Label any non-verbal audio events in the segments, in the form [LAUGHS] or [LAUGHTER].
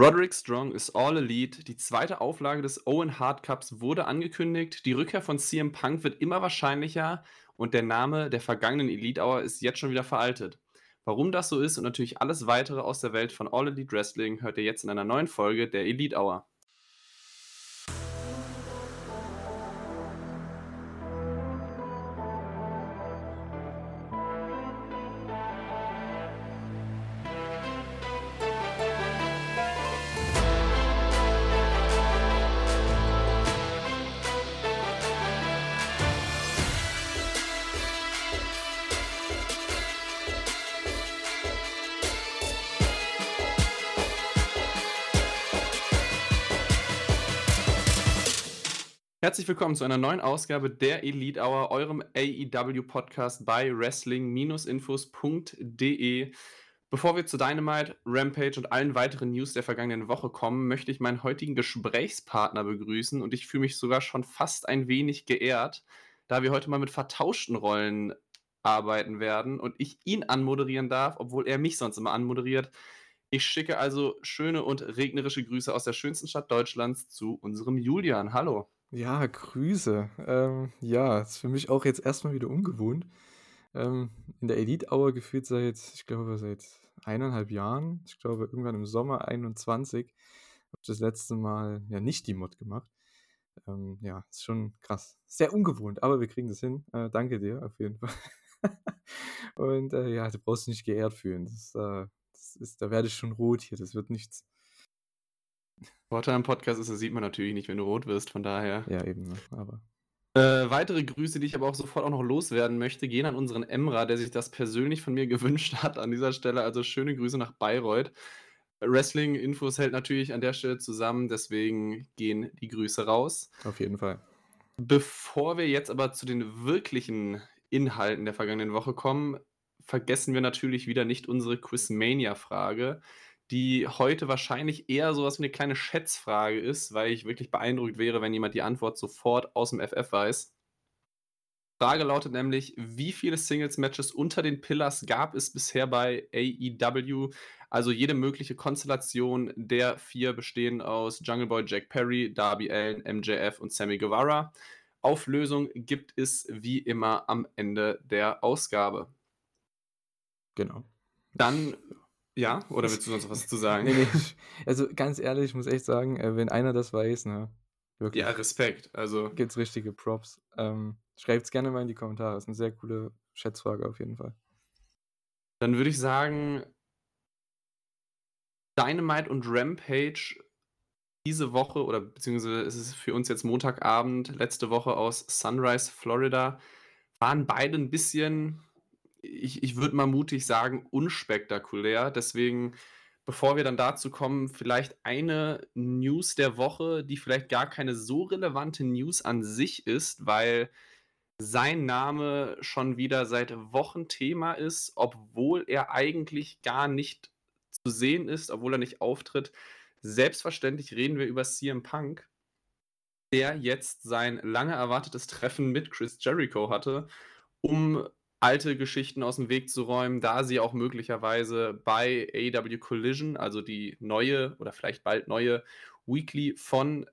Roderick Strong ist All Elite. Die zweite Auflage des Owen Hart Cups wurde angekündigt. Die Rückkehr von CM Punk wird immer wahrscheinlicher und der Name der vergangenen Elite Hour ist jetzt schon wieder veraltet. Warum das so ist und natürlich alles weitere aus der Welt von All Elite Wrestling hört ihr jetzt in einer neuen Folge der Elite Hour. Herzlich willkommen zu einer neuen Ausgabe der Elite Hour, eurem AEW Podcast bei Wrestling-Infos.de. Bevor wir zu Dynamite, Rampage und allen weiteren News der vergangenen Woche kommen, möchte ich meinen heutigen Gesprächspartner begrüßen und ich fühle mich sogar schon fast ein wenig geehrt, da wir heute mal mit vertauschten Rollen arbeiten werden und ich ihn anmoderieren darf, obwohl er mich sonst immer anmoderiert. Ich schicke also schöne und regnerische Grüße aus der schönsten Stadt Deutschlands zu unserem Julian. Hallo. Ja, Grüße. Ähm, ja, ist für mich auch jetzt erstmal wieder ungewohnt. Ähm, in der Elite Hour gefühlt seit, ich glaube, seit eineinhalb Jahren. Ich glaube, irgendwann im Sommer 21 habe ich das letzte Mal ja nicht die Mod gemacht. Ähm, ja, ist schon krass. Sehr ungewohnt, aber wir kriegen das hin. Äh, danke dir auf jeden Fall. [LAUGHS] Und äh, ja, du brauchst dich nicht geehrt fühlen. Das, äh, das ist, da werde ich schon rot hier. Das wird nichts. Vorteil am Podcast ist, das sieht man natürlich nicht, wenn du rot wirst, von daher. Ja, eben, ne, aber. Äh, weitere Grüße, die ich aber auch sofort auch noch loswerden möchte, gehen an unseren Emra, der sich das persönlich von mir [LAUGHS] gewünscht hat an dieser Stelle. Also schöne Grüße nach Bayreuth. Wrestling-Infos hält natürlich an der Stelle zusammen, deswegen gehen die Grüße raus. Auf jeden Fall. Bevor wir jetzt aber zu den wirklichen Inhalten der vergangenen Woche kommen, vergessen wir natürlich wieder nicht unsere Quizmania-Frage die heute wahrscheinlich eher so was wie eine kleine Schätzfrage ist, weil ich wirklich beeindruckt wäre, wenn jemand die Antwort sofort aus dem FF weiß. Frage lautet nämlich, wie viele Singles-Matches unter den Pillars gab es bisher bei AEW? Also jede mögliche Konstellation der vier bestehen aus Jungle Boy Jack Perry, Darby Allen, MJF und Sammy Guevara. Auflösung gibt es wie immer am Ende der Ausgabe. Genau. Dann ja, oder willst du sonst was [LAUGHS] zu sagen? nee, nee. Also ganz ehrlich, ich muss echt sagen, äh, wenn einer das weiß, ne, wirklich. Ja, Respekt. Also. Gibt's richtige Props. Ähm, es gerne mal in die Kommentare. Das ist eine sehr coole Schätzfrage auf jeden Fall. Dann würde ich sagen, Dynamite und Rampage diese Woche, oder beziehungsweise ist es für uns jetzt Montagabend, letzte Woche aus Sunrise, Florida, waren beide ein bisschen ich, ich würde mal mutig sagen, unspektakulär. Deswegen, bevor wir dann dazu kommen, vielleicht eine News der Woche, die vielleicht gar keine so relevante News an sich ist, weil sein Name schon wieder seit Wochen Thema ist, obwohl er eigentlich gar nicht zu sehen ist, obwohl er nicht auftritt. Selbstverständlich reden wir über CM Punk, der jetzt sein lange erwartetes Treffen mit Chris Jericho hatte, um alte Geschichten aus dem Weg zu räumen, da sie auch möglicherweise bei AEW Collision, also die neue oder vielleicht bald neue Weekly von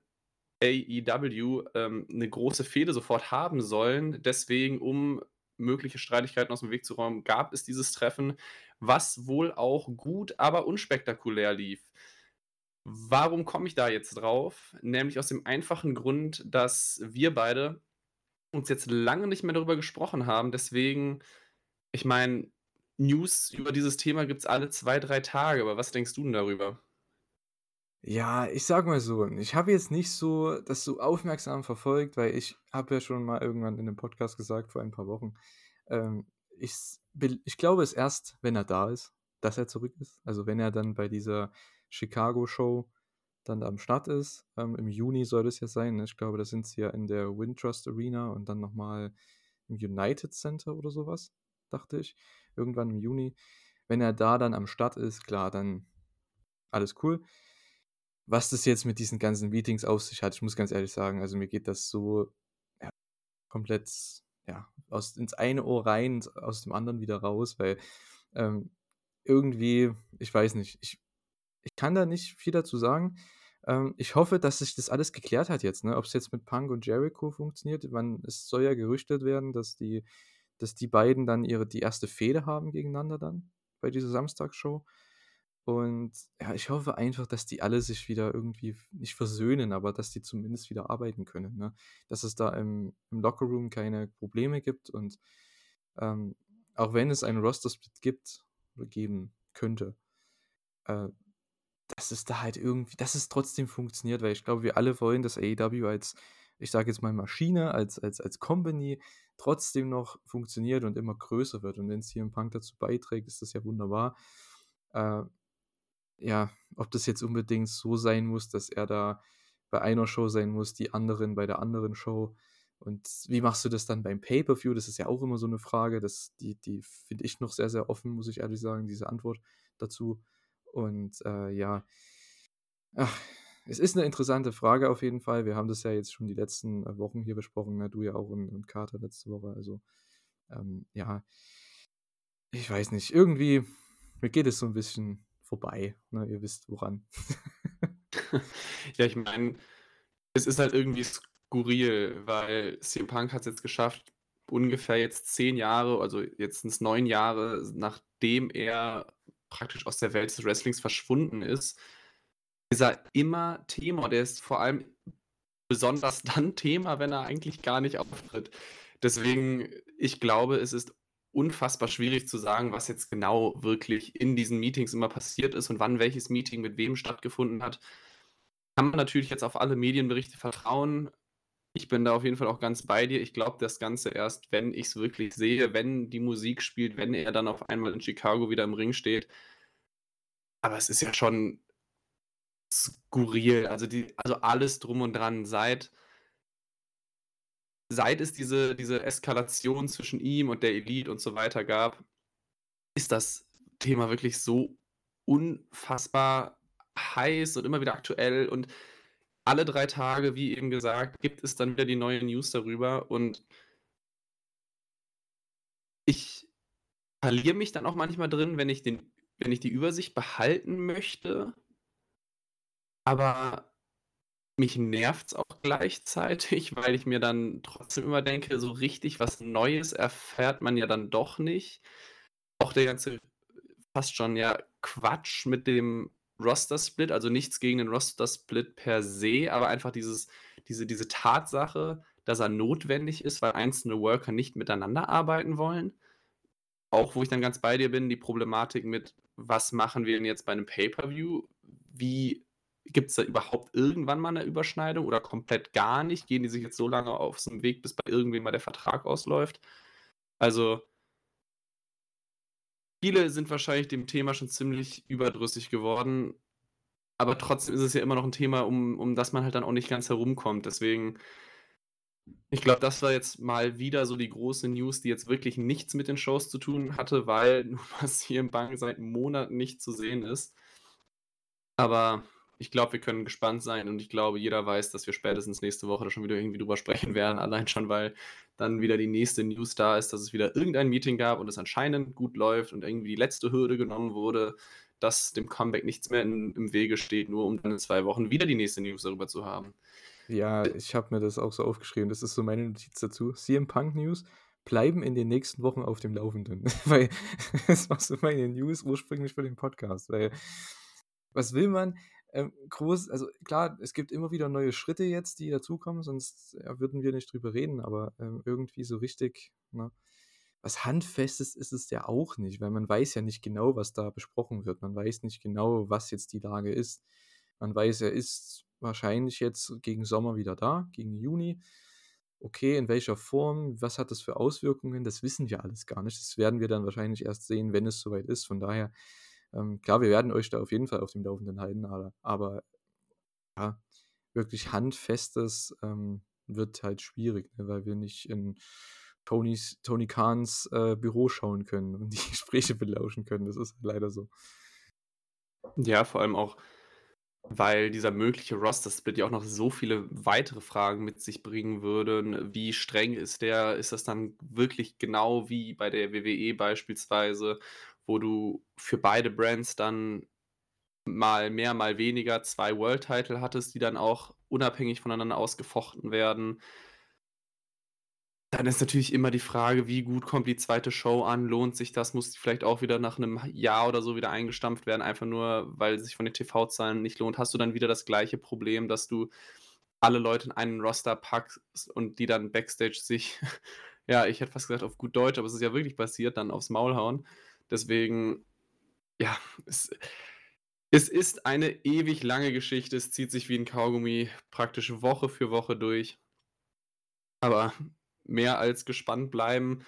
AEW, ähm, eine große Fehde sofort haben sollen. Deswegen, um mögliche Streitigkeiten aus dem Weg zu räumen, gab es dieses Treffen, was wohl auch gut, aber unspektakulär lief. Warum komme ich da jetzt drauf? Nämlich aus dem einfachen Grund, dass wir beide uns jetzt lange nicht mehr darüber gesprochen haben. Deswegen, ich meine, News über dieses Thema gibt es alle zwei, drei Tage. Aber was denkst du denn darüber? Ja, ich sag mal so, ich habe jetzt nicht so das so aufmerksam verfolgt, weil ich habe ja schon mal irgendwann in einem Podcast gesagt, vor ein paar Wochen, ähm, ich, ich glaube es erst, wenn er da ist, dass er zurück ist. Also wenn er dann bei dieser Chicago-Show dann am Start ist. Ähm, Im Juni soll das ja sein. Ne? Ich glaube, da sind sie ja in der Wintrust Arena und dann nochmal im United Center oder sowas, dachte ich. Irgendwann im Juni. Wenn er da dann am Start ist, klar, dann alles cool. Was das jetzt mit diesen ganzen Meetings auf sich hat, ich muss ganz ehrlich sagen, also mir geht das so ja, komplett ja, aus, ins eine Ohr rein, aus dem anderen wieder raus, weil ähm, irgendwie, ich weiß nicht, ich ich kann da nicht viel dazu sagen. Ähm, ich hoffe, dass sich das alles geklärt hat jetzt, ne? Ob es jetzt mit Punk und Jericho funktioniert. Man, es soll ja gerüchtet werden, dass die, dass die beiden dann ihre die erste Fehde haben gegeneinander dann bei dieser Samstagsshow. Und ja, ich hoffe einfach, dass die alle sich wieder irgendwie nicht versöhnen, aber dass die zumindest wieder arbeiten können. Ne? Dass es da im, im Lockerroom keine Probleme gibt und ähm, auch wenn es einen Roster-Split gibt oder geben könnte, äh, dass es da halt irgendwie, dass es trotzdem funktioniert, weil ich glaube, wir alle wollen, dass AEW als, ich sage jetzt mal Maschine, als, als, als Company trotzdem noch funktioniert und immer größer wird. Und wenn es hier im Punk dazu beiträgt, ist das ja wunderbar. Äh, ja, ob das jetzt unbedingt so sein muss, dass er da bei einer Show sein muss, die anderen bei der anderen Show. Und wie machst du das dann beim Pay-Per-View? Das ist ja auch immer so eine Frage. Das, die die finde ich noch sehr, sehr offen, muss ich ehrlich sagen, diese Antwort dazu. Und äh, ja, ach, es ist eine interessante Frage auf jeden Fall. Wir haben das ja jetzt schon die letzten äh, Wochen hier besprochen, ne? du ja auch und, Carter letzte Woche. Also ähm, ja, ich weiß nicht. Irgendwie, mir geht es so ein bisschen vorbei. Ne? Ihr wisst woran. [LAUGHS] ja, ich meine, es ist halt irgendwie skurril, weil CM Punk hat es jetzt geschafft, ungefähr jetzt zehn Jahre, also jetzt sind es neun Jahre, nachdem er praktisch aus der Welt des Wrestlings verschwunden ist, ist er immer Thema. Der ist vor allem besonders [LAUGHS] dann Thema, wenn er eigentlich gar nicht auftritt. Deswegen, ich glaube, es ist unfassbar schwierig zu sagen, was jetzt genau wirklich in diesen Meetings immer passiert ist und wann welches Meeting mit wem stattgefunden hat. Kann man natürlich jetzt auf alle Medienberichte vertrauen. Ich bin da auf jeden Fall auch ganz bei dir. Ich glaube das Ganze erst, wenn ich es wirklich sehe, wenn die Musik spielt, wenn er dann auf einmal in Chicago wieder im Ring steht. Aber es ist ja schon skurril. Also, die, also alles drum und dran. Seit seit es diese, diese Eskalation zwischen ihm und der Elite und so weiter gab, ist das Thema wirklich so unfassbar heiß und immer wieder aktuell und alle drei Tage, wie eben gesagt, gibt es dann wieder die neue News darüber und ich verliere mich dann auch manchmal drin, wenn ich, den, wenn ich die Übersicht behalten möchte, aber mich nervt es auch gleichzeitig, [LAUGHS] weil ich mir dann trotzdem immer denke, so richtig was Neues erfährt man ja dann doch nicht. Auch der ganze fast schon ja Quatsch mit dem Roster-Split, also nichts gegen den Roster-Split per se, aber einfach dieses, diese, diese Tatsache, dass er notwendig ist, weil einzelne Worker nicht miteinander arbeiten wollen. Auch wo ich dann ganz bei dir bin, die Problematik mit, was machen wir denn jetzt bei einem Pay-Per-View? Wie Gibt es da überhaupt irgendwann mal eine Überschneidung oder komplett gar nicht? Gehen die sich jetzt so lange auf so 'n Weg, bis bei irgendwem mal der Vertrag ausläuft? Also viele sind wahrscheinlich dem Thema schon ziemlich überdrüssig geworden, aber trotzdem ist es ja immer noch ein Thema, um um das man halt dann auch nicht ganz herumkommt. Deswegen ich glaube, das war jetzt mal wieder so die große News, die jetzt wirklich nichts mit den Shows zu tun hatte, weil [LAUGHS] nun mal CM Punk seit Monaten nicht zu sehen ist. Aber ich glaube, wir können gespannt sein und ich glaube, jeder weiß, dass wir spätestens nächste Woche da schon wieder irgendwie drüber sprechen werden. Allein schon, weil dann wieder die nächste News da ist, dass es wieder irgendein Meeting gab und es anscheinend gut läuft und irgendwie die letzte Hürde genommen wurde, dass dem Comeback nichts mehr in, im Wege steht, nur um dann in zwei Wochen wieder die nächste News darüber zu haben. Ja, ich habe mir das auch so aufgeschrieben. Das ist so meine Notiz dazu. CM Punk News bleiben in den nächsten Wochen auf dem Laufenden. [LAUGHS] weil [LAUGHS] das war so meine News ursprünglich für den Podcast. Weil was will man? Ähm, groß, also klar, es gibt immer wieder neue Schritte jetzt, die dazukommen, sonst ja, würden wir nicht drüber reden, aber ähm, irgendwie so richtig, ne, was Handfestes ist es ja auch nicht, weil man weiß ja nicht genau, was da besprochen wird. Man weiß nicht genau, was jetzt die Lage ist. Man weiß, er ist wahrscheinlich jetzt gegen Sommer wieder da, gegen Juni. Okay, in welcher Form, was hat das für Auswirkungen, das wissen wir alles gar nicht. Das werden wir dann wahrscheinlich erst sehen, wenn es soweit ist. Von daher ähm, klar, wir werden euch da auf jeden Fall auf dem Laufenden halten, aber, aber ja, wirklich handfestes ähm, wird halt schwierig, ne, weil wir nicht in Tonys, Tony Kahns äh, Büro schauen können und die [LAUGHS] Gespräche belauschen können. Das ist halt leider so. Ja, vor allem auch, weil dieser mögliche Roster-Split ja auch noch so viele weitere Fragen mit sich bringen würde. Wie streng ist der? Ist das dann wirklich genau wie bei der WWE beispielsweise? Wo du für beide Brands dann mal mehr, mal weniger 2 World Title hattest, die dann auch unabhängig voneinander ausgefochten werden. Dann ist natürlich immer die Frage, wie gut kommt die zweite Show an? Lohnt sich das? Muss die vielleicht auch wieder nach einem Jahr oder so wieder eingestampft werden, einfach nur, weil sich von den TV-Zahlen nicht lohnt? Hast du dann wieder das gleiche Problem, dass du alle Leute in einen Roster packst und die dann Backstage sich, [LAUGHS] ja, ich hätte fast gesagt auf gut Deutsch, aber es ist ja wirklich passiert, dann aufs Maul hauen. Deswegen, ja, es es ist eine ewig lange Geschichte. Es zieht sich wie 'n Kaugummi praktisch Woche für Woche durch. Aber mehr als gespannt bleiben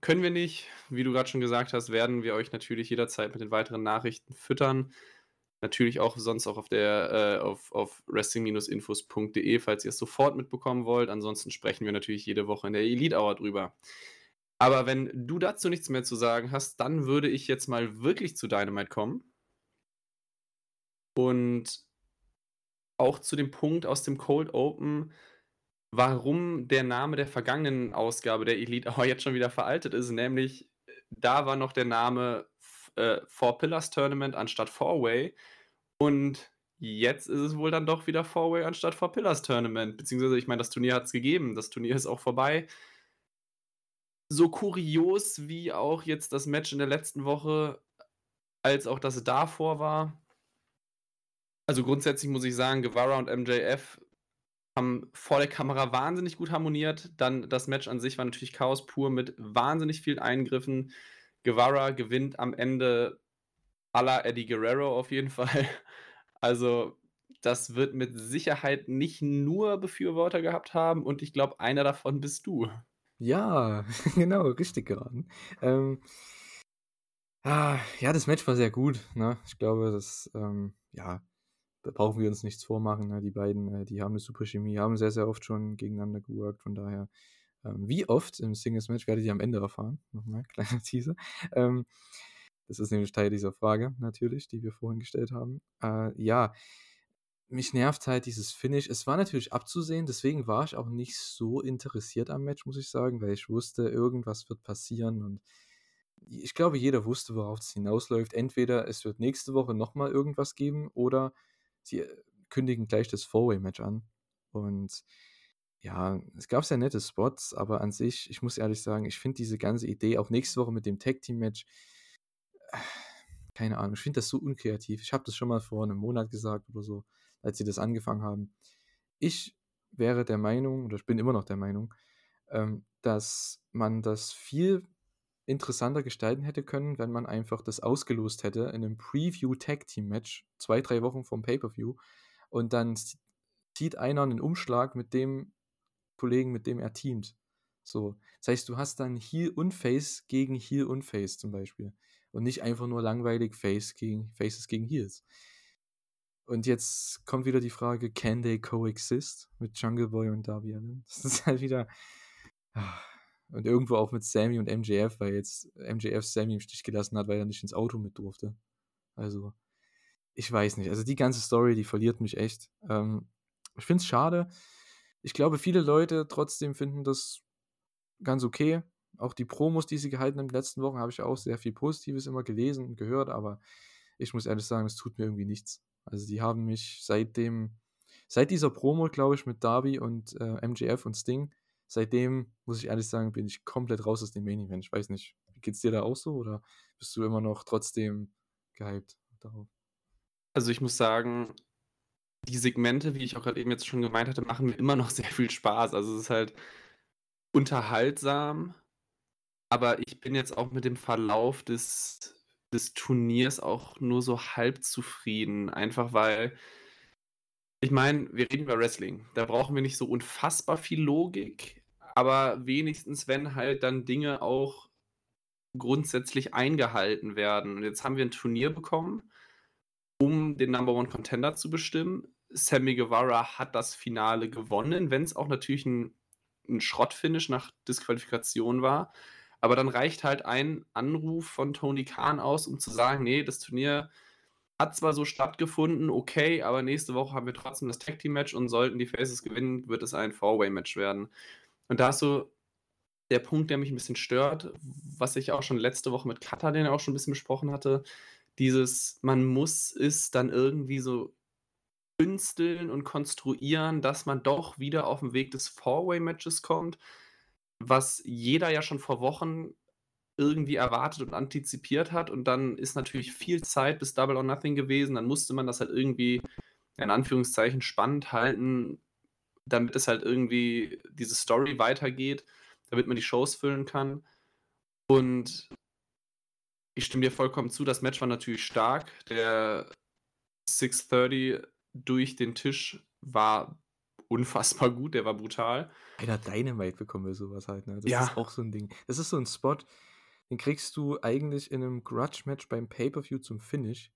können wir nicht. Wie du grad schon gesagt hast, werden wir euch natürlich jederzeit mit den weiteren Nachrichten füttern. Natürlich auch sonst auch auf der äh, auf auf wrestling-infos.de, falls ihr es sofort mitbekommen wollt. Ansonsten sprechen wir natürlich jede Woche in der Elite Hour drüber. Aber wenn du dazu nichts mehr zu sagen hast, dann würde ich jetzt mal wirklich zu Dynamite kommen. Und auch zu dem Punkt aus dem Cold Open, warum der Name der vergangenen Ausgabe der Elite [LAUGHS] Hour jetzt schon wieder veraltet ist, nämlich, da war noch der Name äh, Four Pillars Tournament anstatt Four Way und jetzt ist es wohl dann doch wieder Four Way anstatt Four Pillars Tournament, beziehungsweise ich meine, das Turnier hat's gegeben. Das Turnier ist auch vorbei. So kurios wie auch jetzt das Match in der letzten Woche, als auch das davor war also, grundsätzlich muss ich sagen, Guevara und MJF haben vor der Kamera wahnsinnig gut harmoniert. Dann das Match an sich war natürlich Chaos pur mit wahnsinnig vielen Eingriffen. Guevara gewinnt am Ende à la Eddie Guerrero auf jeden [LAUGHS] Fall. Also, das wird mit Sicherheit nicht nur Befürworter gehabt haben und ich glaube, einer davon bist du. Ja, [LAUGHS] genau, richtig geraten. Ähm, ah, ja, das Match war sehr gut, ne? Ich glaube, das, ähm, ja da brauchen wir uns nichts vormachen. Ne? Die beiden, äh, die haben eine super Chemie, haben sehr, sehr oft schon gegeneinander geworkt. Von daher, ähm, wie oft im Singles-Match werdet ihr am Ende erfahren. Nochmal, [LAUGHS] kleiner Teaser. Ähm, das ist nämlich Teil dieser Frage, natürlich, die wir vorhin gestellt haben. Äh, ja, mich nervt halt dieses Finish. Es war natürlich abzusehen, deswegen war ich auch nicht so interessiert am Match, muss ich sagen, weil ich wusste, irgendwas wird passieren und ich glaube, jeder wusste, worauf es hinausläuft. Entweder es wird nächste Woche nochmal irgendwas geben oder sie äh, kündigen gleich das Four-Way-Match an. Und ja, es gab sehr nette Spots, aber an sich, ich muss ehrlich sagen, ich finde diese ganze Idee, auch nächste Woche mit dem Tag-Team-Match, äh, keine Ahnung, ich finde das so unkreativ. Ich habe das schon mal vor einem Monat gesagt oder so, als sie das angefangen haben. Ich wäre der Meinung, oder ich bin immer noch der Meinung, ähm, dass man das viel interessanter gestalten hätte können, wenn man einfach das ausgelost hätte in einem Preview-Tag-Team-Match, zwei, drei Wochen vom Pay-Per-View, und dann zieht einer einen Umschlag mit dem Kollegen, mit dem er teamt. So. Das heißt, du hast dann Heel und Face gegen Heel und Face zum Beispiel. Und nicht einfach nur langweilig Face gegen Faces gegen Heels. Und jetzt kommt wieder die Frage, can they coexist mit Jungle Boy und Darby Allen? [LAUGHS] Das ist halt wieder. Ach und irgendwo auch mit Sammy und MJF, weil jetzt MJF Sammy im Stich gelassen hat, weil er nicht ins Auto mit durfte. Also, ich weiß nicht. Also die ganze Story, die verliert mich echt. Ähm, ich finde es schade. Ich glaube, viele Leute trotzdem finden das ganz okay. Auch die Promos, die sie gehalten haben in den letzten Wochen, habe ich auch sehr viel Positives immer gelesen und gehört, aber ich muss ehrlich sagen, es tut mir irgendwie nichts. Also die haben mich seit dem, seit dieser Promo, glaube ich, mit Darby und äh, MJF und Sting, seitdem, muss ich ehrlich sagen, bin ich komplett raus aus dem Main Event. Ich weiß nicht, geht es dir da auch so oder bist du immer noch trotzdem gehypt darauf? Also ich muss sagen, die Segmente, wie ich auch gerade eben jetzt schon gemeint hatte, machen mir immer noch [LAUGHS] sehr viel Spaß. Also es ist halt unterhaltsam, aber ich bin jetzt auch mit dem Verlauf des, des Turniers auch nur so halb zufrieden. Einfach weil, ich meine, wir reden über Wrestling. Da brauchen wir nicht so unfassbar viel Logik aber wenigstens, wenn halt dann Dinge auch grundsätzlich eingehalten werden. Und jetzt haben wir ein Turnier bekommen, um den Number One Contender zu bestimmen. Sammy Guevara hat das Finale gewonnen, wenn es auch natürlich ein, ein Schrottfinish nach Disqualifikation war. Aber dann reicht halt ein Anruf von Tony Khan aus, um zu sagen, nee, das Turnier hat zwar so stattgefunden, okay, aber nächste Woche haben wir trotzdem das Tag Team Match und sollten die Faces gewinnen, wird es ein Four-Way Match werden. Und da ist so der Punkt, der mich ein bisschen stört, was ich auch schon letzte Woche mit Kata, den auch schon ein bisschen besprochen hatte, dieses man muss es dann irgendwie so künsteln und konstruieren, dass man doch wieder auf 'n Weg des Four-Way-Matches kommt, was jeder ja schon vor Wochen irgendwie erwartet und antizipiert hat. Und dann ist natürlich viel Zeit bis Double or Nothing gewesen. Dann musste man das halt irgendwie in Anführungszeichen spannend halten, damit es halt irgendwie diese Story weitergeht, damit man die Shows füllen kann. Und ich stimme dir vollkommen zu, das Match war natürlich stark. Der 630 durch den Tisch war unfassbar gut, der war brutal. Alter, Dynamite bekommen wir sowas halt, ne? Das Ja. ist auch so 'n Ding. Das ist so 'n Spot, den kriegst du eigentlich in 'nem Grudge-Match beim Pay-per-View zum Finish.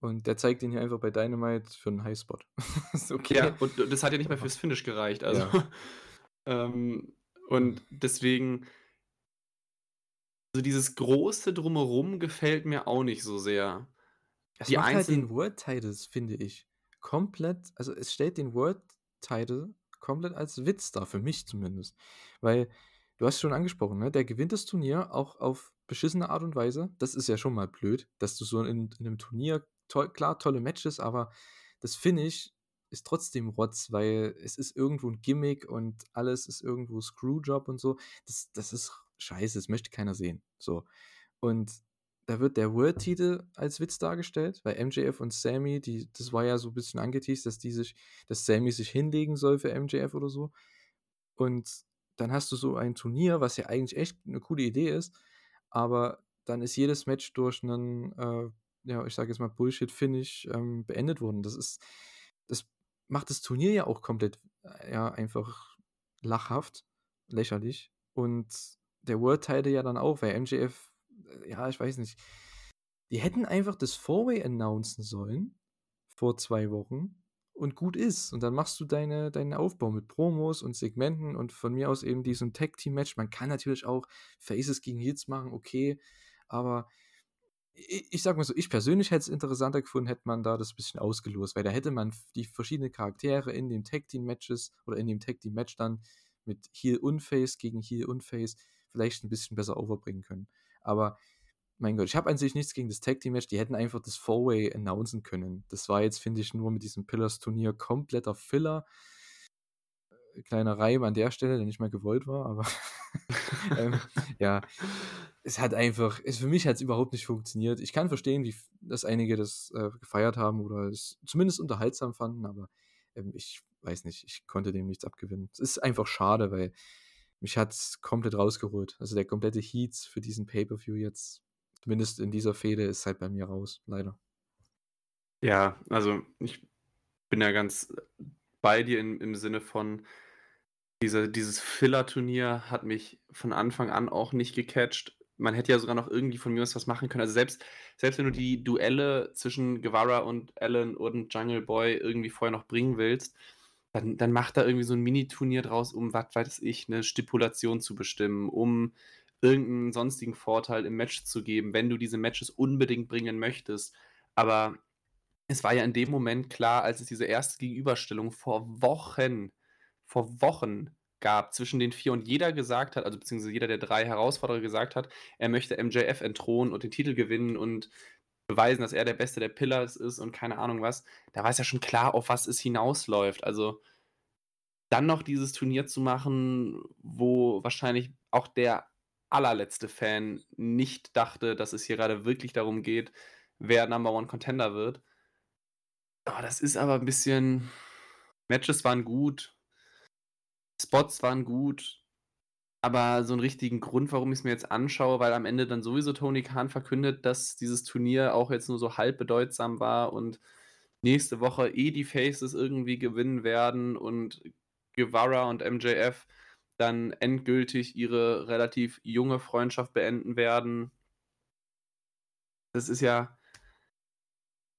Und der zeigt ihn hier einfach bei Dynamite für 'n High-Spot. [LAUGHS] Okay. Ja, und das hat ja nicht mal fürs Finish gereicht. Also, Ja. [LAUGHS] ähm, und deswegen so dieses große Drumherum gefällt mir auch nicht so sehr. Es Die macht halt den einzelnen World Titles, finde ich, komplett also, es stellt den World Title komplett als Witz dar, für mich zumindest. Weil du hast schon angesprochen, ne, der gewinnt das Turnier auch auf beschissene Art und Weise. Das ist ja schon mal blöd, dass du so in in 'nem Turnier toll klar, tolle Matches, aber das Finish ist trotzdem Rotz, weil es ist irgendwo 'n Gimmick und alles ist irgendwo Screwjob und so. Das das ist scheiße, das möchte keiner sehen, so. Und da wird der World-Titel als Witz dargestellt, weil MJF und Sammy, die das war ja so 'n bisschen angeteast, dass die sich dass Sammy sich hinlegen soll für MJF oder so. Und dann hast du so ein Turnier, was ja eigentlich echt 'ne coole Idee ist, aber dann ist jedes Match durch 'nen, äh, ja, ich sage jetzt mal Bullshit-Finish, ähm, beendet worden. Das ist das macht das Turnier ja auch komplett, äh, ja, einfach lachhaft, lächerlich. Und der World-Title ja dann auch, weil MJF ja, ich weiß nicht. Die hätten einfach das Four-Way announcen sollen vor 2 Wochen und gut ist. Und dann machst du deine deinen Aufbau mit Promos und Segmenten und von mir aus eben diesem Tag-Team-Match. Man kann natürlich auch Faces gegen Heels machen, okay, aber i ich sage mal so, ich persönlich hätte es interessanter gefunden, hätte man da das bisschen ausgelost, weil da hätte man die verschiedenen Charaktere in den Tag-Team-Matches oder in dem Tag-Team-Match dann mit Heel und Face gegen Heel und Face vielleicht 'n bisschen besser overbringen können. Aber mein Gott, ich habe an sich nichts gegen das Tag-Team-Match. Die hätten einfach das Four-Way announcen können. Das war jetzt, finde ich, nur mit diesem Pillars-Turnier kompletter Filler. Äh, kleiner Reim an der Stelle, der nicht mal gewollt war, aber [LAUGHS] ähm, ja, es hat einfach es für mich hat's überhaupt nicht funktioniert. Ich kann verstehen, wie dass einige das, äh, gefeiert haben oder es zumindest unterhaltsam fanden, aber, ähm, ich weiß nicht, ich konnte dem nichts abgewinnen. Es ist einfach schade, weil mich hat's komplett rausgeholt. Also, der komplette Heat für diesen Pay-per-View jetzt, zumindest in dieser Fehde, ist halt bei mir raus, leider. Ja, also, ich bin da ganz, bei dir im im Sinne von diese dieses Filler-Turnier hat mich von Anfang an auch nicht gecatcht. Man hätte ja sogar noch irgendwie von mir aus was machen können. Also, selbst selbst wenn du die Duelle zwischen Guevara und Allen und Jungle Boy irgendwie vorher noch bringen willst, dann dann mach da irgendwie so 'n Mini-Turnier draus, um, was weiß ich, 'ne Stipulation zu bestimmen, um irgend 'n sonstigen Vorteil im Match zu geben, wenn du diese Matches unbedingt bringen möchtest. Aber es war ja in dem Moment klar, als es diese erste Gegenüberstellung vor Wochen vor Wochen gab zwischen den 4 und jeder gesagt hat also, beziehungsweise jeder der 3 Herausforderer gesagt hat, er möchte MJF entthronen und den Titel gewinnen und beweisen, dass er der Beste der Pillars ist und keine Ahnung was. Da war es ja schon klar, auf was es hinausläuft. Also dann noch dieses Turnier zu machen, wo wahrscheinlich auch der allerletzte Fan nicht dachte, dass es hier grade wirklich darum geht, wer Number One Contender wird. Oh, das ist aber 'n bisschen Matches waren gut. Spots waren gut, aber so 'n richtigen Grund, warum ich's mir jetzt anschaue, weil am Ende dann sowieso Tony Khan verkündet, dass dieses Turnier auch jetzt nur so halb bedeutsam war und nächste Woche eh die Faces irgendwie gewinnen werden und Guevara und MJF dann endgültig ihre relativ junge Freundschaft beenden werden. Das ist ja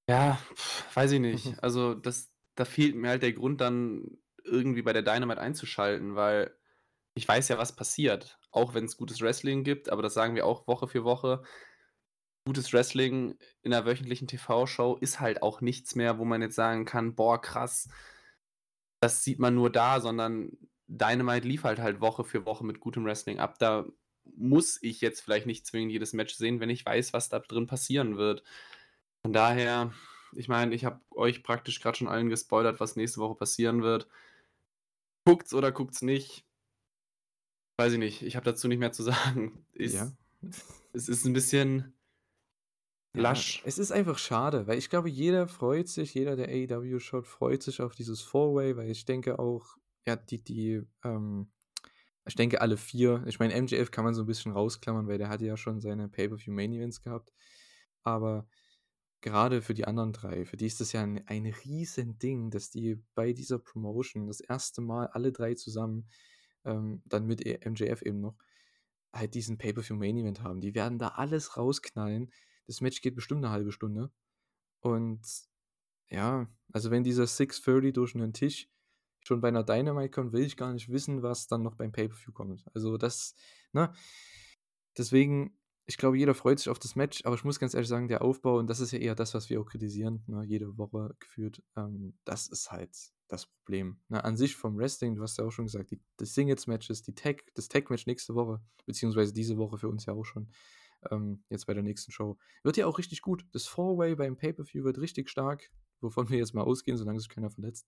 ja, weiß ich nicht. [LAUGHS] Also, das da fehlt mir halt der Grund dann irgendwie bei der Dynamite einzuschalten, weil ich weiß ja, was passiert, auch wenn's gutes Wrestling gibt, aber das sagen wir auch Woche für Woche. Gutes Wrestling in 'ner wöchentlichen TV-Show ist halt auch nichts mehr, wo man jetzt sagen kann: „Boah, krass, das sieht man nur da“, sondern Dynamite liefert halt Woche für Woche mit gutem Wrestling ab. Da muss ich jetzt vielleicht nicht zwingend jedes Match sehen, wenn ich weiß, was da drin passieren wird. Von daher, ich meine, ich habe euch praktisch gerade schon allen gespoilert, was nächste Woche passieren wird. Guckt's oder guckt's nicht. Weiß ich nicht, ich habe dazu nicht mehr zu sagen. [LAUGHS] Ist Ja. es ist 'n bisschen Ja, lasch. es ist einfach schade, weil ich glaube, jeder freut sich jeder, der AEW schaut, freut sich auf dieses Four-Way, weil ich denke auch, ja, die die, ähm ich denke, alle 4 ich meine, MJF kann man so 'n bisschen rausklammern, weil der hatte ja schon seine Pay-per-View-Main-Events gehabt. Aber grade für die anderen 3, für die ist das ja 'n ein Riesending, dass die bei dieser Promotion das 1. Mal alle 3 zusammen, ähm, dann mit e MJF eben noch, halt diesen Pay-per-View-Main-Event haben. Die werden da alles rausknallen. Das Match geht bestimmt 'ne 1/2 Stunde. Und ja, also wenn dieser 6:30 durch 'nen Tisch schon bei 'ner Dynamite kommt, will ich gar nicht wissen, was dann noch beim Pay-per-View kommt. Also das ne? Deswegen, ich glaube, jeder freut sich auf das Match, aber ich muss ganz ehrlich sagen, der Aufbau und das ist ja eher das, was wir auch kritisieren, ne, jede Woche geführt, ähm, das ist halt das Problem, ne? An sich vom Wrestling, du hast ja auch schon gesagt, die die Singles-Matches, die Tag das Tag-Match nächste Woche, beziehungsweise diese Woche für uns ja auch schon, ähm, jetzt bei der nächsten Show, wird ja auch richtig gut. Das Four-Way beim Pay-per-View wird richtig stark, [LAUGHS] wovon wir jetzt mal ausgehen, solange sich keiner verletzt.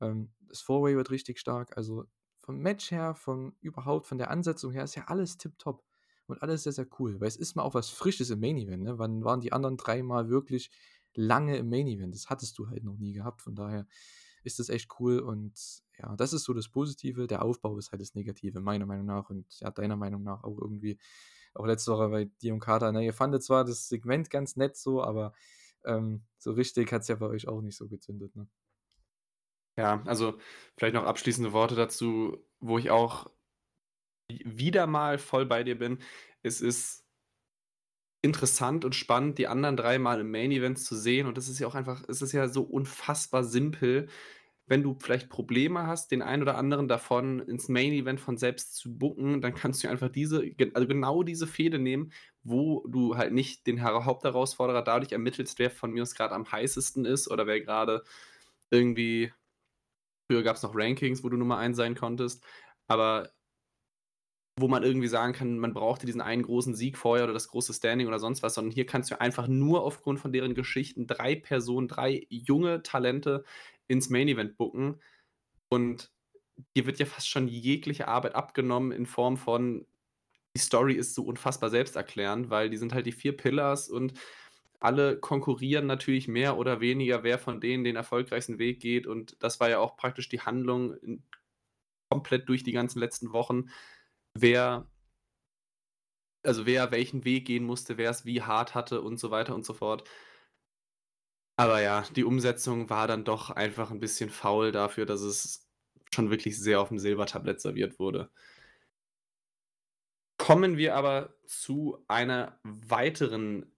Ähm, das Four-Way wird richtig stark. Also vom Match her, von überhaupt von der Ansetzung her ist ja alles tipptopp und alles sehr, sehr cool, weil es ist mal auch was Frisches im Main-Event, ne? Wann waren die anderen 3 Mal wirklich lange im Main-Event? Das hattest du halt noch nie gehabt. Von daher ist das echt cool und ja, das ist so das Positive. Der Aufbau ist halt das Negative, meiner Meinung nach und ja, deiner Meinung nach auch irgendwie. Auch letzte Woche bei dir und Kater, ne, ihr fandet zwar das Segment ganz nett so, aber, ähm, so richtig hat's ja bei euch auch nicht so gezündet, ne? Ja, also vielleicht noch abschließende Worte dazu, wo ich auch wi wieder mal voll bei dir bin. Es ist interessant und spannend, die anderen 3 Mal im Main Event zu sehen und das ist ja auch einfach es ist ja so unfassbar simpel. Wenn du vielleicht Probleme hast, den einen oder anderen davon ins Main Event von selbst zu booken, dann kannst du einfach diese also genau diese Fehde nehmen, wo du halt nicht den Hera Hauptherausforderer dadurch ermittelst, wer von mir aus grad am heißesten ist oder wer grade irgendwie früher gab's noch Rankings, wo du Nummer 1 sein konntest, aber wo man irgendwie sagen kann, man brauchte diesen einen großen Sieg vorher oder das große Standing oder sonst was, sondern hier kannst du einfach nur aufgrund von deren Geschichten 3 Personen, 3 junge Talente ins Main Event booken. Und dir wird ja fast schon jegliche Arbeit abgenommen in Form von die Story ist so unfassbar selbsterklärend, weil die sind halt die 4 Pillars und alle konkurrieren natürlich mehr oder weniger, wer von denen den erfolgreichsten Weg geht und das war ja auch praktisch die Handlung komplett durch die ganzen letzten Wochen, wer also wer welchen Weg gehen musste, wer es wie hart hatte und so weiter und so fort. Aber ja, die Umsetzung war dann doch einfach 'n bisschen faul dafür, dass es schon wirklich sehr aufm Silbertablett serviert wurde. Kommen wir aber zu einer weiteren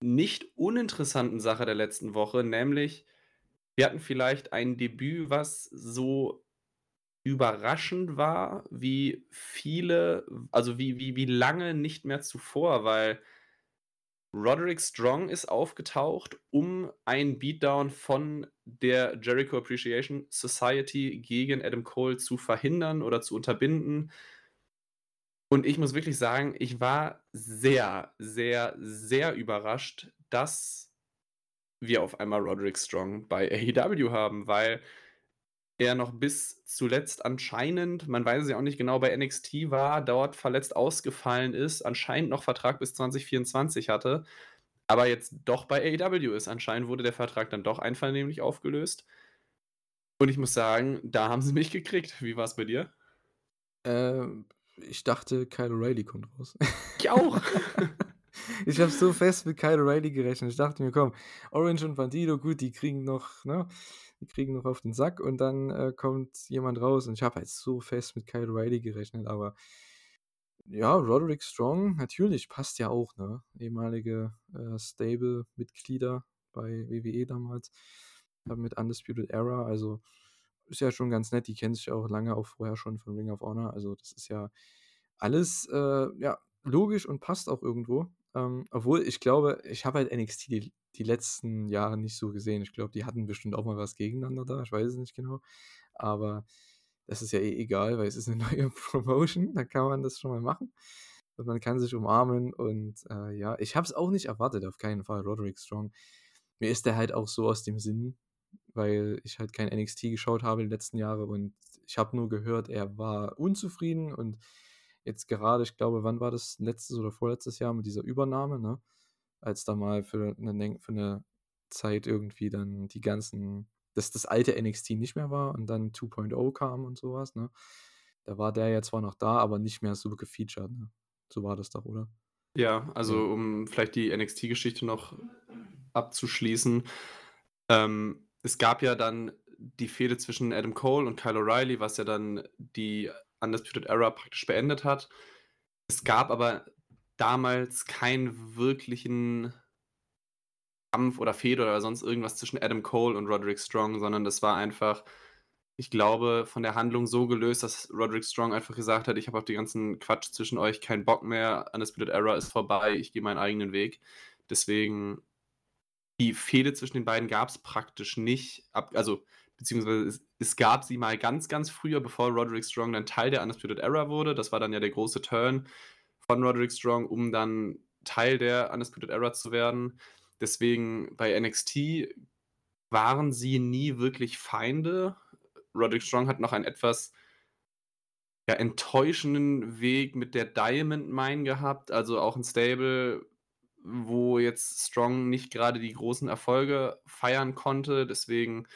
nicht uninteressanten Sache der letzten Woche, nämlich wir hatten vielleicht ein Debüt, was so überraschend war, wie viele also wie wie wie lange nicht mehr zuvor, weil Roderick Strong ist aufgetaucht, um einen Beatdown von der Jericho Appreciation Society gegen Adam Cole zu verhindern oder zu unterbinden. Und ich muss wirklich sagen, ich war sehr, sehr, sehr überrascht, dass wir auf einmal Roderick Strong bei AEW haben, weil er noch bis zuletzt anscheinend, man weiß es ja auch nicht genau, bei NXT war, dort verletzt ausgefallen ist, anscheinend noch Vertrag bis 2024 hatte, aber jetzt doch bei AEW ist. Anscheinend wurde der Vertrag dann doch einvernehmlich aufgelöst. Und ich muss sagen, da haben sie mich gekriegt. Wie war's bei dir? Ähm, ich dachte, Kyle O'Reilly kommt raus. Ich auch. [LAUGHS] Ich habe so fest mit Kyle O'Reilly gerechnet. Ich dachte mir: „Komm, Orange und Bandido, gut, die kriegen noch ne, die kriegen noch auf den Sack und dann, äh, kommt jemand raus.“ Und ich habe halt so fest mit Kyle O'Reilly gerechnet, aber ja, Roderick Strong, natürlich, passt ja auch, ne? Ehemalige, äh, Stable-Mitglieder bei WWE damals, mit Undisputed Era, also ist ja schon ganz nett. Die kennen sich ja auch lange auch vorher schon von Ring of Honor. Also, das ist ja alles, äh, ja, logisch und passt auch irgendwo. Ähm, obwohl ich glaube, ich habe halt NXT die die letzten Jahre nicht so gesehen. Ich glaube, die hatten bestimmt auch mal was gegeneinander da, ich weiß es nicht genau. Aber das ist ja eh egal, weil es ist 'ne [LAUGHS] neue Promotion, da kann man das schon mal machen. und man kann sich umarmen und äh, ja, ich habe es auch nicht erwartet, auf keinen Fall, Roderick Strong. Mir ist der halt auch so aus dem Sinn, weil ich halt kein NXT geschaut habe die letzten Jahre und ich habe nur gehört, er war unzufrieden und jetzt gerade, ich glaube, wann war das letztes oder vorletztes Jahr mit dieser Übernahme, ne? Als da mal für eine, für eine Zeit irgendwie dann die ganzen, dass das alte NXT nicht mehr war und dann 2.0 kam und sowas, ne? Da war der ja zwar noch da, aber nicht mehr so gefeatured, ne? So war das doch, oder? Ja, also um vielleicht die NXT-Geschichte noch abzuschließen. Ähm, es gab ja dann die Fehde zwischen Adam Cole und Kyle O'Reilly, was ja dann die Undisputed Era praktisch beendet hat. Es gab aber damals keinen wirklichen Kampf oder Fehde oder sonst irgendwas zwischen Adam Cole und Roderick Strong, sondern das war einfach, ich glaube, von der Handlung so gelöst, dass Roderick Strong einfach gesagt hat, ich habe auf den ganzen Quatsch zwischen euch keinen Bock mehr, Undisputed Era ist vorbei, ich gehe meinen eigenen Weg. Deswegen, die Fehde zwischen den beiden gab es praktisch nicht, also beziehungsweise es, es, gab sie mal ganz, ganz früher, bevor Roderick Strong dann Teil der Undisputed Era wurde. Das war dann ja der große Turn von Roderick Strong, um dann Teil der Undisputed Era zu werden. Deswegen bei NXT waren sie nie wirklich Feinde. Roderick Strong hat noch einen etwas ja, enttäuschenden Weg mit der Diamond Mine gehabt, also auch ein Stable, wo jetzt Strong nicht gerade die großen Erfolge feiern konnte. Deswegen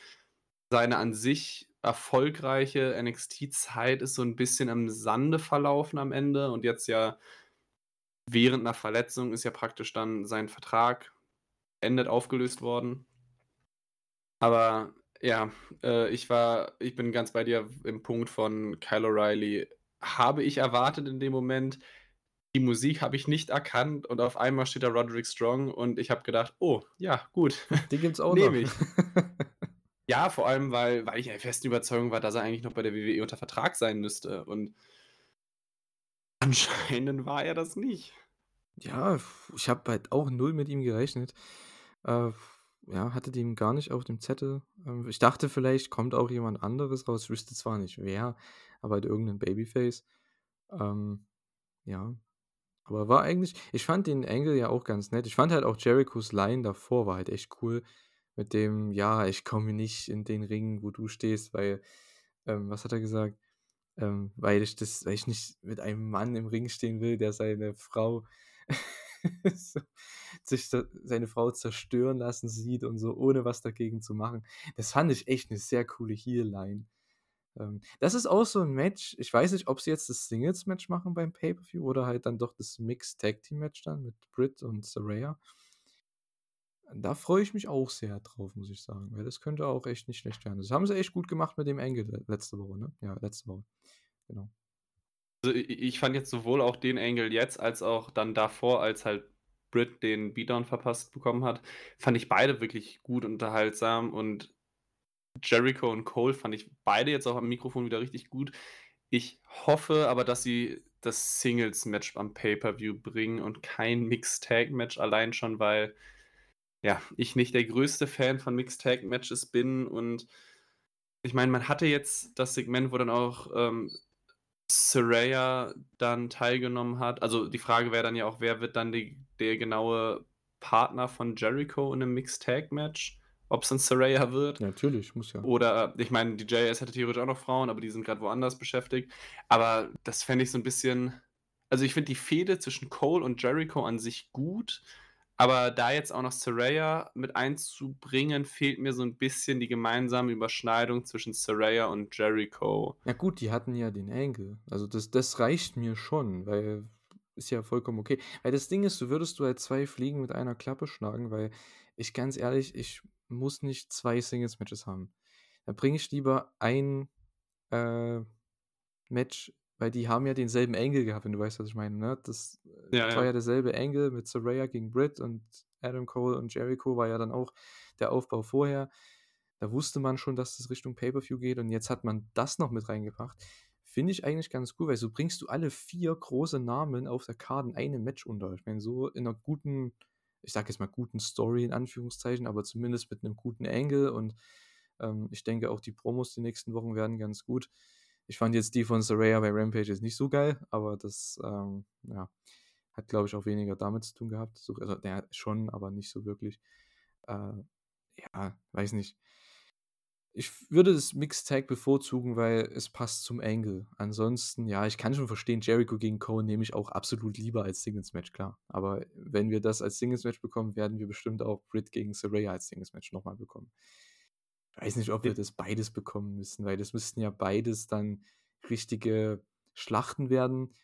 seine an sich erfolgreiche NXT-Zeit ist so ein bisschen im Sande verlaufen am Ende und jetzt ja während einer Verletzung ist ja praktisch dann sein Vertrag endet aufgelöst worden. Aber ja, äh, ich war, ich bin ganz bei dir im Punkt von Kyle O'Reilly. Habe ich erwartet in dem Moment, die Musik habe ich nicht erkannt und auf einmal steht da Roderick Strong und ich habe gedacht, oh, ja, gut. [LAUGHS] Die gibt's auch Nehme noch. ich. [LAUGHS] ja, vor allem, weil, weil ich der festen Überzeugung war, dass er eigentlich noch bei der WWE unter Vertrag sein müsste. Und anscheinend war er das nicht. Ja, ich habe halt auch null mit ihm gerechnet. Äh, ja, hatte den gar nicht auf dem Zettel. Ähm, ich dachte, vielleicht kommt auch jemand anderes raus. Ich wüsste zwar nicht wer, aber halt irgendein Babyface. Ähm, ja. Aber war eigentlich, ich fand den Angle ja auch ganz nett. Ich fand halt auch Jerichos Line davor war halt echt cool. Mit dem, ja, ich komme nicht in den Ring, wo du stehst, weil, ähm, was hat er gesagt? Ähm, weil ich das, weil ich nicht mit einem Mann im Ring stehen will, der seine Frau [LAUGHS] so, sich seine Frau zerstören lassen sieht und so, ohne was dagegen zu machen. Das fand ich echt eine sehr coole Heel-Line. Ähm, das ist auch so ein Match. Ich weiß nicht, ob sie jetzt das Singles-Match machen beim Pay-Per-View oder halt dann doch das Mixed-Tag-Team-Match dann mit Britt und Saraya. Da freue ich mich auch sehr drauf, muss ich sagen, weil das könnte auch echt nicht schlecht werden. Das haben sie echt gut gemacht mit dem Angle letzte Woche, ne? Ja, letzte Woche. Genau. Also ich fand jetzt sowohl auch den Angle jetzt, als auch dann davor, als halt Britt den Beatdown verpasst bekommen hat, fand ich beide wirklich gut unterhaltsam und Jericho und Cole fand ich beide jetzt auch am Mikrofon wieder richtig gut. Ich hoffe aber, dass sie das Singles-Match am Pay-Per-View bringen und kein Mixed-Tag-Match allein schon, weil ja, ich nicht der größte Fan von Mixed-Tag-Matches bin und ich meine, man hatte jetzt das Segment, wo dann auch ähm, Saraya dann teilgenommen hat. Also die Frage wäre dann ja auch, wer wird dann die, der genaue Partner von Jericho in einem Mixed-Tag-Match? Ob es dann Saraya wird? Ja, natürlich, muss ja. Oder, ich meine, die JS hätte theoretisch auch noch Frauen, aber die sind gerade woanders beschäftigt. Aber das fände ich so ein bisschen. Also ich finde die Fehde zwischen Cole und Jericho an sich gut, aber da jetzt auch noch Saraya mit einzubringen, fehlt mir so ein bisschen die gemeinsame Überschneidung zwischen Saraya und Jericho. Ja gut, die hatten ja den Angle. Also das, das reicht mir schon, weil ist ja vollkommen okay. Weil das Ding ist, du würdest du halt zwei Fliegen mit einer Klappe schlagen, weil ich ganz ehrlich, ich muss nicht zwei Singles-Matches haben. Da bringe ich lieber ein äh, Match, weil die haben ja denselben Angle gehabt, wenn du weißt, was ich meine. Ne? Das Ja, war ja. ja derselbe Angle mit Saraya gegen Britt und Adam Cole und Jericho war ja dann auch der Aufbau vorher. Da wusste man schon, dass das Richtung Pay-Per-View geht und jetzt hat man das noch mit reingebracht. Finde ich eigentlich ganz cool, weil so bringst du alle vier große Namen auf der Karte in einem Match unter. Ich meine, so in einer guten, ich sage jetzt mal guten Story in Anführungszeichen, aber zumindest mit einem guten Angle und ähm, ich denke auch die Promos die nächsten Wochen werden ganz gut. Ich fand jetzt die von Saraya bei Rampage jetzt nicht so geil, aber das, ähm, ja, hat, glaube ich, auch weniger damit zu tun gehabt. So, also, ja, schon, aber nicht so wirklich. Äh, ja, weiß nicht. Ich würde das Mixed Tag bevorzugen, weil es passt zum Angle. Ansonsten, ja, ich kann schon verstehen, Jericho gegen Cohen nehme ich auch absolut lieber als Singles-Match, klar. Aber wenn wir das als Singles-Match bekommen, werden wir bestimmt auch Britt gegen Saraya als Singles-Match nochmal bekommen. Ich weiß nicht, ob wir das beides bekommen müssen, weil das müssten ja beides dann richtige Schlachten werden.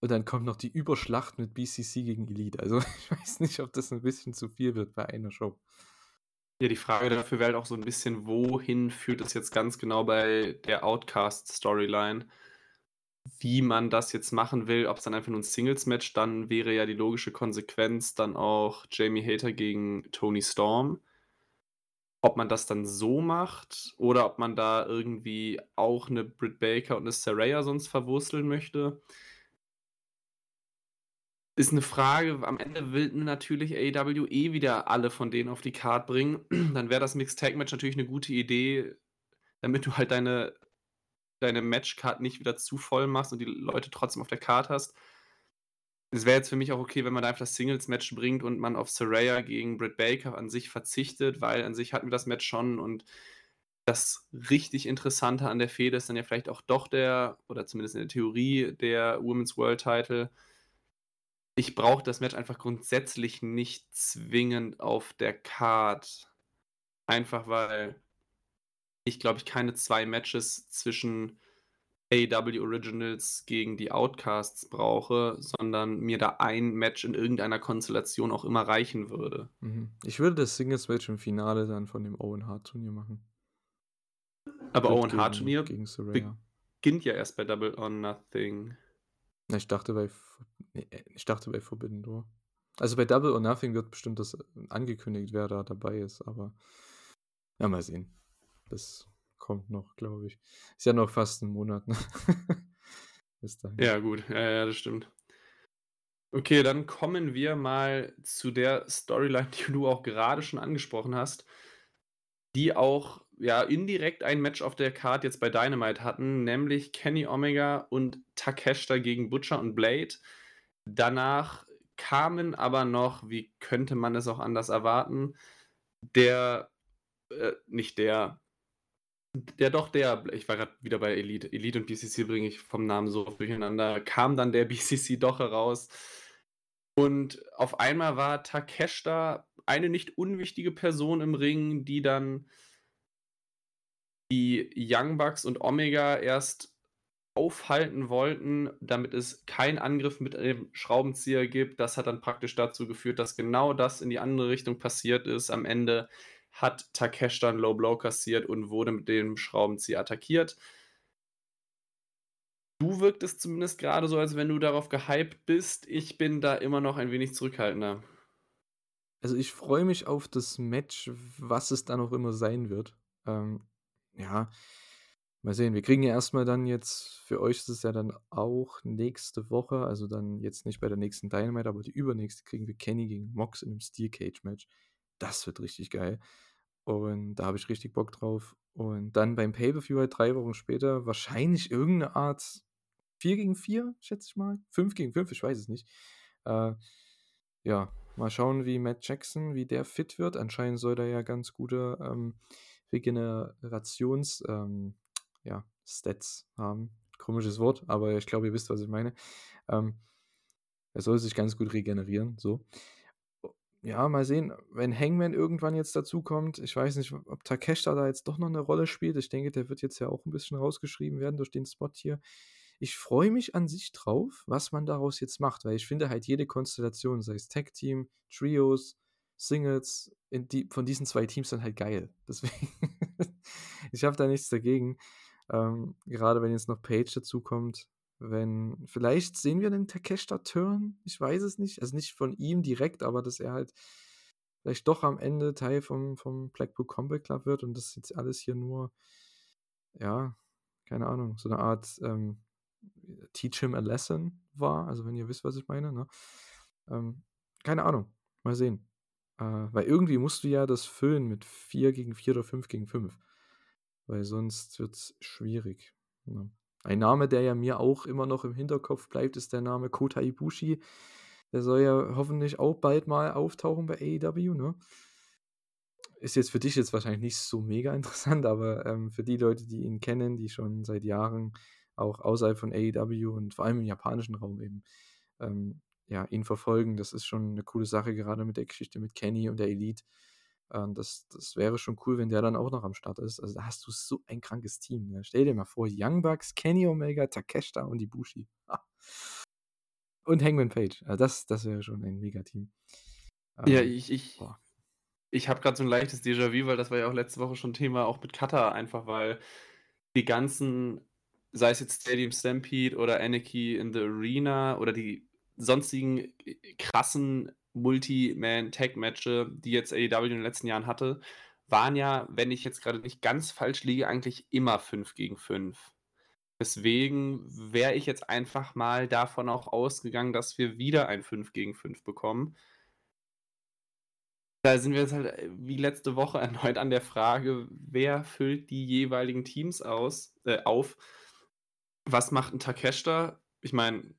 Und dann kommt noch die Überschlacht mit BCC gegen Elite. Also [LAUGHS] ich weiß nicht, ob das ein bisschen zu viel wird bei einer Show. Ja, die Frage dafür wäre halt auch so ein bisschen, wohin führt es jetzt ganz genau bei der Outcast-Storyline? Wie man das jetzt machen will, ob es dann einfach nur ein Singles-Match, dann wäre ja die logische Konsequenz dann auch Jamie Hater gegen Tony Storm. Ob man das dann so macht oder ob man da irgendwie auch eine Britt Baker und eine Saraya sonst verwursteln möchte. Ist eine Frage, am Ende will natürlich AEW eh wieder alle von denen auf die Card bringen. [CLEARS THROAT] Dann wäre das Mixed Tag Match natürlich eine gute Idee, damit du halt deine, deine Matchcard nicht wieder zu voll machst und die Leute trotzdem auf der Card hast. Es wäre jetzt für mich auch okay, wenn man da einfach das Singles-Match bringt und man auf Saraya gegen Britt Baker an sich verzichtet, weil an sich hatten wir das Match schon und das richtig Interessante an der Fehde ist dann ja vielleicht auch doch der, oder zumindest in der Theorie, der Women's World Title ich brauche das Match einfach grundsätzlich nicht zwingend auf der Card. Einfach weil ich, glaube ich, keine zwei Matches zwischen AEW Originals gegen die Outcasts brauche, sondern mir da ein Match in irgendeiner Konstellation auch immer reichen würde. Mhm. Ich würde das Singles-Match im Finale dann von dem Owen Hart-Turnier machen. Aber Owen Hart-Turnier beginnt ja erst bei Double or Nothing. Ich dachte bei Nee, äh, ich dachte bei Forbidden Door. Also bei Double or Nothing wird bestimmt das äh, angekündigt, wer da dabei ist, aber ja, mal sehen. Das kommt noch, glaube ich. Ist ja noch fast ein Monat. Ne? [LAUGHS] Bis dahin. Ja, gut. Ja, ja, das stimmt. Okay, dann kommen wir mal zu der Storyline, die du auch gerade schon angesprochen hast, die auch ja indirekt ein Match auf der Card jetzt bei Dynamite hatten, nämlich Kenny Omega und Takeshita gegen Butcher und Blade. Danach kamen aber noch, wie könnte man es auch anders erwarten, der, äh, nicht der, der doch der, ich war gerade wieder bei Elite, Elite und BCC bringe ich vom Namen so durcheinander, kam dann der [LAUGHS] BCC doch heraus. Und auf einmal war Takeshita eine nicht unwichtige Person im Ring, die dann die Young Bucks und Omega erst aufhalten wollten, damit es keinen Angriff mit dem Schraubenzieher gibt. Das hat dann praktisch dazu geführt, dass genau das in die andere Richtung passiert ist. Am Ende hat Takesh dann Low Blow kassiert und wurde mit dem Schraubenzieher attackiert. Du wirktest zumindest gerade so, als wenn du darauf gehypt bist. Ich bin da immer noch ein wenig zurückhaltender. Also ich freue mich auf das Match, was es dann auch immer sein wird. Ähm, ja, Mal sehen, wir kriegen ja erstmal dann jetzt, für euch ist es ja dann auch nächste Woche, also dann jetzt nicht bei der nächsten Dynamite, aber die übernächste kriegen wir Kenny gegen Mox in einem Steel Cage Match. Das wird richtig geil. Und da habe ich richtig Bock drauf. Und dann beim Pay-Per-View halt drei Wochen später wahrscheinlich irgendeine Art 4 gegen 4, schätze ich mal. 5 gegen 5, ich weiß es nicht. Äh, ja, mal schauen, wie Matt Jackson, wie der fit wird. Anscheinend soll er ja ganz gute ähm, Regenerations- ähm, ja, Stats haben. Komisches Wort, aber ich glaube, ihr wisst, was ich meine. Ähm, er soll sich ganz gut regenerieren, so. Ja, mal sehen, wenn Hangman irgendwann jetzt dazukommt. Ich weiß nicht, ob Takeshita da jetzt doch noch eine Rolle spielt. Ich denke, der wird jetzt ja auch ein bisschen rausgeschrieben werden durch den Spot hier. Ich freue mich an sich drauf, was man daraus jetzt macht, weil ich finde halt jede Konstellation, sei es Tag Team, Trios, Singles, die, von diesen zwei Teams dann halt geil. [LAUGHS] Deswegen, ich habe da nichts dagegen. Ähm, gerade wenn jetzt noch Page dazukommt, wenn, vielleicht sehen wir den Takeshita-Turn, ich weiß es nicht, also nicht von ihm direkt, aber dass er halt vielleicht doch am Ende Teil vom, vom Blackpool Combat Club wird und das jetzt alles hier nur, ja, keine Ahnung, so eine Art ähm, Teach him a lesson war, also wenn ihr wisst, was ich meine, ne? Ähm, keine Ahnung, mal sehen. Äh, weil irgendwie musst du ja das füllen mit 4 gegen 4 oder 5 gegen 5 weil sonst wird es schwierig. Ja. Ein Name, der ja mir auch immer noch im Hinterkopf bleibt, ist der Name Kota Ibushi. Der soll ja hoffentlich auch bald mal auftauchen bei AEW, ne? Ist jetzt für dich jetzt wahrscheinlich nicht so mega interessant, aber ähm, für die Leute, die ihn kennen, die schon seit Jahren auch außerhalb von AEW und vor allem im japanischen Raum eben ähm, ja, ihn verfolgen, das ist schon eine coole Sache, gerade mit der Geschichte mit Kenny und der Elite. Ähm, das, das wäre schon cool, wenn der dann auch noch am Start ist. Also da hast du so ein krankes Team. Ne? Stell dir mal vor, Young Bucks, Kenny Omega, Takeshita und Ibushi. [LAUGHS] Und Hangman Page. Also das, das wäre schon ein Mega-Team. Ja, ähm, ich, ich, ich habe gerade so ein leichtes Déjà-vu, weil das war ja auch letzte Woche schon Thema, auch mit Kata, einfach weil die ganzen, sei es jetzt Stadium Stampede oder Anarchy in the Arena oder die sonstigen krassen Multi-Man-Tag-Matches, die jetzt AEW in den letzten Jahren hatte, waren ja, wenn ich jetzt gerade nicht ganz falsch liege, eigentlich immer 5 gegen 5. Deswegen wäre ich jetzt einfach mal davon auch ausgegangen, dass wir wieder ein 5 gegen 5 bekommen. Da sind wir jetzt halt äh, wie letzte Woche [LAUGHS] erneut an der Frage, wer füllt die jeweiligen Teams aus, äh, auf? Was macht ein Takeshita? Ich meine,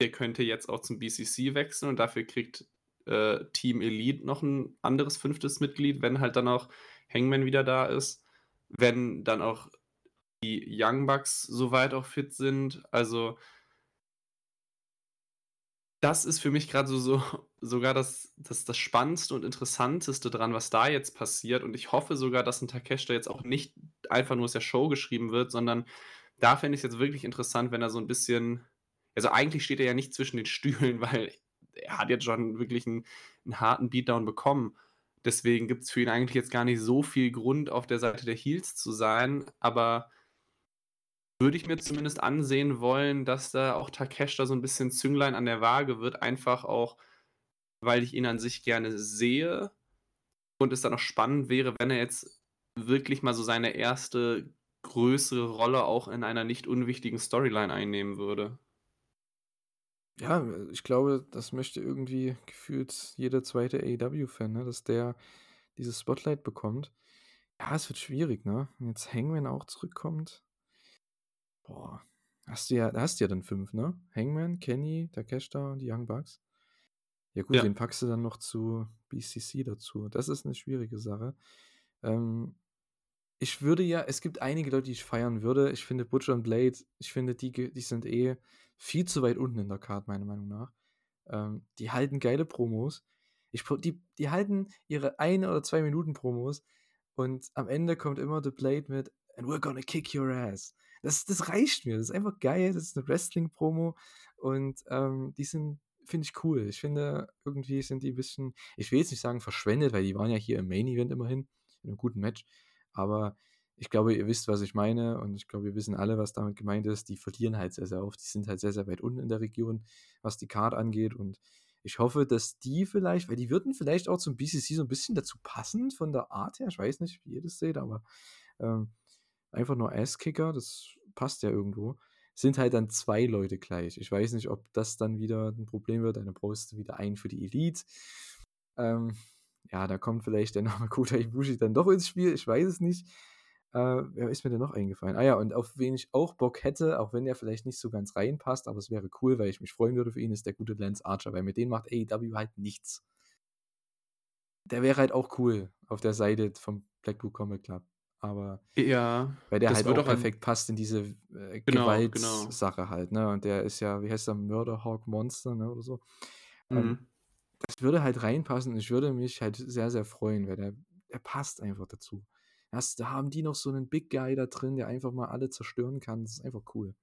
der könnte jetzt auch zum BCC wechseln und dafür kriegt äh, Team Elite noch ein anderes fünftes Mitglied, wenn halt dann auch Hangman wieder da ist. Wenn dann auch die Young Bucks soweit auch fit sind. Also das ist für mich gerade so, so [LAUGHS] sogar das, das, das Spannendste und Interessanteste dran, was da jetzt passiert. Und ich hoffe sogar, dass ein Takeshita jetzt auch nicht einfach nur aus der Show geschrieben wird, sondern da fände ich es jetzt wirklich interessant, wenn er so ein bisschen. Also eigentlich steht er ja nicht zwischen den Stühlen, [LAUGHS] weil er hat jetzt schon wirklich einen, einen harten Beatdown bekommen. Deswegen gibt es für ihn eigentlich jetzt gar nicht so viel Grund, auf der Seite der Heels zu sein. Aber würde ich mir zumindest ansehen wollen, dass da auch Takeshita so ein bisschen Zünglein an der Waage wird, einfach auch, weil ich ihn an sich gerne sehe und es dann auch spannend wäre, wenn er jetzt wirklich mal so seine erste größere Rolle auch in einer nicht unwichtigen Storyline einnehmen würde. Ja, ich glaube, das möchte irgendwie gefühlt jeder zweite AEW-Fan, ne? dass der dieses Spotlight bekommt. Ja, es wird schwierig, ne? Wenn jetzt Hangman auch zurückkommt, Boah. Hast du ja, hast du ja dann fünf, ne? Hangman, Kenny, Takeshita und die Young Bucks. Ja gut, ja. den packst du dann noch zu BCC dazu. Das ist eine schwierige Sache. Ähm, ich würde ja, es gibt einige Leute, die ich feiern würde. Ich finde Butcher und Blade, ich finde, die, die sind eh viel zu weit unten in der Karte, meiner Meinung nach. Ähm, die halten geile Promos. Ich, die, die halten ihre ein oder zwei Minuten Promos und am Ende kommt immer The Blade mit And we're gonna kick your ass. Das, das reicht mir. Das ist einfach geil. Das ist eine Wrestling-Promo. Und ähm, die sind, finde ich cool. Ich finde, irgendwie sind die ein bisschen, ich will jetzt nicht sagen verschwendet, weil die waren ja hier im Main-Event immerhin, in einem guten Match. Aber ich glaube, ihr wisst, was ich meine. Und ich glaube, wir wissen alle, was damit gemeint ist. Die verlieren halt sehr, sehr oft. Die sind halt sehr, sehr weit unten in der Region, was die Card angeht. Und ich hoffe, dass die vielleicht, weil die würden vielleicht auch zum BCC so ein bisschen dazu passen von der Art her. Ich weiß nicht, wie ihr das seht, aber ähm, einfach nur Ass-Kicker, das passt ja irgendwo, sind halt dann zwei Leute gleich. Ich weiß nicht, ob das dann wieder ein Problem wird. Dann brauchst du wieder einen für die Elite. Ähm, ja, da kommt vielleicht der [LAUGHS] Name Kota Ibushi dann doch ins Spiel. Ich weiß es nicht. Äh, wer ist mir denn noch eingefallen? Ah ja, und auf wen ich auch Bock hätte, auch wenn der vielleicht nicht so ganz reinpasst, aber es wäre cool, weil ich mich freuen würde für ihn, ist der gute Lance Archer, weil mit dem macht AEW halt nichts. Der wäre halt auch cool auf der Seite vom Blackpool Comic Club. Aber ja, weil der halt auch perfekt passt in diese äh, genau, Gewaltsache genau. halt, ne? Und der ist ja, wie heißt der, Murderhawk Monster, ne? Oder so. Ähm, mhm. Ähm, das würde halt reinpassen und ich würde mich halt sehr, sehr freuen, weil der, der passt einfach dazu. Das, da haben die noch so einen Big Guy da drin, der einfach mal alle zerstören kann. Das ist einfach cool.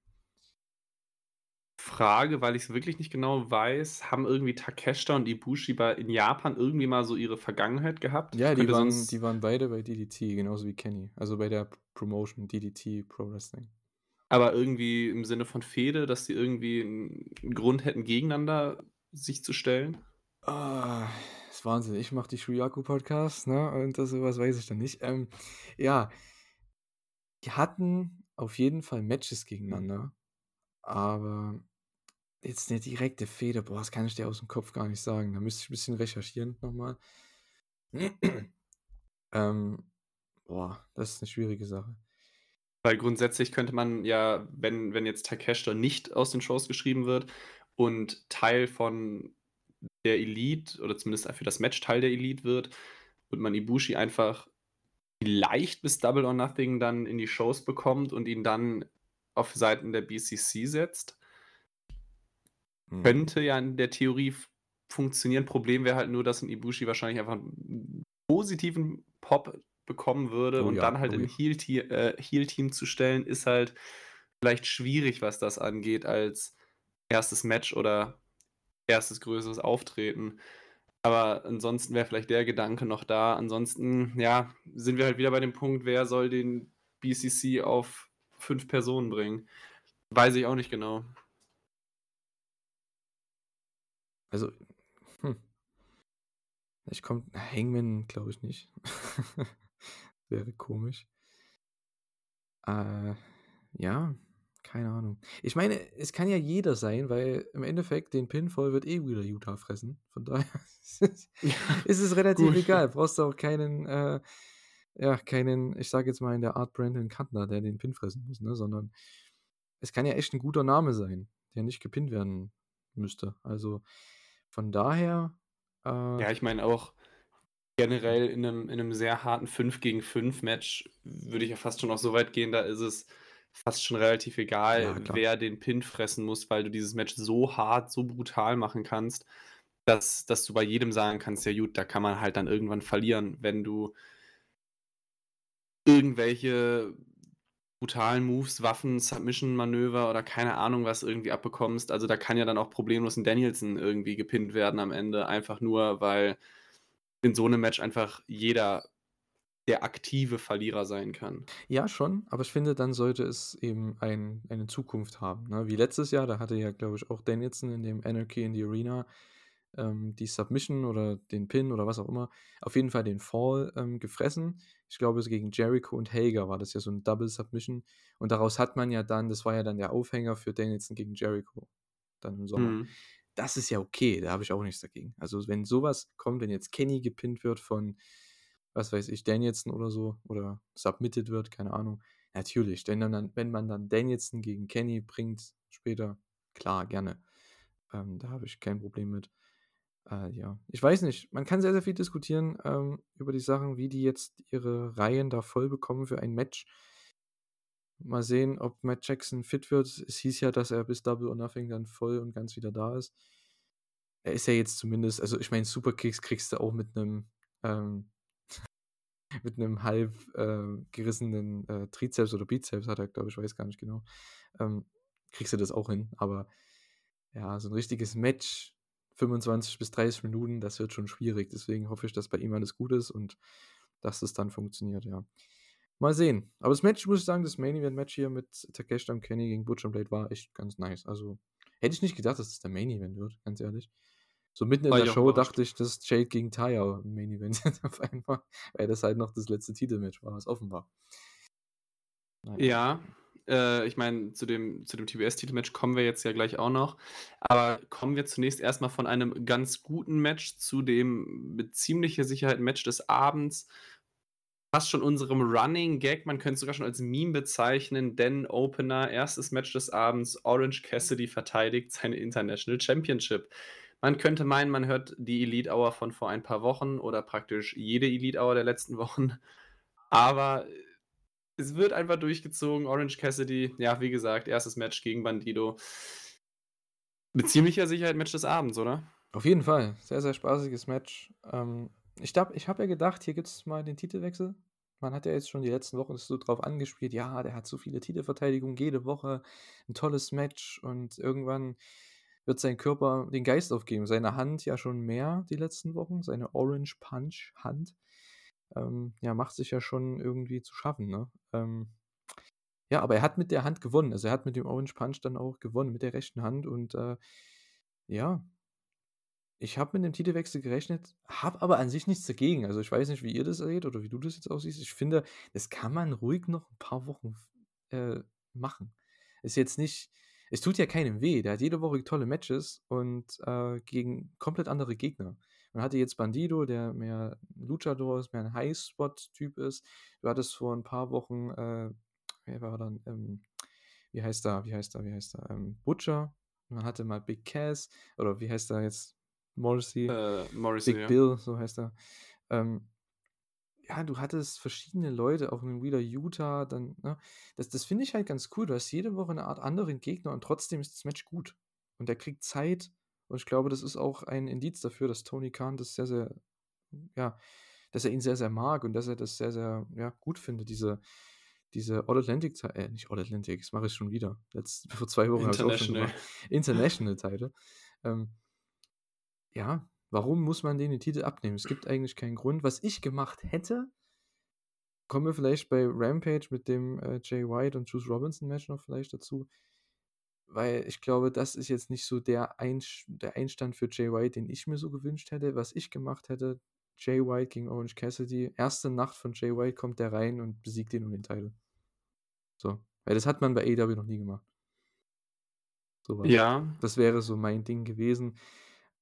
Frage, weil ich es wirklich nicht genau weiß, haben irgendwie Takeshita und Ibushi bei, in Japan irgendwie mal so ihre Vergangenheit gehabt? Ja, die waren, sonst... die waren beide bei DDT, genauso wie Kenny. Also bei der Promotion DDT Pro Wrestling. Aber irgendwie im Sinne von Fehde, dass die irgendwie einen Grund hätten, gegeneinander sich zu stellen? Ah, das ist Wahnsinn. Ich mache die Shuyaku-Podcast, ne? Und das sowas weiß ich dann nicht. Ähm, ja, die hatten auf jeden Fall Matches gegeneinander. Aber Jetzt eine direkte Feder, boah, das kann ich dir aus dem Kopf gar nicht sagen. Da müsste ich ein bisschen recherchieren nochmal. [CLEARS THROAT] ähm, boah, das ist eine schwierige Sache. Weil grundsätzlich könnte man ja, wenn wenn jetzt Takeshita nicht aus den Shows geschrieben wird und Teil von der Elite oder zumindest für das Match Teil der Elite wird und man Ibushi einfach vielleicht bis Double or Nothing dann in die Shows bekommt und ihn dann auf Seiten der BCC setzt. Mhm. Könnte ja in der Theorie funktionieren. Problem wäre halt nur, dass 'n Ibushi wahrscheinlich einfach 'n positiven Pop bekommen würde Oh und ja, dann halt oh in ja. Heel-Tea äh, zu stellen, ist halt vielleicht schwierig, was das angeht als erstes Match oder erstes größeres Auftreten. Aber ansonsten wäre vielleicht der Gedanke noch da. Ansonsten, ja, sind wir halt wieder bei dem Punkt, wer soll den BCC auf 5 Personen bringen? Weiß ich auch nicht genau. Also, hm. Ich komme Hangman glaube ich nicht. [LAUGHS] Wäre komisch. Äh, ja, keine Ahnung. Ich meine, es kann ja jeder sein, weil im Endeffekt den Pinfall wird eh wieder Utah fressen. Von daher [LAUGHS] ist es Ja, ist es relativ gut. egal. Brauchst du auch keinen, äh ja, keinen, ich sage jetzt mal in der Art Brandon Cutler, der den Pin fressen muss, ne, sondern es kann ja echt 'n guter Name sein, der nicht gepinnt werden müsste. Also, von daher, äh Ja, ich meine auch generell in 'nem in 'nem sehr harten 5-gegen-5 Match würde ich ja fast schon auch so weit gehen, da ist es fast schon relativ Ja, egal, klar. wer den Pin fressen muss, weil du dieses Match so hart, so brutal machen kannst, dass dass du bei jedem sagen kannst: „Ja gut, da kann man halt dann irgendwann verlieren, wenn du“ „irgendwelche brutalen Moves, Waffen, Submission-Manöver oder keine Ahnung was irgendwie abbekommst.“ Also, da kann ja dann auch problemlos 'n Danielson irgendwie gepinnt werden am Ende, einfach nur, weil in so 'nem Match einfach jeder der aktive Verlierer sein kann. Ja, schon, aber ich finde, dann sollte es eben ein eine Zukunft haben, ne? Wie letztes Jahr, da hatte ja, glaube ich, auch Danielson in dem Anarchy in the Arena, ähm, die Submission oder den Pin oder was auch immer, auf jeden Fall den Fall, ähm, gefressen. Ich glaube, so gegen Jericho und Hager war das ja so 'n Double Submission und daraus hat man ja dann das war ja dann der Aufhänger für Danielson gegen Jericho dann im Sommer. Mhm. Das ist ja okay, da habe ich auch nichts dagegen. Also, wenn so was kommt, wenn jetzt Kenny gepinnt wird von, was weiß ich, Danielson oder so oder submitted wird, keine Ahnung. Natürlich, wenn dann wenn man dann Danielson gegen Kenny bringt später, klar, gerne. Ähm, da habe ich kein Problem mit. Äh, ja, ich weiß nicht, man kann sehr, sehr viel diskutieren, ähm, über die Sachen, wie die jetzt ihre Reihen da voll bekommen für ein Match. Mal sehen, ob Matt Jackson fit wird. Es hieß ja, dass er bis Double or Nothing dann voll und ganz wieder da ist. Er ist ja jetzt zumindest also, ich meine, Superkicks kriegst du auch mit 'nem, ähm mit 'nem halb, äh, gerissenen, äh, Trizeps oder Bizeps hat er, glaube ich, weiß gar nicht genau. Ähm, kriegst du das auch hin, aber ja, so 'n richtiges Match, 25 bis 30 Minuten, das wird schon schwierig. Deswegen hoffe ich, dass bei ihm alles gut ist und dass das dann funktioniert, ja. Mal sehen. Aber das Match, muss ich sagen, das Main Event Match hier mit Takeshita und Kenny gegen Butcher Blade war echt ganz nice. Also, hätte ich nicht gedacht, dass das der Main Event wird, ganz ehrlich. So mitten in War der ich auch Show dachte ich, dass Jade gegen Taya im Main Event [LAUGHS] auf einmal, weil das halt noch das letzte Titelmatch war, was offen war. Na ja. Äh, ich meine, zu dem zu dem TBS-Titelmatch kommen wir jetzt ja gleich auch noch. Aber kommen wir zunächst erst mal von einem ganz guten Match zu dem mit ziemlicher Sicherheit Match des Abends. Fast schon unserem Running Gag, man könnte es sogar schon als Meme bezeichnen, denn Opener, erstes Match des Abends, Orange Cassidy verteidigt seine International Championship. Man könnte meinen, man hört die Elite Hour von vor ein paar Wochen oder praktisch jede Elite Hour der letzten [LAUGHS] Wochen. Aber es wird einfach durchgezogen. Orange Cassidy, ja, wie gesagt, erstes Match gegen Bandido. Mit ziemlicher Sicherheit Match des Abends, oder? Auf jeden Fall. Sehr, sehr spaßiges Match. Ähm, ich ich habe ja gedacht, hier gibt's mal den Titelwechsel. Man hat ja jetzt schon die letzten Wochen so drauf angespielt: „Ja, der hat so viele Titelverteidigungen jede Woche, 'n tolles Match und irgendwann wird sein Körper den Geist aufgeben.“ Seine Hand ja schon mehr die letzten Wochen, seine Orange Punch Hand, ähm, ja, macht sich ja schon irgendwie zu schaffen, ne? Ähm, ja, aber er hat mit der Hand gewonnen. Also, er hat mit dem Orange Punch dann auch gewonnen mit der rechten Hand und, äh, ja ich habe mit 'nem Titelwechsel gerechnet, habe aber an sich nichts dagegen. Also, ich weiß nicht, wie ihr das seht oder wie du das jetzt auch siehst. Ich finde, das kann man ruhig noch 'n paar Wochen äh, machen. Ist jetzt nicht es tut ja keinem weh. Der hat jede Woche tolle Matches und, äh, gegen komplett andere Gegner. Man hatte jetzt Bandido, der mehr Luchador ist, mehr 'n High-Spot-Typ ist. Du hattest vor 'n paar Wochen, äh, wer war dann, ähm, wie heißt er, wie heißt er, wie heißt er, ähm, Butcher, man hatte mal Big Cass, oder wie heißt er jetzt, Morrissey, Äh, Morrissey, Big ja. Bill, so heißt er. Ähm, ja, du hattest verschiedene Leute, auch in wieder Utah, dann, ne? Das, das finde ich halt ganz cool. Du hast jede Woche eine Art anderen Gegner und trotzdem ist das Match gut. Und der kriegt Zeit. Und ich glaube, das ist auch ein Indiz dafür, dass Tony Khan das sehr, sehr, ja, dass er ihn sehr, sehr mag und dass er das sehr, sehr, ja, gut findet, diese, diese All-Atlantic, äh, nicht All-Atlantic, das mache ich schon wieder. Letzt, [LAUGHS] vor zwei Wochen habe ich auch schon International. gemacht. International-Title. Ähm, ja, warum muss man den den Titel abnehmen? Es gibt eigentlich keinen Grund. Was ich gemacht hätte, kommen wir vielleicht bei Rampage mit dem äh, Jay White und Juice Robinson Match noch vielleicht dazu. Weil ich glaube, das ist jetzt nicht so der, Einsch der Einstand für Jay White, den ich mir so gewünscht hätte. Was ich gemacht hätte, Jay White gegen Orange Cassidy. Erste Nacht von Jay White kommt der rein und besiegt ihn um den Titel. So. Weil das hat man bei AEW noch nie gemacht. Sowas. Ja. Das wäre so mein Ding gewesen.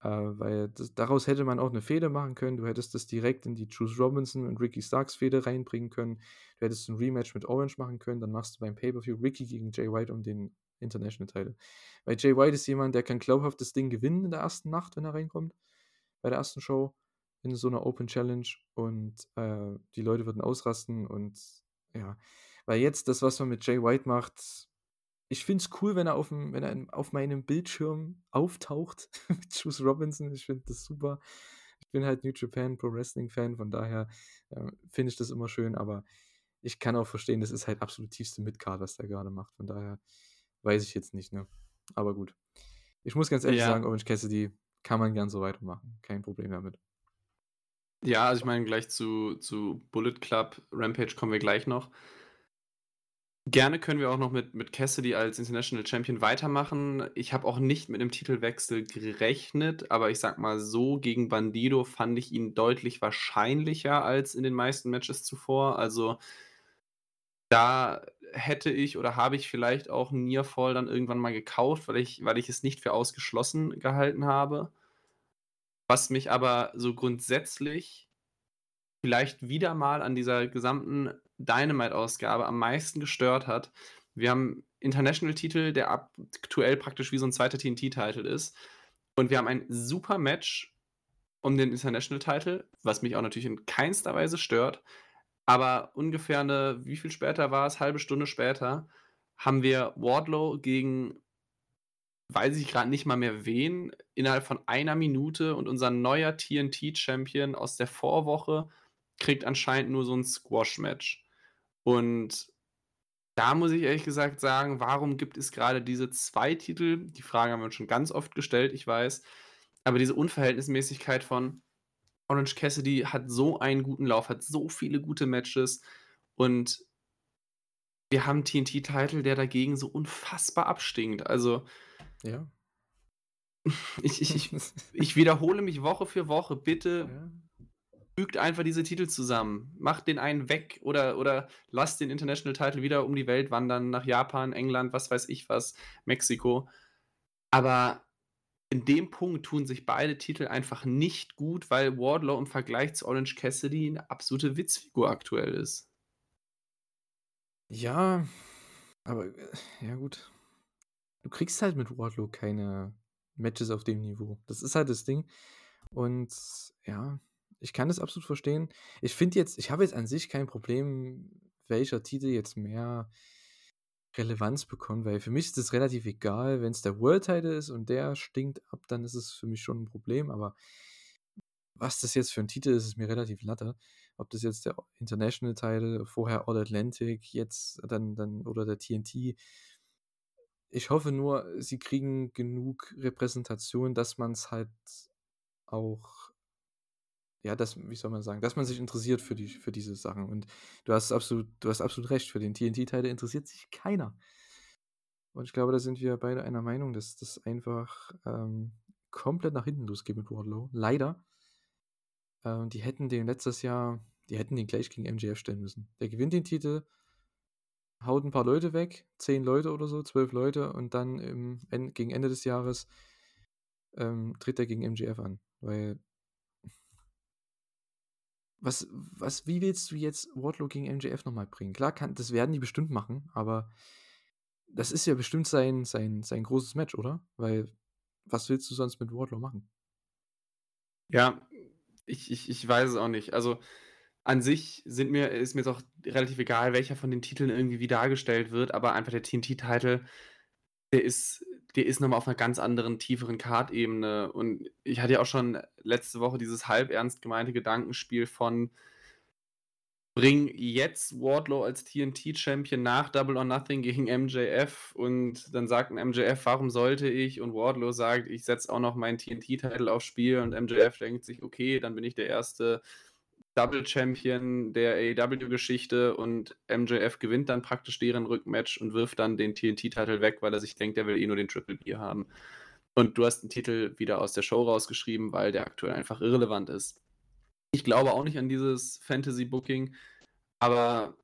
Äh, weil das, daraus hätte man auch eine Fehde machen können. Du hättest das direkt in die Juice Robinson und Ricky Starks Fehde reinbringen können. Du hättest ein Rematch mit Orange machen können. Dann machst du beim Pay-Per-View Ricky gegen Jay White um den International Title. Weil Jay White ist jemand, der kann glaubhaft das Ding gewinnen in der ersten Nacht, wenn er reinkommt. Bei der ersten Show in so einer Open Challenge. Und äh, die Leute würden ausrasten. Und ja, weil jetzt das, was man mit Jay White macht, ich finde es cool, wenn er, auf, dem, wenn er auf meinem Bildschirm auftaucht [LAUGHS] mit Juice Robinson. Ich finde das super. Ich bin halt New Japan Pro Wrestling Fan, von daher äh, finde ich das immer schön, aber ich kann auch verstehen, das ist halt absolut tiefste Midcard, was der gerade macht. Von daher weiß ich jetzt nicht, ne? Aber gut. Ich muss ganz ehrlich Ja. sagen, Orange Cassidy kann man gern so weitermachen. Kein Problem damit. Ja, also ich meine, gleich zu, zu Bullet Club Rampage kommen wir gleich noch. Gerne können wir auch noch mit, mit Cassidy als International Champion weitermachen. Ich habe auch nicht mit einem Titelwechsel gerechnet, aber ich sag mal so, gegen Bandido fand ich ihn deutlich wahrscheinlicher als in den meisten Matches zuvor. Also da hätte ich oder habe ich vielleicht auch Nearfall dann irgendwann mal gekauft, weil ich, weil ich es nicht für ausgeschlossen gehalten habe. Was mich aber so grundsätzlich vielleicht wieder mal an dieser gesamten Dynamite-Ausgabe am meisten gestört hat. Wir haben International-Titel, der aktuell praktisch wie so ein zweiter TNT-Titel ist. Und wir haben ein super Match um den International-Titel, was mich auch natürlich in keinster Weise stört. Aber ungefähr eine, wie viel später war es, halbe Stunde später, haben wir Wardlow gegen, weiß ich gerade nicht mal mehr wen, innerhalb von einer Minute und unser neuer TNT-Champion aus der Vorwoche kriegt anscheinend nur so ein Squash-Match. Und da muss ich ehrlich gesagt sagen, warum gibt es gerade diese zwei Titel? Die Frage haben wir uns schon ganz oft gestellt, ich weiß. Aber diese Unverhältnismäßigkeit von Orange Cassidy hat so einen guten Lauf, hat so viele gute Matches und wir haben TNT-Titel, der dagegen so unfassbar abstinkt. Also Ja. [LAUGHS] ich, ich, ich, ich wiederhole mich Woche für Woche. Bitte ja. Fügt einfach diese Titel zusammen. Macht den einen weg oder, oder lasst den International Title wieder um die Welt wandern, nach Japan, England, was weiß ich was, Mexiko. Aber in dem Punkt tun sich beide Titel einfach nicht gut, weil Wardlow im Vergleich zu Orange Cassidy eine absolute Witzfigur aktuell ist. Ja, aber äh, ja gut. Du kriegst halt mit Wardlow keine Matches auf dem Niveau. Das ist halt das Ding. Und ja, ich kann das absolut verstehen. Ich finde jetzt, ich habe jetzt an sich kein Problem, welcher Titel jetzt mehr Relevanz bekommt, weil für mich ist es relativ egal, wenn es der World Title ist und der stinkt ab, dann ist es für mich schon ein Problem, aber was das jetzt für ein Titel ist, ist mir relativ latte. Ob das jetzt der International Title, vorher All Atlantic, jetzt dann, dann oder der TNT. Ich hoffe nur, sie kriegen genug Repräsentation, dass man es halt auch, ja, das, wie soll man sagen, dass man sich interessiert für, die, für diese Sachen. Und du hast absolut, du hast absolut recht, für den TNT-Titel interessiert sich keiner. Und ich glaube, da sind wir beide einer Meinung, dass das einfach ähm, komplett nach hinten losgeht mit Wardlow. Leider. Ähm, die hätten den letztes Jahr, die hätten den gleich gegen MJF stellen müssen. Der gewinnt den Titel, haut ein paar Leute weg, zehn Leute oder so, zwölf Leute und dann im, en, gegen Ende des Jahres ähm, tritt er gegen MJF an. Weil was, was, wie willst du jetzt Wardlow gegen MJF nochmal bringen? Klar, kann, das werden die bestimmt machen, aber das ist ja bestimmt sein, sein, sein großes Match, oder? Weil, was willst du sonst mit Wardlow machen? Ja, ich, ich, ich weiß es auch nicht. Also an sich sind mir, ist mir jetzt auch relativ egal, welcher von den Titeln irgendwie wie dargestellt wird, aber einfach der TNT-Titel, der ist, der ist nochmal auf einer ganz anderen, tieferen Card-Ebene. Und ich hatte ja auch schon letzte Woche dieses halb ernst gemeinte Gedankenspiel von bring jetzt Wardlow als TNT-Champion nach Double or Nothing gegen MJF und dann sagt ein MJF, warum sollte ich? Und Wardlow sagt, ich setze auch noch meinen TNT-Titel aufs Spiel und MJF denkt sich, okay, dann bin ich der erste Double Champion der AEW-Geschichte und MJF gewinnt dann praktisch deren Rückmatch und wirft dann den TNT-Titel weg, weil er sich denkt, er will eh nur den Triple B haben. Und du hast den Titel wieder aus der Show rausgeschrieben, weil der aktuell einfach irrelevant ist. Ich glaube auch nicht an dieses Fantasy-Booking, aber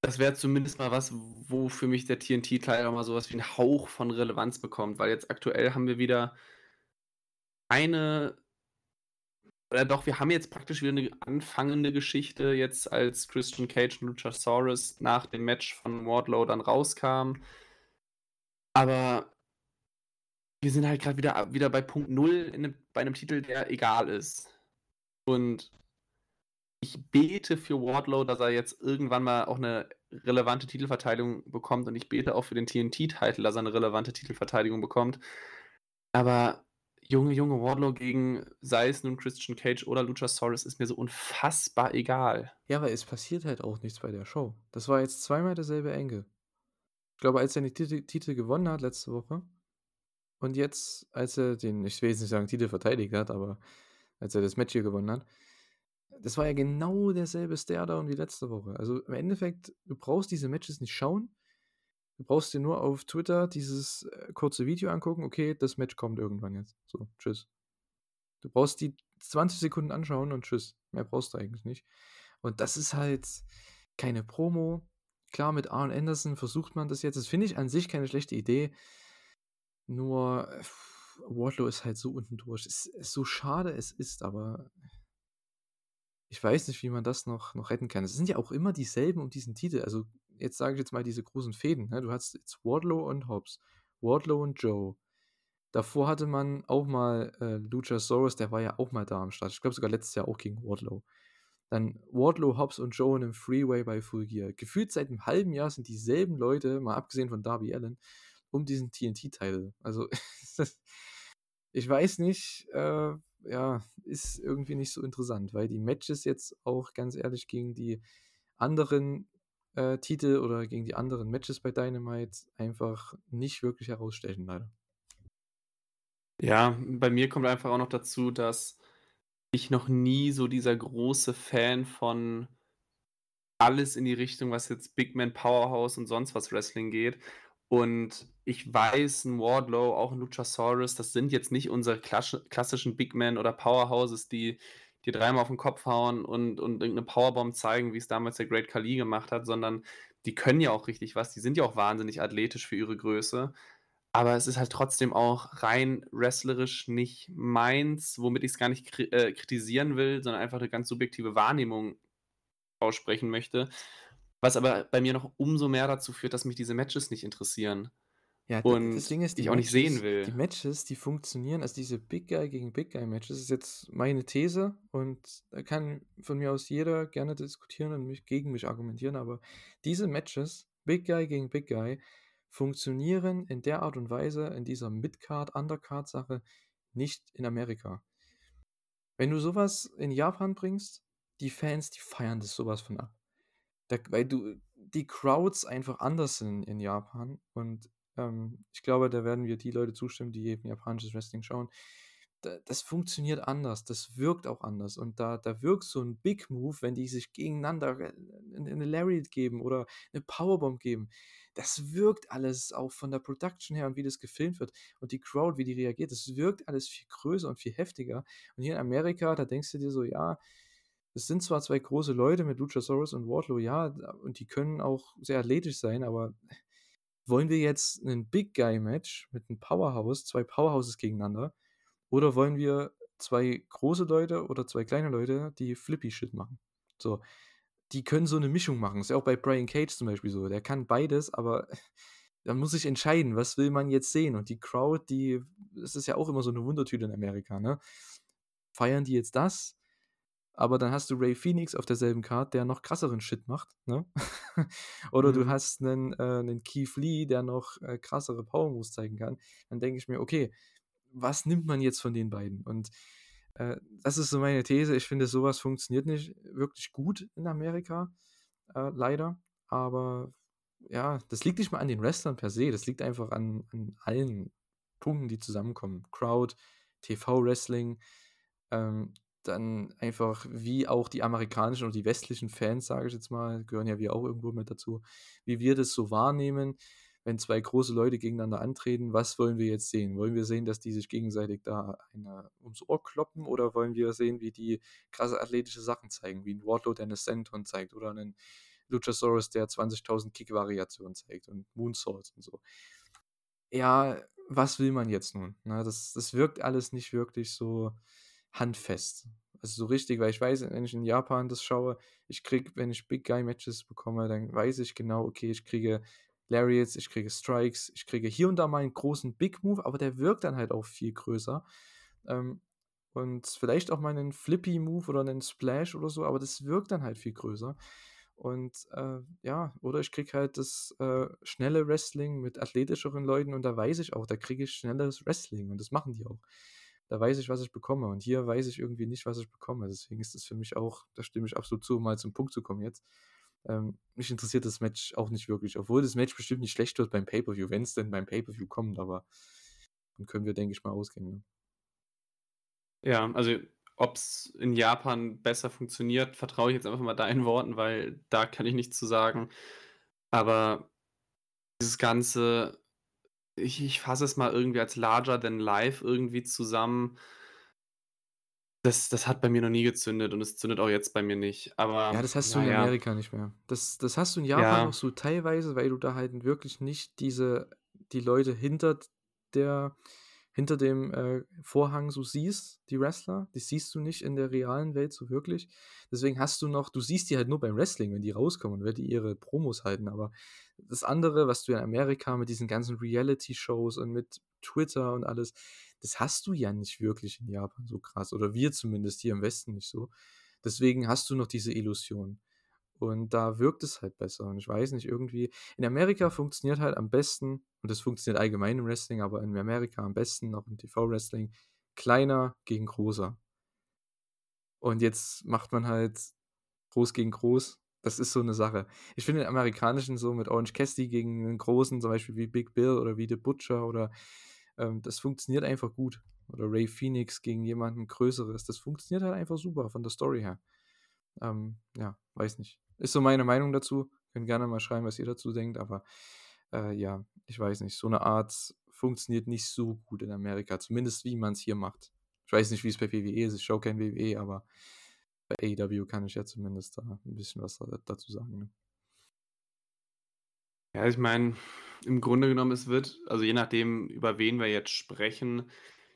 das wäre zumindest mal was, wo für mich der TNT-Teil auch mal sowas wie einen Hauch von Relevanz bekommt, weil jetzt aktuell haben wir wieder eine oder doch, wir haben jetzt praktisch wieder eine anfangende Geschichte, jetzt als Christian Cage und Luchasaurus nach dem Match von Wardlow dann rauskam. Aber wir sind halt gerade wieder, wieder bei Punkt Null in, bei einem Titel, der egal ist. Und ich bete für Wardlow, dass er jetzt irgendwann mal auch eine relevante Titelverteidigung bekommt und ich bete auch für den TNT-Titel, dass er eine relevante Titelverteidigung bekommt. Aber junge, junge Wardlow gegen, sei es nun Christian Cage oder Luchasaurus, ist mir so unfassbar egal. Ja, aber es passiert halt auch nichts bei der Show. Das war jetzt zweimal derselbe Engel. Ich glaube, als er den Titel, gewonnen hat letzte Woche und jetzt, als er den, ich will jetzt nicht sagen Titel verteidigt hat, aber als er das Match hier gewonnen hat. Das war ja genau derselbe Stairdown wie letzte Woche. Also im Endeffekt, du brauchst diese Matches nicht schauen. Du brauchst dir nur auf Twitter dieses äh, kurze Video angucken. Okay, das Match kommt irgendwann jetzt. So, tschüss. Du brauchst die 20 Sekunden anschauen und tschüss. Mehr brauchst du eigentlich nicht. Und das ist halt keine Promo. Klar, mit Arn Anderson versucht man das jetzt. Das finde ich an sich keine schlechte Idee. Nur, äh, Wardlow ist halt so unten durch. Es ist so schade es ist, aber ich weiß nicht, wie man das noch, noch retten kann. Es sind ja auch immer dieselben um diesen Titel. Also jetzt sage ich jetzt mal diese großen Fäden. Ne? Du hast jetzt Wardlow und Hobbs, Wardlow und Joe. Davor hatte man auch mal äh, Luchasaurus, der war ja auch mal da am Start. Ich glaube sogar letztes Jahr auch gegen Wardlow. Dann Wardlow, Hobbs und Joe in einem Freeway bei Full Gear. Gefühlt seit einem halben Jahr sind dieselben Leute, mal abgesehen von Darby Allen, um diesen TNT-Titel. Also [LAUGHS] ich weiß nicht, äh, ja, ist irgendwie nicht so interessant, weil die Matches jetzt auch ganz ehrlich gegen die anderen äh, Titel oder gegen die anderen Matches bei Dynamite einfach nicht wirklich herausstechen, leider. Ja, bei mir kommt einfach auch noch dazu, dass ich noch nie so dieser große Fan von alles in die Richtung, was jetzt Big Man Powerhouse und sonst was Wrestling geht. Und ich weiß, ein Wardlow, auch ein Luchasaurus, das sind jetzt nicht unsere klassischen Big Men oder Powerhouses, die dir dreimal auf den Kopf hauen und, und irgendeine Powerbomb zeigen, wie es damals der Great Khali gemacht hat, sondern die können ja auch richtig was. Die sind ja auch wahnsinnig athletisch für ihre Größe. Aber es ist halt trotzdem auch rein wrestlerisch nicht meins, womit ich es gar nicht kri äh, kritisieren will, sondern einfach eine ganz subjektive Wahrnehmung aussprechen möchte. Was aber bei mir noch umso mehr dazu führt, dass mich diese Matches nicht interessieren. Ja, und das Ding ist, die ich auch Matches, nicht sehen will. Die Matches, die funktionieren, also diese Big Guy gegen Big Guy Matches, ist jetzt meine These und da kann von mir aus jeder gerne diskutieren und mich gegen mich argumentieren, aber diese Matches, Big Guy gegen Big Guy, funktionieren in der Art und Weise in dieser Midcard, Undercard Sache nicht in Amerika. Wenn du sowas in Japan bringst, die Fans, die feiern das sowas von ab. Da, weil du die Crowds einfach anders sind in Japan und ähm, ich glaube, da werden wir die Leute zustimmen, die eben japanisches Wrestling schauen. Da, das funktioniert anders, das wirkt auch anders und da, da wirkt so ein Big Move, wenn die sich gegeneinander eine Lariat geben oder eine Powerbomb geben. Das wirkt alles auch von der Production her und wie das gefilmt wird und die Crowd, wie die reagiert, das wirkt alles viel größer und viel heftiger. Und hier in Amerika, da denkst du dir so, ja, es sind zwar zwei große Leute mit Luchasaurus und Wardlow, ja, und die können auch sehr athletisch sein, aber wollen wir jetzt ein Big Guy Match mit einem Powerhouse, zwei Powerhouses gegeneinander, oder wollen wir zwei große Leute oder zwei kleine Leute, die Flippy-Shit machen. So, die können so eine Mischung machen. Ist ja auch bei Brian Cage zum Beispiel so. Der kann beides, aber [LAUGHS] da muss ich entscheiden, was will man jetzt sehen? Und die Crowd, die, das ist ja auch immer so eine Wundertüte in Amerika, ne? Feiern die jetzt das? Aber dann hast du Ray Phoenix auf derselben Card, der noch krasseren Shit macht, ne? [LAUGHS] Oder du Mhm. hast einen, äh, 'nen Keith Lee, der noch äh, krassere Power Moves zeigen kann. Dann denke ich mir, okay, was nimmt man jetzt von den beiden? Und äh, das ist so meine These. Ich finde, sowas funktioniert nicht wirklich gut in Amerika, äh, leider. Aber ja, das liegt nicht mal an den Wrestlern per se. Das liegt einfach an, an allen Punkten, die zusammenkommen. Crowd, TV-Wrestling, ähm, dann einfach, wie auch die amerikanischen oder die westlichen Fans, sage ich jetzt mal, gehören ja wir auch irgendwo mit dazu, wie wir das so wahrnehmen, wenn zwei große Leute gegeneinander antreten, was wollen wir jetzt sehen? Wollen wir sehen, dass die sich gegenseitig da eine ums Ohr kloppen oder wollen wir sehen, wie die krasse athletische Sachen zeigen, wie ein Wardlow, der eine Senton zeigt oder einen Luchasaurus, der 20.000 Kick-Variationen zeigt und Moonsaults und so. Ja, was will man jetzt nun? Na, das, das wirkt alles nicht wirklich so handfest. Also so richtig, weil ich weiß, wenn ich in Japan das schaue, ich kriege, wenn ich Big Guy Matches bekomme, dann weiß ich genau, okay, ich kriege Lariats, ich kriege Strikes, ich kriege hier und da mal einen großen Big Move, aber der wirkt dann halt auch viel größer. Ähm, und vielleicht auch mal einen Flippy Move oder einen Splash oder so, aber das wirkt dann halt viel größer. Und äh, ja, oder ich kriege halt das äh, schnelle Wrestling mit athletischeren Leuten und da weiß ich auch, da kriege ich schnelleres Wrestling und das machen die auch. Da weiß ich, was ich bekomme. Und hier weiß ich irgendwie nicht, was ich bekomme. Deswegen ist das für mich auch, da stimme ich absolut zu, um mal zum Punkt zu kommen jetzt. Ähm, mich interessiert das Match auch nicht wirklich. Obwohl das Match bestimmt nicht schlecht wird beim Pay-Per-View, wenn es denn beim Pay-Per-View kommt, aber dann können wir, denke ich mal, ausgehen. Ne? Ja, also ob es in Japan besser funktioniert, vertraue ich jetzt einfach mal deinen Worten, weil da kann ich nichts zu sagen. Aber dieses Ganze, ich, ich fasse es mal irgendwie als larger than life irgendwie zusammen. Das, das hat bei mir noch nie gezündet und es zündet auch jetzt bei mir nicht. Aber Ja, das hast du in naja, Amerika nicht mehr. Das, das hast du in Japan ja, noch so teilweise, weil du da halt wirklich nicht diese, die Leute hinter der, hinter dem äh, Vorhang so siehst, die Wrestler, die siehst du nicht in der realen Welt so wirklich. Deswegen hast du noch, du siehst die halt nur beim Wrestling, wenn die rauskommen und wenn die ihre Promos halten. Aber das andere, was du in Amerika mit diesen ganzen Reality-Shows und mit Twitter und alles, das hast du ja nicht wirklich in Japan so krass. Oder wir zumindest hier im Westen nicht so. Deswegen hast du noch diese Illusion. Und da wirkt es halt besser. Und ich weiß nicht, irgendwie. In Amerika funktioniert halt am besten, und das funktioniert allgemein im Wrestling, aber in Amerika am besten, auch im TV-Wrestling, kleiner gegen großer. Und jetzt macht man halt groß gegen groß. Das ist so eine Sache. Ich finde den amerikanischen so mit Orange Cassidy gegen einen großen, zum Beispiel wie Big Bill oder wie The Butcher oder ähm, das funktioniert einfach gut. Oder Ray Phoenix gegen jemanden Größeres. Das funktioniert halt einfach super von der Story her. Ähm, ja, weiß nicht. Ist so meine Meinung dazu. Könnt gerne mal schreiben, was ihr dazu denkt, aber äh, ja, ich weiß nicht. So eine Art funktioniert nicht so gut in Amerika, zumindest wie man es hier macht. Ich weiß nicht, wie es bei WWE ist. Ich schaue kein WWE, aber bei AEW kann ich ja zumindest da ein bisschen was da, dazu sagen. Ne? Ja, ich meine, im Grunde genommen, es wird, also je nachdem, über wen wir jetzt sprechen,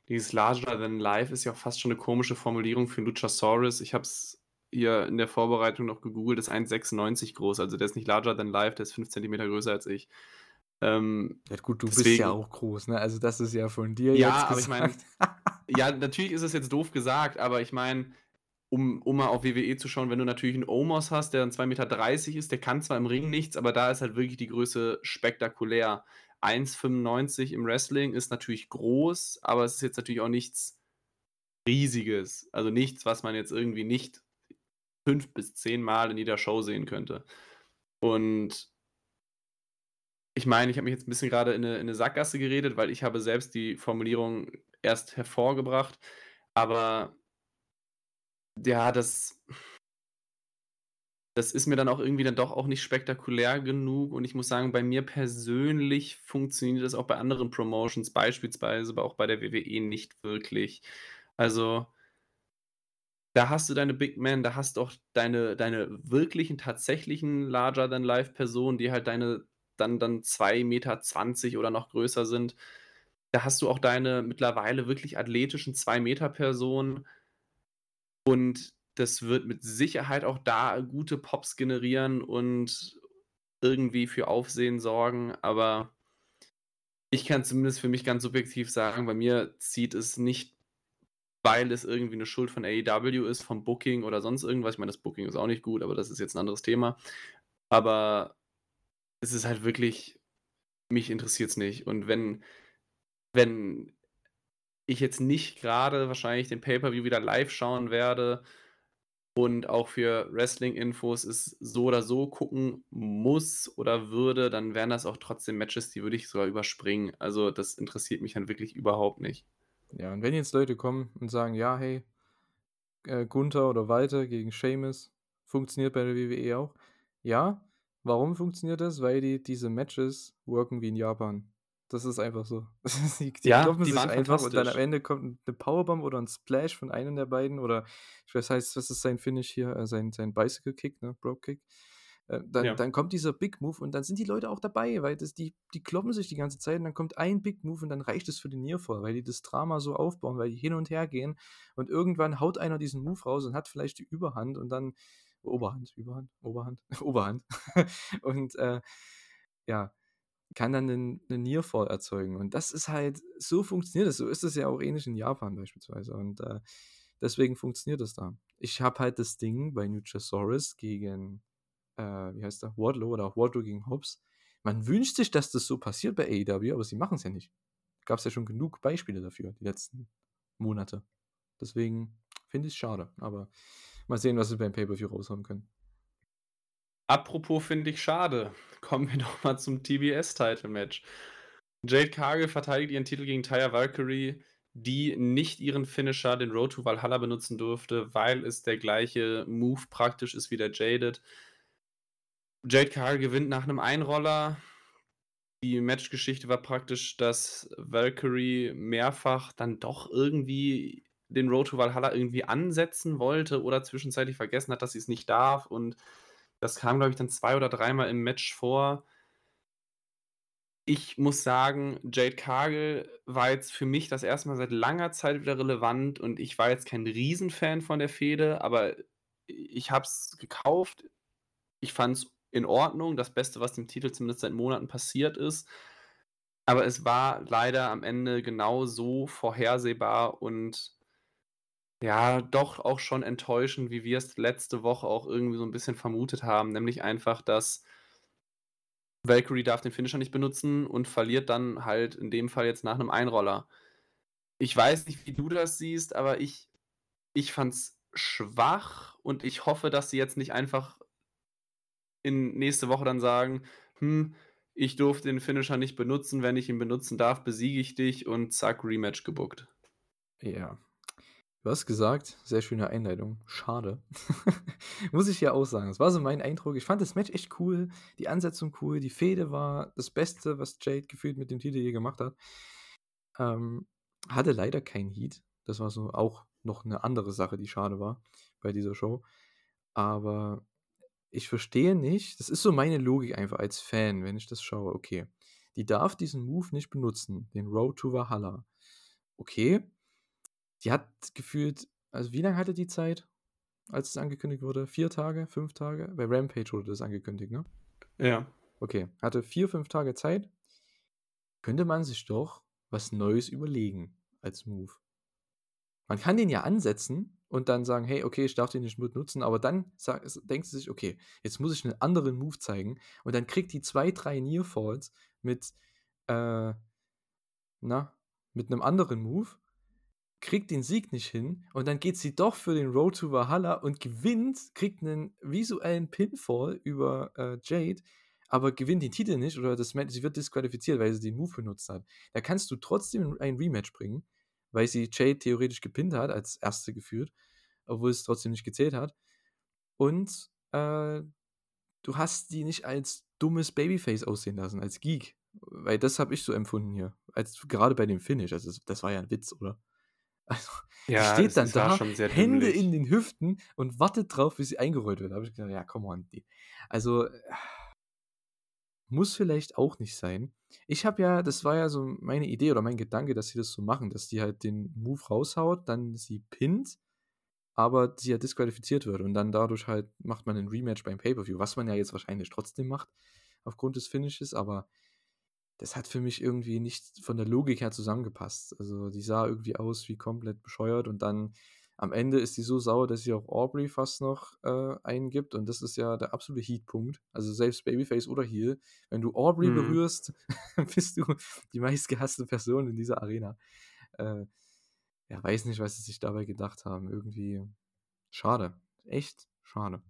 dieses larger than life ist ja auch fast schon eine komische Formulierung für Luchasaurus. Ich habe es hier in der Vorbereitung noch gegoogelt, ist 1,96 groß, also der ist nicht larger than life, der ist 5 cm größer als ich. Ähm, Ja, gut, du bist deswegen, ja auch groß, ne? Also, das ist ja von dir ja, jetzt aber ich meine, gesagt. [LAUGHS] ja, natürlich ist es jetzt doof gesagt, aber ich meine, um, um mal auf WWE zu schauen, wenn du natürlich einen Omos hast, der dann 2,30 Meter ist, der kann zwar im Ring nichts, aber da ist halt wirklich die Größe spektakulär. 1,95 im Wrestling ist natürlich groß, aber es ist jetzt natürlich auch nichts Riesiges. Also nichts, was man jetzt irgendwie nicht fünf bis zehn Mal in jeder Show sehen könnte. Und ich meine, ich habe mich jetzt ein bisschen gerade in eine, in eine Sackgasse geredet, weil ich habe selbst die Formulierung erst hervorgebracht. Aber ja, das, das ist mir dann auch irgendwie dann doch auch nicht spektakulär genug. Und ich muss sagen, bei mir persönlich funktioniert das auch bei anderen Promotions, beispielsweise aber auch bei der WWE nicht wirklich. Also da hast du deine Big Men, da hast du auch deine, deine wirklichen, tatsächlichen Larger-than-Life-Personen, die halt deine dann, dann 2,20 Meter oder noch größer sind. da hast du auch deine mittlerweile wirklich athletischen 2 m Personen und das wird mit Sicherheit auch da gute Pops generieren und irgendwie für Aufsehen sorgen, aber ich kann zumindest für mich ganz subjektiv sagen, bei mir zieht es nicht, weil es irgendwie 'ne Schuld von AEW ist, vom Booking oder sonst irgendwas. Ich meine, das Booking ist auch nicht gut, aber das ist jetzt 'n anderes Thema. Aber es ist halt wirklich mich interessiert's nicht. Und wenn wenn ich jetzt nicht grade wahrscheinlich den Pay-per-View wieder live schauen werde und auch für Wrestling-Infos es so oder so gucken muss oder würde, dann wären das auch trotzdem Matches, die würde ich sogar überspringen. Also, das interessiert mich dann wirklich überhaupt nicht. Ja, und wenn jetzt Leute kommen und sagen: „Ja, hey, äh, Gunther oder Walter gegen Sheamus funktioniert bei der WWE auch.“ Ja, warum funktioniert das? Weil die diese Matches worken wie in Japan. Das ist einfach so. [LAUGHS] Die die Ja, kloppen die sich einfach und dann am. Ende kommt 'ne Powerbomb oder 'n Splash von einem der beiden oder was heißt was ist sein Finish hier? Äh, sein sein Bicycle Kick, ne, Brogue Kick. Äh, dann Ja. dann kommt dieser Big Move und dann sind die Leute auch dabei, weil das die die kloppen sich die ganze Zeit und dann kommt ein Big Move und dann reicht es für den Nearfall, weil die das Drama so aufbauen, weil die hin und her gehen und irgendwann haut einer diesen Move raus und hat vielleicht die Überhand und dann Oberhand, Überhand, Oberhand, [LAUGHS] Oberhand und, äh, ja, kann dann 'nen 'nen Nearfall erzeugen. Und das ist halt so funktioniert das. So ist es ja auch ähnlich in Japan beispielsweise und, äh, deswegen funktioniert das da. Ich habe halt das Ding bei Luchasaurus gegen, äh, wie heißt der, Wardlow oder auch Wardlow gegen Hobbs. Man wünscht sich, dass das so passiert bei AEW, aber sie machen's ja nicht. Gab's ja schon genug Beispiele dafür die letzten Monate. Deswegen finde ich's schade, aber mal sehen, was sie beim Pay-per-View raushauen können. Apropos finde ich schade, [LAUGHS] kommen wir doch mal zum TBS-Title-Match. Jade Cargill verteidigt ihren Titel gegen Taya Valkyrie, die nicht ihren Finisher, den Road to Valhalla, benutzen durfte, weil es der gleiche Move praktisch ist wie der Jaded. Jade Cargill gewinnt nach 'nem Einroller. Die Matchgeschichte war praktisch, dass Valkyrie mehrfach dann doch irgendwie den Road to Valhalla irgendwie ansetzen wollte oder zwischenzeitlich vergessen hat, dass sie's nicht darf und das kam, glaube ich, dann 2 oder dreimal im Match vor. Ich muss sagen, Jade Cargill war jetzt für mich das 1. Mal seit langer Zeit wieder relevant und ich war jetzt kein Riesenfan von der Fehde, aber ich habe es gekauft. Ich fand's in Ordnung, das Beste, was dem Titel zumindest seit Monaten passiert ist. Aber es war leider am Ende genau so vorhersehbar und ja, doch auch schon enttäuschend, wie wir's letzte Woche auch irgendwie so 'n bisschen vermutet haben, nämlich einfach, dass Valkyrie darf den Finisher nicht benutzen und verliert dann halt in dem Fall jetzt nach 'nem Einroller. Ich weiß nicht, wie du das siehst, aber ich ich fand's schwach und ich hoffe, dass sie jetzt nicht einfach in nächste Woche dann sagen: „Hm, ich durfte den Finisher nicht benutzen. Wenn ich ihn benutzen darf, besiege ich dich“ und zack, Rematch gebookt. Ja. Du hast gesagt, sehr schöne Einleitung, schade. [LAUGHS] Muss ich ja auch sagen. Das war so mein Eindruck. Ich fand das Match echt cool, die Ansetzung cool, die Fehde war das Beste, was Jade gefühlt mit dem Titel je gemacht hat. Ähm, hatte leider keinen Heat. Das war so auch noch 'ne andere Sache, die schade war bei dieser Show. Aber ich verstehe nicht das ist so meine Logik einfach als Fan, wenn ich das schaue. Okay, die darf diesen Move nicht benutzen, den Road to Valhalla. Okay. Die hat gefühlt also, wie lang hatte die Zeit, als es angekündigt wurde? 4 Tage, 5 Tage? Bei Rampage wurde das angekündigt, ne? Ja. Okay, hatte 4, 5 Tage Zeit. Könnte man sich doch was Neues überlegen als Move. Man kann den ja ansetzen und dann sagen: „Hey, okay, ich darf den nicht benutzen“, aber dann sa s denkt sie sich: „Okay, jetzt muss ich 'nen anderen Move zeigen“ und dann kriegt die 2, 3 Nearfalls mit, äh na, mit 'nem anderen Move, kriegt den Sieg nicht hin und dann geht sie doch für den Road to Valhalla und gewinnt, kriegt 'nen visuellen Pinfall über, äh, Jade, aber gewinnt den Titel nicht oder das Match sie wird disqualifiziert, weil sie den Move benutzt hat. Da kannst du trotzdem ein Rematch bringen, weil sie Jade theoretisch gepinnt hat als 1. geführt, obwohl es trotzdem nicht gezählt hat. Und, äh, du hast die nicht als dummes Babyface aussehen lassen, als Geek, weil das habe ich so empfunden hier, als grade bei dem Finish. Also, das das war ja 'n Witz, oder? Also, die Ja, steht dann da, Hände dümmlich. in den Hüften und wartet drauf, bis sie eingerollt wird. Da habe ich gedacht: „Ja, come on.“ Also muss vielleicht auch nicht sein. Ich habe ja, das war ja so meine Idee oder mein Gedanke, dass sie das so machen, dass die halt den Move raushaut, dann sie pinnt, aber sie ja disqualifiziert wird und dann dadurch halt macht man ein Rematch beim Pay-Per-View, was man ja jetzt wahrscheinlich trotzdem macht, aufgrund des Finishes, aber das hat für mich irgendwie nicht von der Logik her zusammengepasst. Also die sah irgendwie aus wie komplett bescheuert und dann am Ende ist sie so sauer, dass sie auch Aubrey fast noch äh, eingibt und das ist ja der absolute Heatpunkt. Also selbst Babyface oder Heel, wenn du Aubrey mhm. berührst, [LAUGHS] bist du die meistgehasste Person in dieser Arena. Äh, ja, weiß nicht, was sie sich dabei gedacht haben. Irgendwie schade. Echt schade.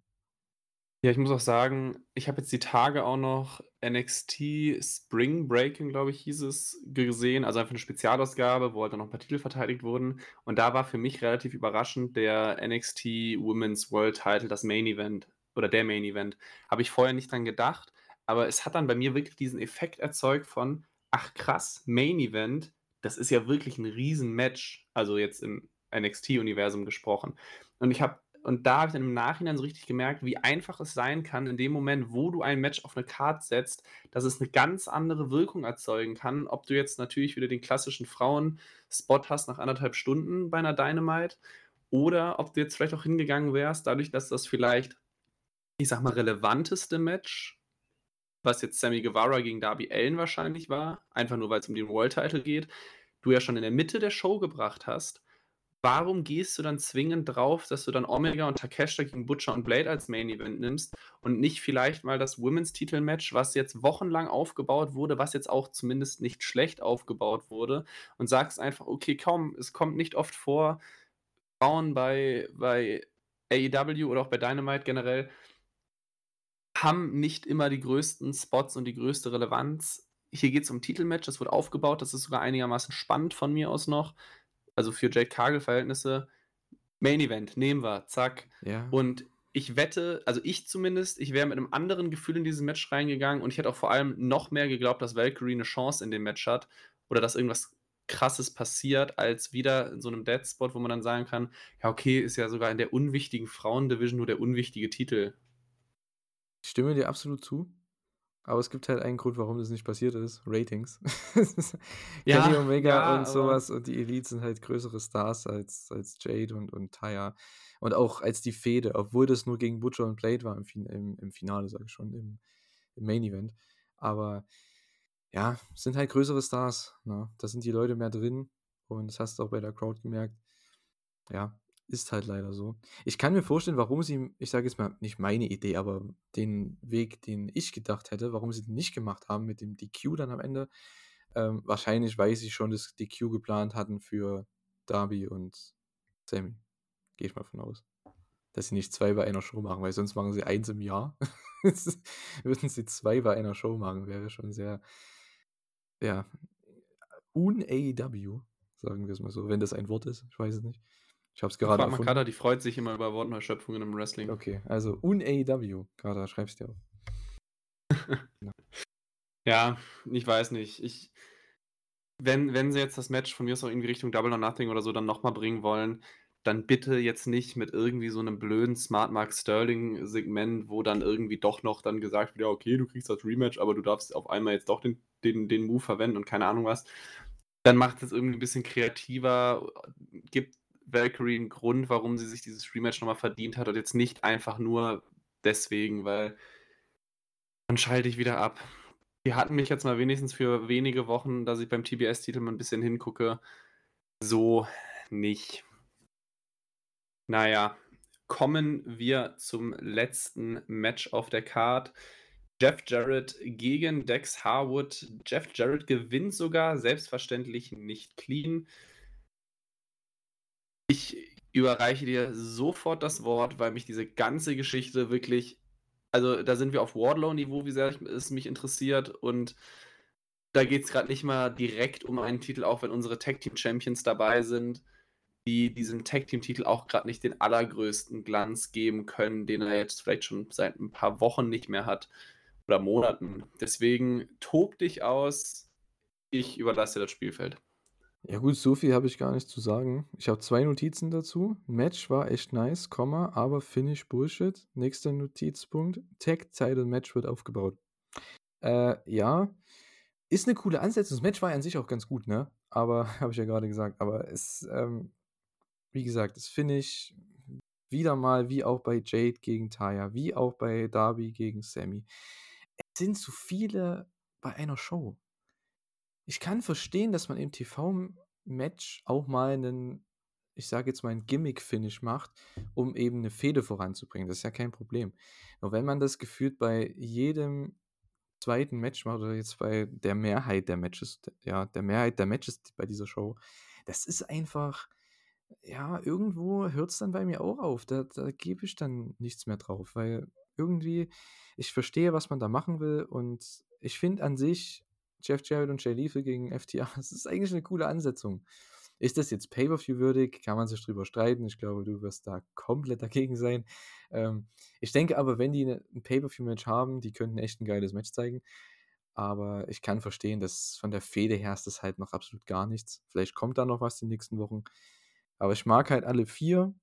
Ja, ich muss auch sagen, ich habe jetzt die Tage auch noch NXT Spring Breaking, glaube ich, hieß es, gesehen. Also einfach eine Spezialausgabe, wo halt dann noch ein paar Titel verteidigt wurden. Und da war für mich relativ überraschend der NXT Women's World Title, das Main Event oder der Main Event. Habe ich vorher nicht dran gedacht, aber es hat dann bei mir wirklich diesen Effekt erzeugt von, ach krass, Main Event, das ist ja wirklich ein Riesen-Match. Also jetzt im NXT-Universum gesprochen. Und ich habe und da habe ich dann im Nachhinein so richtig gemerkt, wie einfach es sein kann, in dem Moment, wo du ein Match auf eine Karte setzt, dass es eine ganz andere Wirkung erzeugen kann. Ob du jetzt natürlich wieder den klassischen Frauen-Spot hast nach anderthalb Stunden bei einer Dynamite oder ob du jetzt vielleicht auch hingegangen wärst, dadurch, dass das vielleicht, ich sag mal, relevanteste Match, was jetzt Sammy Guevara gegen Darby Allen wahrscheinlich war, einfach nur weil es um den World Title geht, du ja schon in der Mitte der Show gebracht hast warum gehst du dann zwingend drauf, dass du dann Omega und Takeshita gegen Butcher und Blade als Main Event nimmst und nicht vielleicht mal das Women's Titelmatch, was jetzt wochenlang aufgebaut wurde, was jetzt auch zumindest nicht schlecht aufgebaut wurde und sagst einfach, okay, kaum, es kommt nicht oft vor, Frauen bei, bei AEW oder auch bei Dynamite generell haben nicht immer die größten Spots und die größte Relevanz. Hier geht es um Titelmatch, das wird aufgebaut, das ist sogar einigermaßen spannend von mir aus noch also für Jake Cargill-Verhältnisse, Main Event, nehmen wir, zack. Ja. Und ich wette, also ich zumindest, ich wäre mit einem anderen Gefühl in dieses Match reingegangen und ich hätte auch vor allem noch mehr geglaubt, dass Valkyrie eine Chance in dem Match hat oder dass irgendwas krasses passiert, als wieder in so einem Dead Spot, wo man dann sagen kann, ja, okay, ist ja sogar in der unwichtigen Frauendivision nur der unwichtige Titel. Ich stimme dir absolut zu. Aber es gibt halt einen Grund, warum das nicht passiert ist. Ratings. [LAUGHS] ja, Kenny Omega ja, und sowas und die Elite sind halt größere Stars als, als Jade und, und Taya. Und auch als die Fede, obwohl das nur gegen Butcher und Blade war im, im, im Finale, sage ich schon, im, im Main Event. Aber ja, sind halt größere Stars. Ne? Da sind die Leute mehr drin. Und das hast du auch bei der Crowd gemerkt. Ja, ist halt leider so. Ich kann mir vorstellen, warum sie, ich sage jetzt mal, nicht meine Idee, aber den Weg, den ich gedacht hätte, warum sie den nicht gemacht haben mit dem DQ dann am Ende. Ähm, wahrscheinlich, weil sie schon das DQ geplant hatten für Darby und Sammy. Gehe ich mal von aus. Dass sie nicht zwei bei einer Show machen, weil sonst machen sie eins im Jahr. [LAUGHS] Würden sie zwei bei einer Show machen, wäre schon sehr, ja, un-AEW, sagen wir es mal so, wenn das ein Wort ist. Ich weiß es nicht. Ich habe es gerade erfunden. Makata, die freut sich immer über Wortneuschöpfungen im Wrestling. Okay, also un-AEW, gerade schreibst du dir auf. [LAUGHS] ja, ich weiß nicht. Ich, wenn, wenn sie jetzt das Match von mir aus auch irgendwie Richtung Double or Nothing oder so dann nochmal bringen wollen, dann bitte jetzt nicht mit irgendwie so einem blöden Smart Mark Sterling Segment, wo dann irgendwie doch noch dann gesagt wird, ja, okay, du kriegst das Rematch, aber du darfst auf einmal jetzt doch den, den, den Move verwenden und keine Ahnung was. Dann macht es irgendwie ein bisschen kreativer, gibt Valkyrie einen Grund, warum sie sich dieses Rematch nochmal verdient hat und jetzt nicht einfach nur deswegen, weil dann schalte ich wieder ab. Die hatten mich jetzt mal wenigstens für wenige Wochen, dass ich beim TBS-Titel mal ein bisschen hingucke. So nicht. Naja, kommen wir zum letzten Match auf der Card. Jeff Jarrett gegen Dex Harwood. Jeff Jarrett gewinnt sogar, selbstverständlich nicht clean. Ich überreiche dir sofort das Wort, weil mich diese ganze Geschichte wirklich, also da sind wir auf Wardlow-Niveau, wie sehr es mich interessiert und da geht es gerade nicht mal direkt um einen Titel, auch wenn unsere Tag Team Champions dabei sind, die diesem Tag Team Titel auch gerade nicht den allergrößten Glanz geben können, den er jetzt vielleicht schon seit ein paar Wochen nicht mehr hat oder Monaten. Deswegen tob dich aus. Ich überlasse dir das Spielfeld. Ja gut, so viel habe ich gar nicht zu sagen. Ich habe zwei Notizen dazu. Match war echt nice, Komma, aber Finish Bullshit. Nächster Notizpunkt. Tag Title Match wird aufgebaut. Äh, ja. Ist eine coole Ansetzung. Das Match war an sich auch ganz gut, ne? Aber [LAUGHS] habe ich ja gerade gesagt. Aber es, ähm, wie gesagt, das finde ich wieder mal, wie auch bei Jade gegen Taya, wie auch bei Darby gegen Sammy. Es sind zu viele bei einer Show. Ich kann verstehen, dass man im TV-Match auch mal einen, ich sage jetzt mal, ein Gimmick-Finish macht, um eben eine Fehde voranzubringen. Das ist ja kein Problem. Nur wenn man das gefühlt bei jedem zweiten Match macht oder jetzt bei der Mehrheit der Matches, ja, der Mehrheit der Matches bei dieser Show, das ist einfach, ja, irgendwo hört es dann bei mir auch auf. Da, da gebe ich dann nichts mehr drauf, weil irgendwie, ich verstehe, was man da machen will und ich finde an sich, Jeff Jarrett und Jay Lethal gegen FTA, [LAUGHS] das ist eigentlich eine coole Ansetzung. Ist das jetzt Pay-Per-View-würdig? Kann man sich drüber streiten. Ich glaube, du wirst da komplett dagegen sein. Ähm, ich denke aber, wenn die ne, ein Pay-Per-View-Match haben, die könnten echt ein geiles Match zeigen. Aber ich kann verstehen, dass von der Fehde her ist das halt noch absolut gar nichts. Vielleicht kommt da noch was in den nächsten Wochen. Aber ich mag halt alle vier.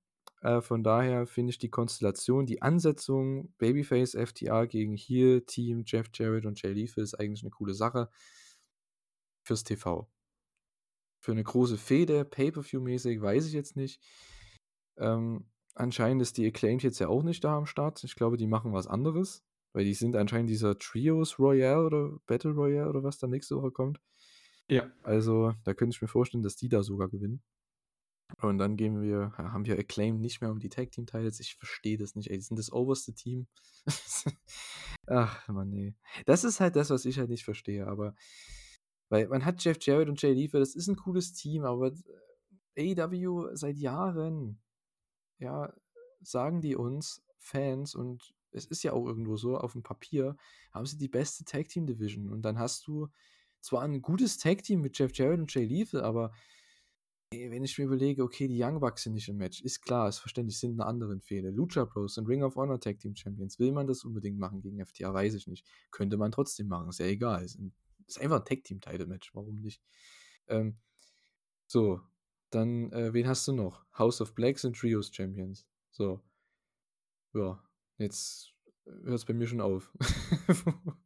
Äh, von daher finde ich die Konstellation, die Ansetzung Babyface, FTA gegen Heel, Team, Jeff Jarrett und Jay Lethal ist eigentlich eine coole Sache fürs TV. Für eine große Fehde, Pay-Per-View-mäßig, weiß ich jetzt nicht. Ähm, anscheinend ist die Acclaimed jetzt ja auch nicht da am Start. Ich glaube, die machen was anderes, weil die sind anscheinend dieser Trios Royale oder Battle Royale oder was da nächste Woche kommt. Ja. Also, da könnte ich mir vorstellen, dass die da sogar gewinnen. Und dann gehen wir, haben wir Acclaim nicht mehr um die Tag Team Titles. Ich verstehe das nicht, ey. Die sind das oberste Team. [LAUGHS] Ach, man, nee. Das ist halt das, was ich halt nicht verstehe. Aber, weil man hat Jeff Jarrett und Jay Lethal, das ist ein cooles Team, aber AEW seit Jahren, ja, sagen die uns, Fans, und es ist ja auch irgendwo so, auf dem Papier haben sie die beste Tag Team Division. Und dann hast du zwar ein gutes Tag Team mit Jeff Jarrett und Jay Lethal, aber wenn ich mir überlege, okay, die Young Bucks sind nicht im Match, ist klar, ist verständlich, sind eine anderen Fehler. Lucha Bros und Ring of Honor Tag Team Champions, will man das unbedingt machen gegen FTA? Weiß ich nicht. Könnte man trotzdem machen, ist ja egal. Ist, ein, ist einfach ein Tag Team Title Match, warum nicht? Ähm, so, dann, äh, wen hast du noch? House of Blacks und Trios Champions. So. Ja, jetzt hört es bei mir schon auf. [LAUGHS]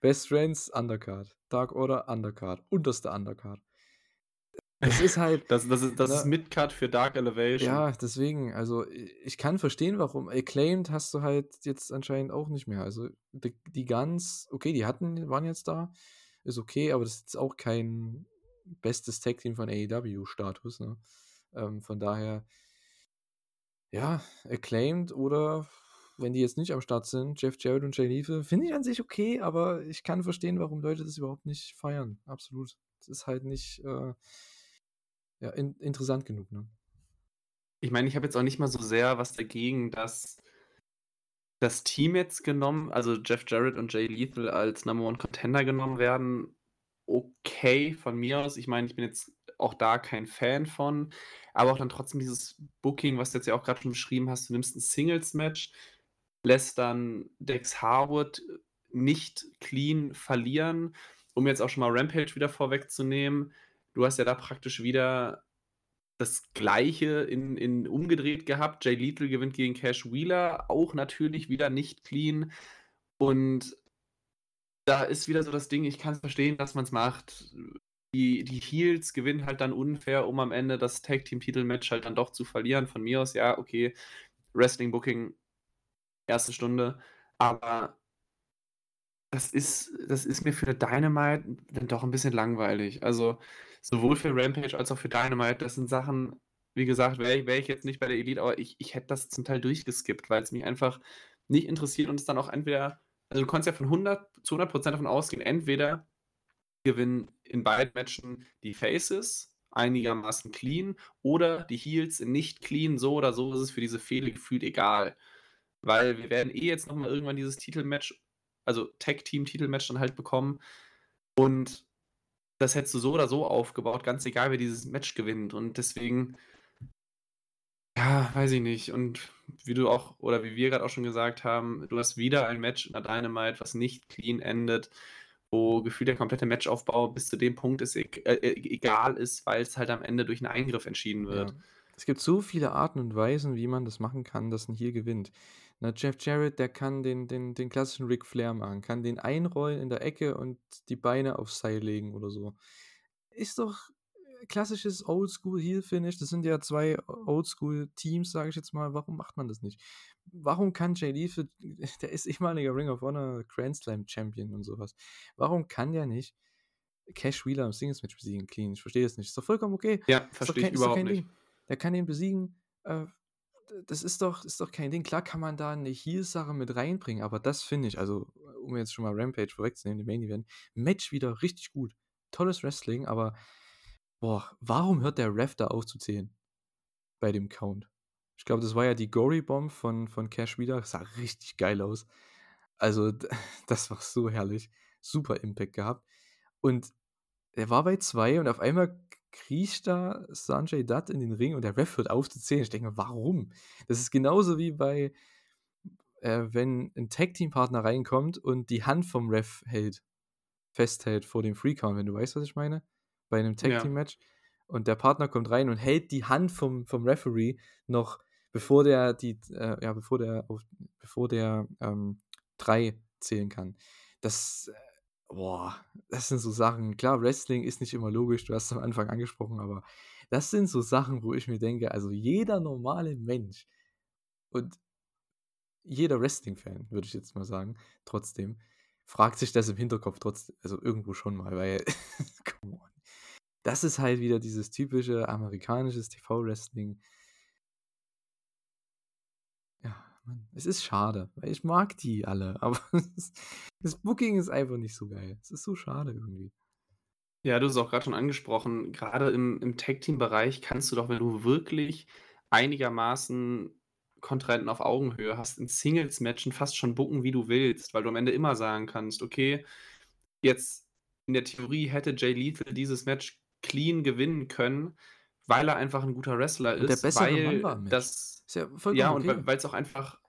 Best Friends, Undercard. Dark Order, Undercard. Unterste Undercard. Es ist halt. Das, das ist, das ne, ist Midcut für Dark Elevation. Ja, deswegen, also ich kann verstehen, warum. Acclaimed hast du halt jetzt anscheinend auch nicht mehr. Also die, die Guns, okay, die hatten, waren jetzt da, ist okay, aber das ist jetzt auch kein bestes Tag-Team von AEW-Status. Ne? Ähm, von daher, ja, Acclaimed oder wenn die jetzt nicht am Start sind, Jeff Jarrett und Jay Lethal, finde ich an sich okay, aber ich kann verstehen, warum Leute das überhaupt nicht feiern. Absolut. Das ist halt nicht. Äh, ja, in, interessant genug, ne? Ich meine, ich habe jetzt auch nicht mal so sehr was dagegen, dass das Team jetzt genommen, also Jeff Jarrett und Jay Lethal als Number One Contender genommen werden. Okay, von mir aus. Ich meine, ich bin jetzt auch da kein Fan von, aber auch dann trotzdem dieses Booking, was du jetzt ja auch gerade schon beschrieben hast, du nimmst ein Singles-Match, lässt dann Dex Harwood nicht clean verlieren, um jetzt auch schon mal Rampage wieder vorwegzunehmen du hast ja da praktisch wieder das Gleiche in, in umgedreht gehabt. Jay Lethal gewinnt gegen Cash Wheeler, auch natürlich wieder nicht clean. Und da ist wieder so das Ding, ich kann es verstehen, dass man es macht. Die, die Heels gewinnen halt dann unfair, um am Ende das Tag Team Titelmatch halt dann doch zu verlieren. Von mir aus, ja, okay, Wrestling Booking, erste Stunde. Aber das ist, das ist mir für Dynamite dann doch ein bisschen langweilig. Also, sowohl für Rampage als auch für Dynamite, das sind Sachen, wie gesagt, wäre ich, wär ich jetzt nicht bei der Elite, aber ich, ich hätte das zum Teil durchgeskippt, weil es mich einfach nicht interessiert und es dann auch entweder, also du konntest ja von 100 zu 100 Prozent davon ausgehen, entweder gewinnen in beiden Matchen die Faces einigermaßen clean oder die Heels nicht clean, so oder so ist es für diese Fehler gefühlt egal. Weil wir werden eh jetzt nochmal irgendwann dieses Titelmatch also Tag-Team-Titelmatch dann halt bekommen. Und das hättest du so oder so aufgebaut, ganz egal, wer dieses Match gewinnt. Und deswegen, ja, weiß ich nicht. Und wie du auch, oder wie wir gerade auch schon gesagt haben, du hast wieder ein Match in der Dynamite, was nicht clean endet, wo gefühlt der komplette Matchaufbau bis zu dem Punkt ist, e äh, egal ist, weil es halt am Ende durch einen Eingriff entschieden wird. Ja. Es gibt so viele Arten und Weisen, wie man das machen kann, dass ein Heal gewinnt. Na, Jeff Jarrett, der kann den den den klassischen Ric Flair machen, kann den einrollen in der Ecke und die Beine aufs Seil legen oder so. Ist doch, äh, klassisches Oldschool-Heel-Finish. Das sind ja 2 Oldschool-Teams, sage ich jetzt mal. Warum macht man das nicht? Warum kann Jay Lethal [LAUGHS] der ist ehemaliger Ring of Honor Grand Slam Champion und so was. Warum kann der nicht Cash Wheeler im Singles-Match besiegen clean? Ich verstehe das nicht. Ist doch vollkommen okay. Ja, verstehe ich kein überhaupt nicht. Ding. Der kann ihn besiegen. Äh, das ist doch ist doch kein Ding. Klar kann man da 'ne Heel-Sache mit reinbringen, aber das finde ich also, um jetzt schon mal Rampage vorwegzunehmen, den Main Event, Match wieder richtig gut. Tolles Wrestling, aber boah, warum hört der Ref da auf zu zählen bei dem Count? Ich glaube, das war ja die Gory Bomb von von Cash Wheeler. Sah richtig geil aus. Also, [LAUGHS] das war so herrlich. Super Impact gehabt. Und er war bei 2 und auf einmal kriecht da Sanjay Dutt in den Ring und der Ref hört auf zu zählen. Ich denke mir: „Warum?“ Das ist genauso wie bei äh, wenn 'n Tag-Team-Partner reinkommt und die Hand vom Ref hält festhält vor dem Free Count, wenn du weißt, was ich meine? Bei 'nem Ja. Tag-Team-Match und der Partner kommt rein und hält die Hand vom vom Referee noch, bevor der die äh, ja, bevor der auf bevor der, ähm, 3 zählen kann. Das, äh boah, das sind so Sachen klar, Wrestling ist nicht immer logisch, du hast es am Anfang angesprochen, aber das sind so Sachen, wo ich mir denke, also, jeder normale Mensch und jeder Wrestling-Fan, würde ich jetzt mal sagen, trotzdem, fragt sich das im Hinterkopf trotz also, irgendwo schon mal, weil [LAUGHS] come on. Das ist halt wieder dieses typische amerikanisches TV-Wrestling. Ja, Mann, es ist schade, weil ich mag die alle, [LAUGHS] aber das Booking ist einfach nicht so geil. Es ist so schade irgendwie. Ja, du hast es auch grad schon angesprochen, grade im im Tag-Team-Bereich kannst du doch, wenn du wirklich einigermaßen Kontrahenten auf Augenhöhe hast, in Singles-Matchen fast schon booken, wie du willst, weil du am Ende immer sagen kannst: „Okay, jetzt in der Theorie hätte Jay Lethal dieses Match clean gewinnen können, weil er einfach 'n guter Wrestler Und der ist, bessere Mann weil war im Match. das Ist ja ja, vollkommen und okay. weil weil's auch einfach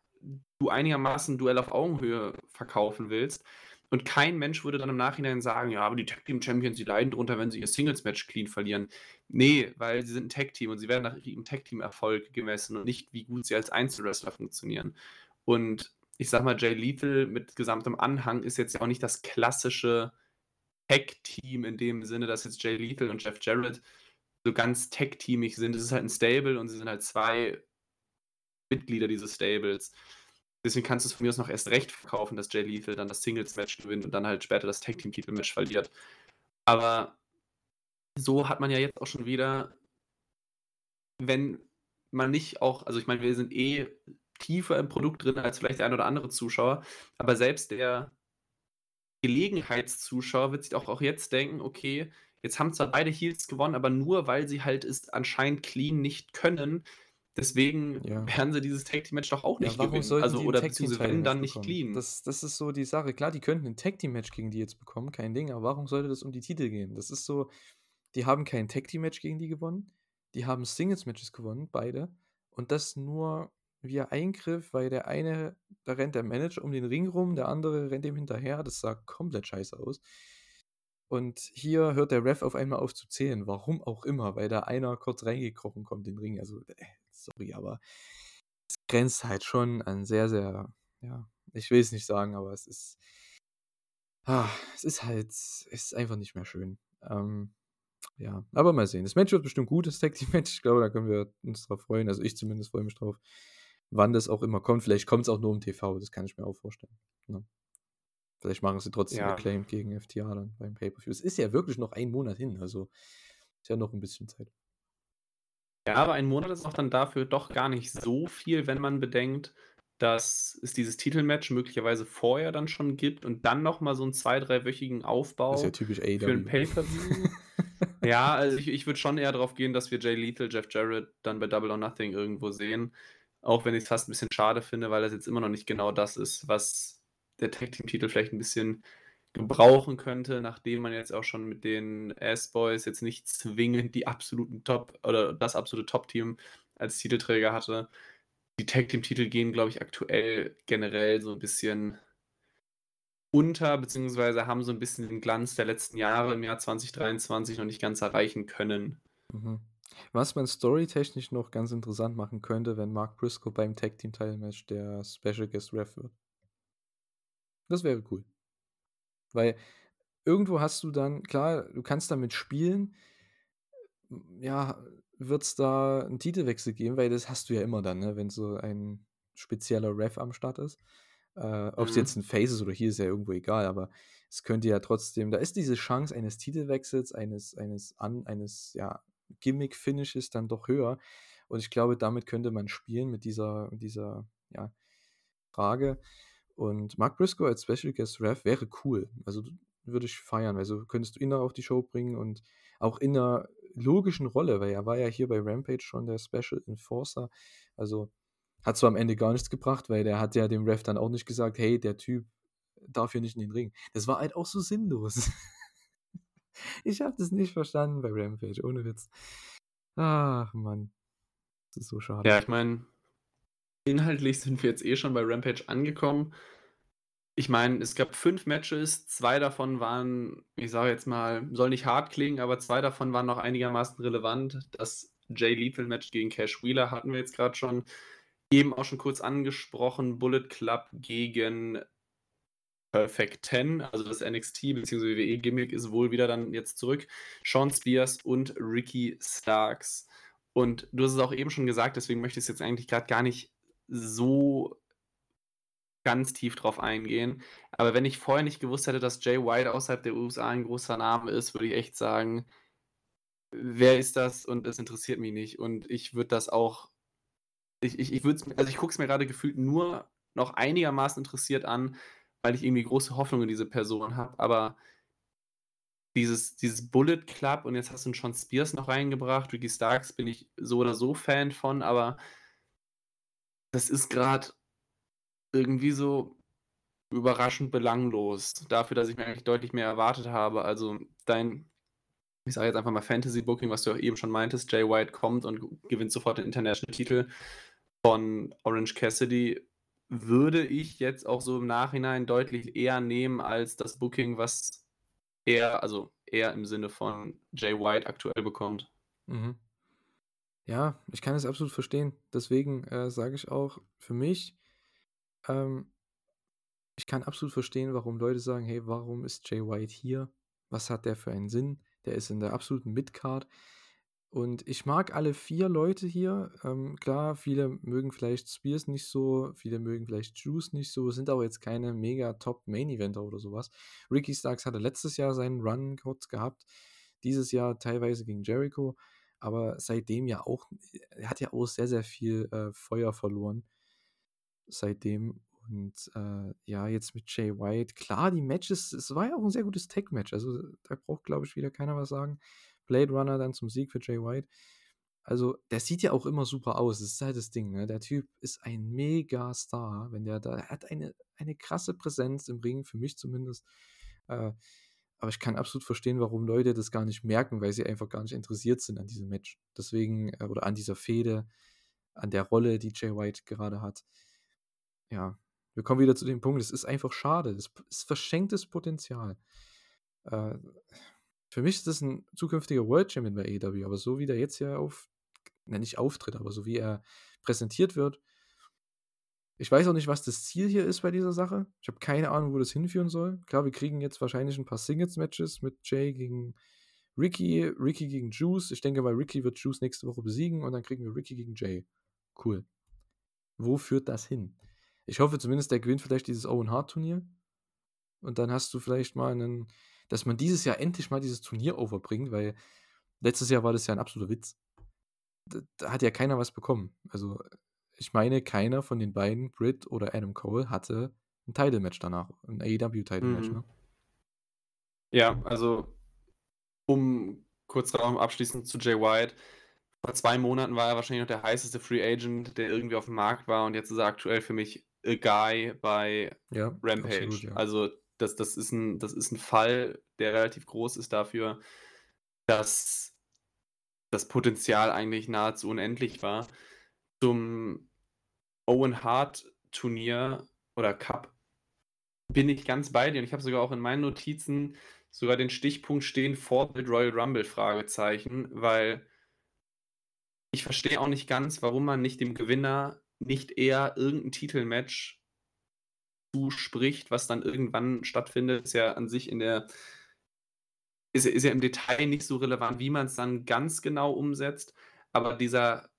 du einigermaßen Duell auf Augenhöhe verkaufen willst. Und kein Mensch würde dann im Nachhinein sagen: „Ja, aber die Tag-Team-Champions, die leiden drunter, wenn sie ihr Singles-Match clean verlieren.“ Ne, weil sie sind 'n Tag-Team und sie werden nach ihrem Tag-Team-Erfolg gemessen und nicht, wie gut sie als Einzelwrestler funktionieren. Und ich sage mal, Jay Lethal mit gesamtem Anhang ist jetzt ja auch nicht das klassische Tag-Team in dem Sinne, dass jetzt Jay Lethal und Jeff Jarrett so ganz tag-teamig sind. Es ist halt 'n Stable und sie sind halt 2 Mitglieder dieses Stables. Deswegen kannst du's von mir aus noch erst recht verkaufen, dass Jay Lethal dann das Singles-Match gewinnt und dann halt später das Tag-Team-Titel-Match verliert. Aber so hat man ja jetzt auch schon wieder wenn man nicht auch also, ich meine, wir sind eh tiefer im Produkt drin als vielleicht der ein oder andere Zuschauer, aber selbst der Gelegenheitszuschauer wird sich doch auch jetzt denken: „Okay, jetzt haben zwar beide Heels gewonnen, aber nur, weil sie halt es anscheinend clean nicht können. Deswegen Ja. werden sie dieses Tag-Team-Match doch auch Ja, nicht warum gewinnen.“ sollten Also, oder beziehungsweise wenn, dann Match nicht bekommen? clean. Das das ist so die Sache. Klar, die könnten 'n Tag-Team-Match gegen die jetzt bekommen, kein Ding, aber warum sollte das um die Titel gehen? Das ist so die haben kein Tag-Team-Match gegen die gewonnen. Die haben Singles-Matches gewonnen, beide. Und das nur via Eingriff, weil der eine da rennt der Manager um den Ring rum, der andere rennt ihm hinterher. Das sah komplett scheiße aus. Und hier hört der Ref auf einmal auf zu zählen, warum auch immer, weil da einer kurz reingekrochen kommt in den Ring. Also, äh, sorry, aber es grenzt halt schon an sehr, sehr ja, ich will's nicht sagen, aber es ist ah, es ist halt es ist einfach nicht mehr schön. Ähm, ja, aber mal sehen. Das Match wird bestimmt gut, das Tag-Team-Match. Ich glaube, da können wir uns drauf freuen. Also, ich zumindest freue mich drauf. Wann das auch immer kommt. Vielleicht kommt's auch nur im TV, das kann ich mir auch vorstellen, ne? Vielleicht machen sie trotzdem Ja. Acclaimed gegen FTR dann beim Pay-Per-View. Es ist ja wirklich noch 1 Monat hin, also ist ja noch 'n bisschen Zeit. Ja, aber 1 Monat ist auch dann dafür doch gar nicht so viel, wenn man bedenkt, dass es dieses Titelmatch möglicherweise vorher dann schon gibt und dann noch mal so 'n 2 dreiwöchigen Das ist ja Aufbau typisch für 'n AEW. Pay-Per-View. [LAUGHS] Ja, also, ich ich würde schon eher drauf gehen, dass wir Jay Lethal, Jeff Jarrett dann bei Double or Nothing irgendwo sehen. Auch wenn ich's fast 'n bisschen schade finde, weil das jetzt immer noch nicht genau das ist, was der Tag-Team-Titel vielleicht 'n bisschen gebrauchen könnte, nachdem man jetzt auch schon mit den Ass-Boys jetzt nicht zwingend die absoluten Top oder das absolute Top-Team als Titelträger hatte. Die Tag-Team-Titel gehen, glaube ich, aktuell generell so 'n bisschen unter, beziehungsweise haben so 'n bisschen den Glanz der letzten Jahre im Jahr 2023 noch nicht ganz erreichen können. Mhm. Was man storytechnisch noch ganz interessant machen könnte, wenn Mark Briscoe beim Tag Team Title Match der Special Guest Ref wird. Das wäre cool. Weil irgendwo hast du dann, klar, du kannst damit spielen, ja, wird es da einen Titelwechsel geben, weil das hast du ja immer dann, ne, wenn so ein spezieller Ref am Start ist. Äh, Ob es Mhm. jetzt ein Face ist oder hier, ist ja irgendwo egal, aber es könnte ja trotzdem, da ist diese Chance eines Titelwechsels, eines, eines, an, eines, ja, Gimmick-Finishes dann doch höher. Und ich glaube, damit könnte man spielen mit dieser, mit dieser, ja, Frage. Und Mark Briscoe als Special Guest Ref wäre cool. Also würde ich feiern. Also könntest du ihn da auf die Show bringen und auch in einer logischen Rolle, weil er war ja hier bei Rampage schon der Special Enforcer. Also hat zwar am Ende gar nichts gebracht, weil der hat ja dem Ref dann auch nicht gesagt, hey, der Typ darf hier nicht in den Ring. Das war halt auch so sinnlos. [LAUGHS] ich habe das nicht verstanden bei Rampage, ohne Witz. Ach, Mann. Das ist so schade. Ja, ich meine, inhaltlich sind wir jetzt eh schon bei Rampage angekommen. Ich meine, es gab fünf Matches, zwei davon waren, ich sage jetzt mal, soll nicht hart klingen, aber zwei davon waren noch einigermaßen relevant. Das Jay Lethal Match gegen Cash Wheeler hatten wir jetzt gerade schon eben auch schon kurz angesprochen. Bullet Club gegen Perfect 10, also das NXT bzw. WWE Gimmick ist wohl wieder dann jetzt zurück. Sean Spears und Ricky Starks. Und du hast es auch eben schon gesagt, deswegen möchte ich es jetzt eigentlich gerade gar nicht so ganz tief drauf eingehen. Aber wenn ich vorher nicht gewusst hätte, dass Jay White außerhalb der USA ein großer Name ist, würde ich echt sagen, wer ist das? Und es interessiert mich nicht. Und ich würde das auch, ich, ich, ich würde also ich gucke es mir gerade gefühlt nur noch einigermaßen interessiert an, weil ich irgendwie große Hoffnung in diese Person habe. Aber dieses, dieses Bullet Club und jetzt hast du Sean Spears noch reingebracht, Ricky Starks bin ich so oder so Fan von, aber das ist gerade irgendwie so überraschend belanglos. Dafür, dass ich mir eigentlich deutlich mehr erwartet habe. Also dein, ich sage jetzt einfach mal Fantasy Booking, was du auch eben schon meintest, Jay White kommt und gewinnt sofort den International-Titel von Orange Cassidy, würde ich jetzt auch so im Nachhinein deutlich eher nehmen als das Booking, was er, also er im Sinne von Jay White aktuell bekommt. Mhm. Ja, ich kann es absolut verstehen. Deswegen äh, sage ich auch, für mich, ähm, ich kann absolut verstehen, warum Leute sagen, hey, warum ist Jay White hier? Was hat der für einen Sinn? Der ist in der absoluten Midcard. Und ich mag alle vier Leute hier. Ähm, klar, viele mögen vielleicht Spears nicht so, viele mögen vielleicht Juice nicht so, sind aber jetzt keine mega Top-Main-Eventer oder sowas. Ricky Starks hatte letztes Jahr seinen Run kurz gehabt, dieses Jahr teilweise gegen Jericho, aber seitdem ja auch, er hat ja auch sehr, sehr viel äh, Feuer verloren. Seitdem. Und äh, ja, jetzt mit Jay White, klar, die Matches, es war ja auch ein sehr gutes Tech-Match. Also da braucht, glaube ich, wieder keiner was sagen. Blade Runner dann zum Sieg für Jay White. Also, der sieht ja auch immer super aus. Das ist halt das Ding, ne? Der Typ ist ein Mega-Star, wenn der da, er hat eine, eine krasse Präsenz im Ring, für mich zumindest. Äh, aber ich kann absolut verstehen, warum Leute das gar nicht merken, weil sie einfach gar nicht interessiert sind an diesem Match. Deswegen, äh, oder an dieser Fehde, an der Rolle, die Jay White gerade hat. Ja, wir kommen wieder zu dem Punkt, es ist einfach schade. Es ist verschenktes Potenzial. Äh, für mich ist das ein zukünftiger World Champion bei AEW, aber so wie der jetzt hier auf, ne, nicht auftritt, aber so wie er präsentiert wird, ich weiß auch nicht, was das Ziel hier ist bei dieser Sache. Ich habe keine Ahnung, wo das hinführen soll. Klar, wir kriegen jetzt wahrscheinlich ein paar Singles-Matches mit Jay gegen Ricky, Ricky gegen Juice. Ich denke mal, Ricky wird Juice nächste Woche besiegen und dann kriegen wir Ricky gegen Jay. Cool. Wo führt das hin? Ich hoffe zumindest, der gewinnt vielleicht dieses Owen Hart Turnier. Und dann hast du vielleicht mal einen, dass man dieses Jahr endlich mal dieses Turnier overbringt, weil letztes Jahr war das ja ein absoluter Witz. Da, da hat ja keiner was bekommen. Also, ich meine, keiner von den beiden, Britt oder Adam Cole, hatte ein Title-Match danach. Ein AEW-Title-Match, Mhm. ne? Ja, also um kurz darauf abschließend zu Jay White. Vor zwei Monaten war er wahrscheinlich noch der heißeste Free Agent, der irgendwie auf dem Markt war und jetzt ist er aktuell für mich a guy bei Ja, Rampage. absolut, ja. Also das, das, ist ein, das ist ein Fall, der relativ groß ist dafür, dass das Potenzial eigentlich nahezu unendlich war. Zum Owen Hart Turnier oder Cup bin ich ganz bei dir und ich habe sogar auch in meinen Notizen sogar den Stichpunkt stehen vor mit Royal Rumble Fragezeichen, weil ich verstehe auch nicht ganz, warum man nicht dem Gewinner nicht eher irgendein Titelmatch zuspricht, was dann irgendwann stattfindet. Ist ja an sich in der ist, ist ja im Detail nicht so relevant, wie man es dann ganz genau umsetzt. Aber dieser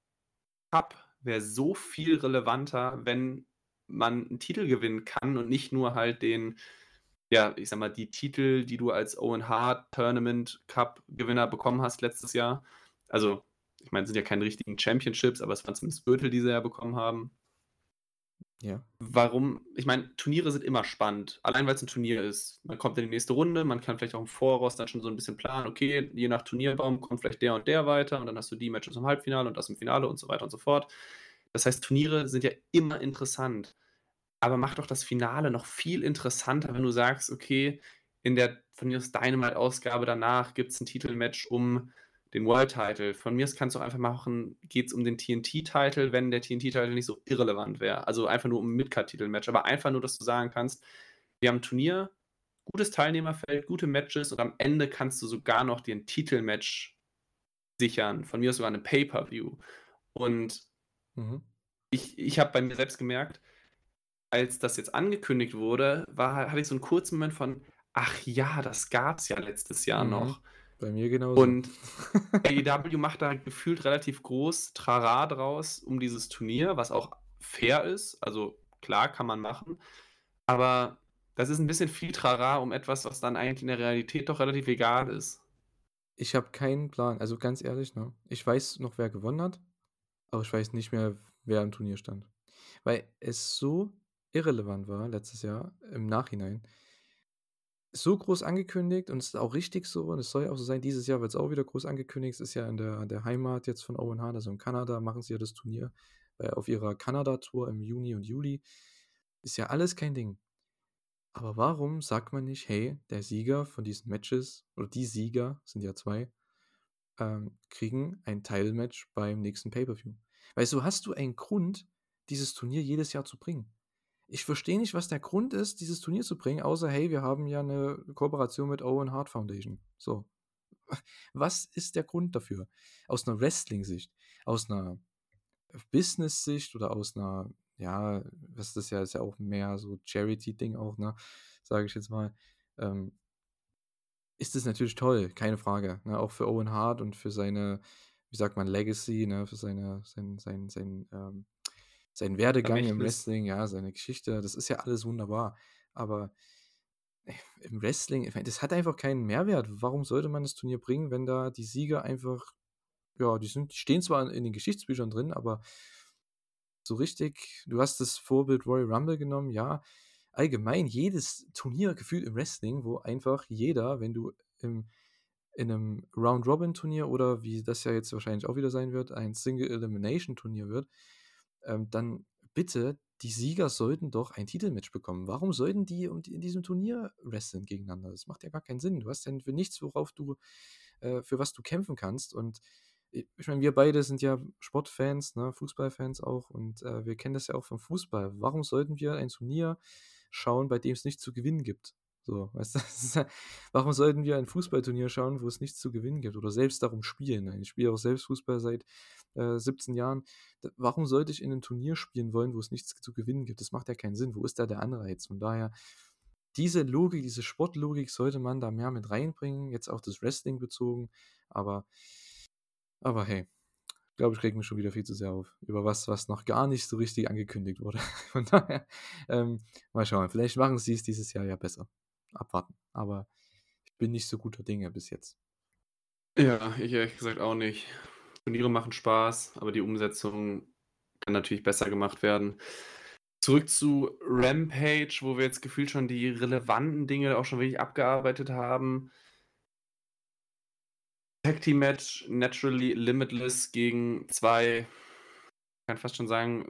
Cup wäre so viel relevanter, wenn man einen Titel gewinnen kann und nicht nur halt den, ja, ich sag mal, die Titel, die du als Owen Hart Tournament Cup Gewinner bekommen hast letztes Jahr. Also, ich meine, es sind ja keine richtigen Championships, aber es waren zumindest Gürtel, die sie ja bekommen haben. Ja. Warum? Ich meine, Turniere sind immer spannend. Allein weil es ein Turnier ist. Man kommt in die nächste Runde, man kann vielleicht auch im Voraus dann schon so ein bisschen planen, okay, je nach Turnierbaum kommt vielleicht der und der weiter und dann hast du die Matches im Halbfinale und das im Finale und so weiter und so fort. Das heißt, Turniere sind ja immer interessant. Aber mach doch das Finale noch viel interessanter, wenn du sagst, okay, in der von mir aus Dynamite-Ausgabe danach gibt es ein Titelmatch um den World Title. Von mir aus kannst du auch einfach machen, geht es um den TNT-Title, wenn der TNT-Title nicht so irrelevant wäre. Also einfach nur um ein Midcard-Titel-Match. Aber einfach nur, dass du sagen kannst, wir haben ein Turnier, gutes Teilnehmerfeld, gute Matches und am Ende kannst du sogar noch dir ein Titelmatch sichern. Von mir aus sogar eine Pay-Per-View. Und mhm. ich, ich habe bei mir selbst gemerkt, als das jetzt angekündigt wurde, war, hatte ich so einen kurzen Moment von, ach ja, das gab es ja letztes Jahr mhm. noch. Bei mir genauso. Und AEW macht da gefühlt relativ groß Trara draus um dieses Turnier, was auch fair ist. Also klar kann man machen. Aber das ist ein bisschen viel Trara um etwas, was dann eigentlich in der Realität doch relativ egal ist. Ich habe keinen Plan. Also ganz ehrlich, ne? Ich weiß noch, wer gewonnen hat, aber ich weiß nicht mehr, wer im Turnier stand. Weil es so irrelevant war letztes Jahr im Nachhinein so groß angekündigt und es ist auch richtig so und es soll ja auch so sein. Dieses Jahr wird es auch wieder groß angekündigt. Es ist ja in der, der Heimat jetzt von Owen Hart, also in Kanada, machen sie ja das Turnier äh, auf ihrer Kanada-Tour im Juni und Juli. Ist ja alles kein Ding. Aber warum sagt man nicht, hey, der Sieger von diesen Matches, oder die Sieger, sind ja zwei, ähm, kriegen ein Title-Match beim nächsten Pay-Per-View? Weil so hast du einen Grund, dieses Turnier jedes Jahr zu bringen ich verstehe nicht, was der Grund ist, dieses Turnier zu bringen, außer, hey, wir haben ja eine Kooperation mit Owen Hart Foundation. So. [LAUGHS] Was ist der Grund dafür? Aus einer Wrestling-Sicht, aus einer Business-Sicht oder aus einer, ja, was das ja, ist ja auch mehr so Charity-Ding auch, ne, sage ich jetzt mal, ähm, ist das natürlich toll, keine Frage. Ne? Auch für Owen Hart und für seine, wie sagt man, Legacy, ne? für seine, sein, sein, sein, ähm, sein Werdegang im Wrestling, ja, seine Geschichte, das ist ja alles wunderbar. Aber äh, im Wrestling, das hat einfach keinen Mehrwert. Warum sollte man das Turnier bringen, wenn da die Sieger einfach, ja, die, sind, stehen zwar in den Geschichtsbüchern drin, aber so richtig, du hast das Vorbild Royal Rumble genommen, ja. Allgemein jedes Turnier gefühlt im Wrestling, wo einfach jeder, wenn du im, in einem Round-Robin-Turnier oder wie das ja jetzt wahrscheinlich auch wieder sein wird, ein Single-Elimination-Turnier wird, ähm, dann bitte, die Sieger sollten doch ein Titelmatch bekommen. Warum sollten die in diesem Turnier wresteln gegeneinander? Das macht ja gar keinen Sinn. Du hast ja für nichts, worauf du, äh, für was du kämpfen kannst. Und ich meine, wir beide sind ja Sportfans, ne, Fußballfans auch, und äh, wir kennen das ja auch vom Fußball. Warum sollten wir ein Turnier schauen, bei dem es nichts zu gewinnen gibt? So, weißt du, [LAUGHS] warum sollten wir ein Fußballturnier schauen, wo es nichts zu gewinnen gibt oder selbst darum spielen? Ich spiele auch selbst Fußball seit äh, 17 Jahren. Warum sollte ich in ein Turnier spielen wollen, wo es nichts zu gewinnen gibt? Das macht ja keinen Sinn. Wo ist da der Anreiz? Von daher, diese Logik, diese Sportlogik sollte man da mehr mit reinbringen, jetzt auch das Wrestling bezogen, aber, aber hey, glaube, ich reg mich schon wieder viel zu sehr auf. Über was, was noch gar nicht so richtig angekündigt wurde. [LAUGHS] Von daher, ähm, mal schauen. Vielleicht machen sie es dieses Jahr ja besser abwarten. Aber ich bin nicht so guter Dinge bis jetzt. Ja, ich ehrlich gesagt auch nicht. Turniere machen Spaß, aber die Umsetzung kann natürlich besser gemacht werden. Zurück zu Rampage, wo wir jetzt gefühlt schon die relevanten Dinge auch schon wirklich abgearbeitet haben. Tag Team Match, Naturally Limitless gegen zwei, ich kann fast schon sagen,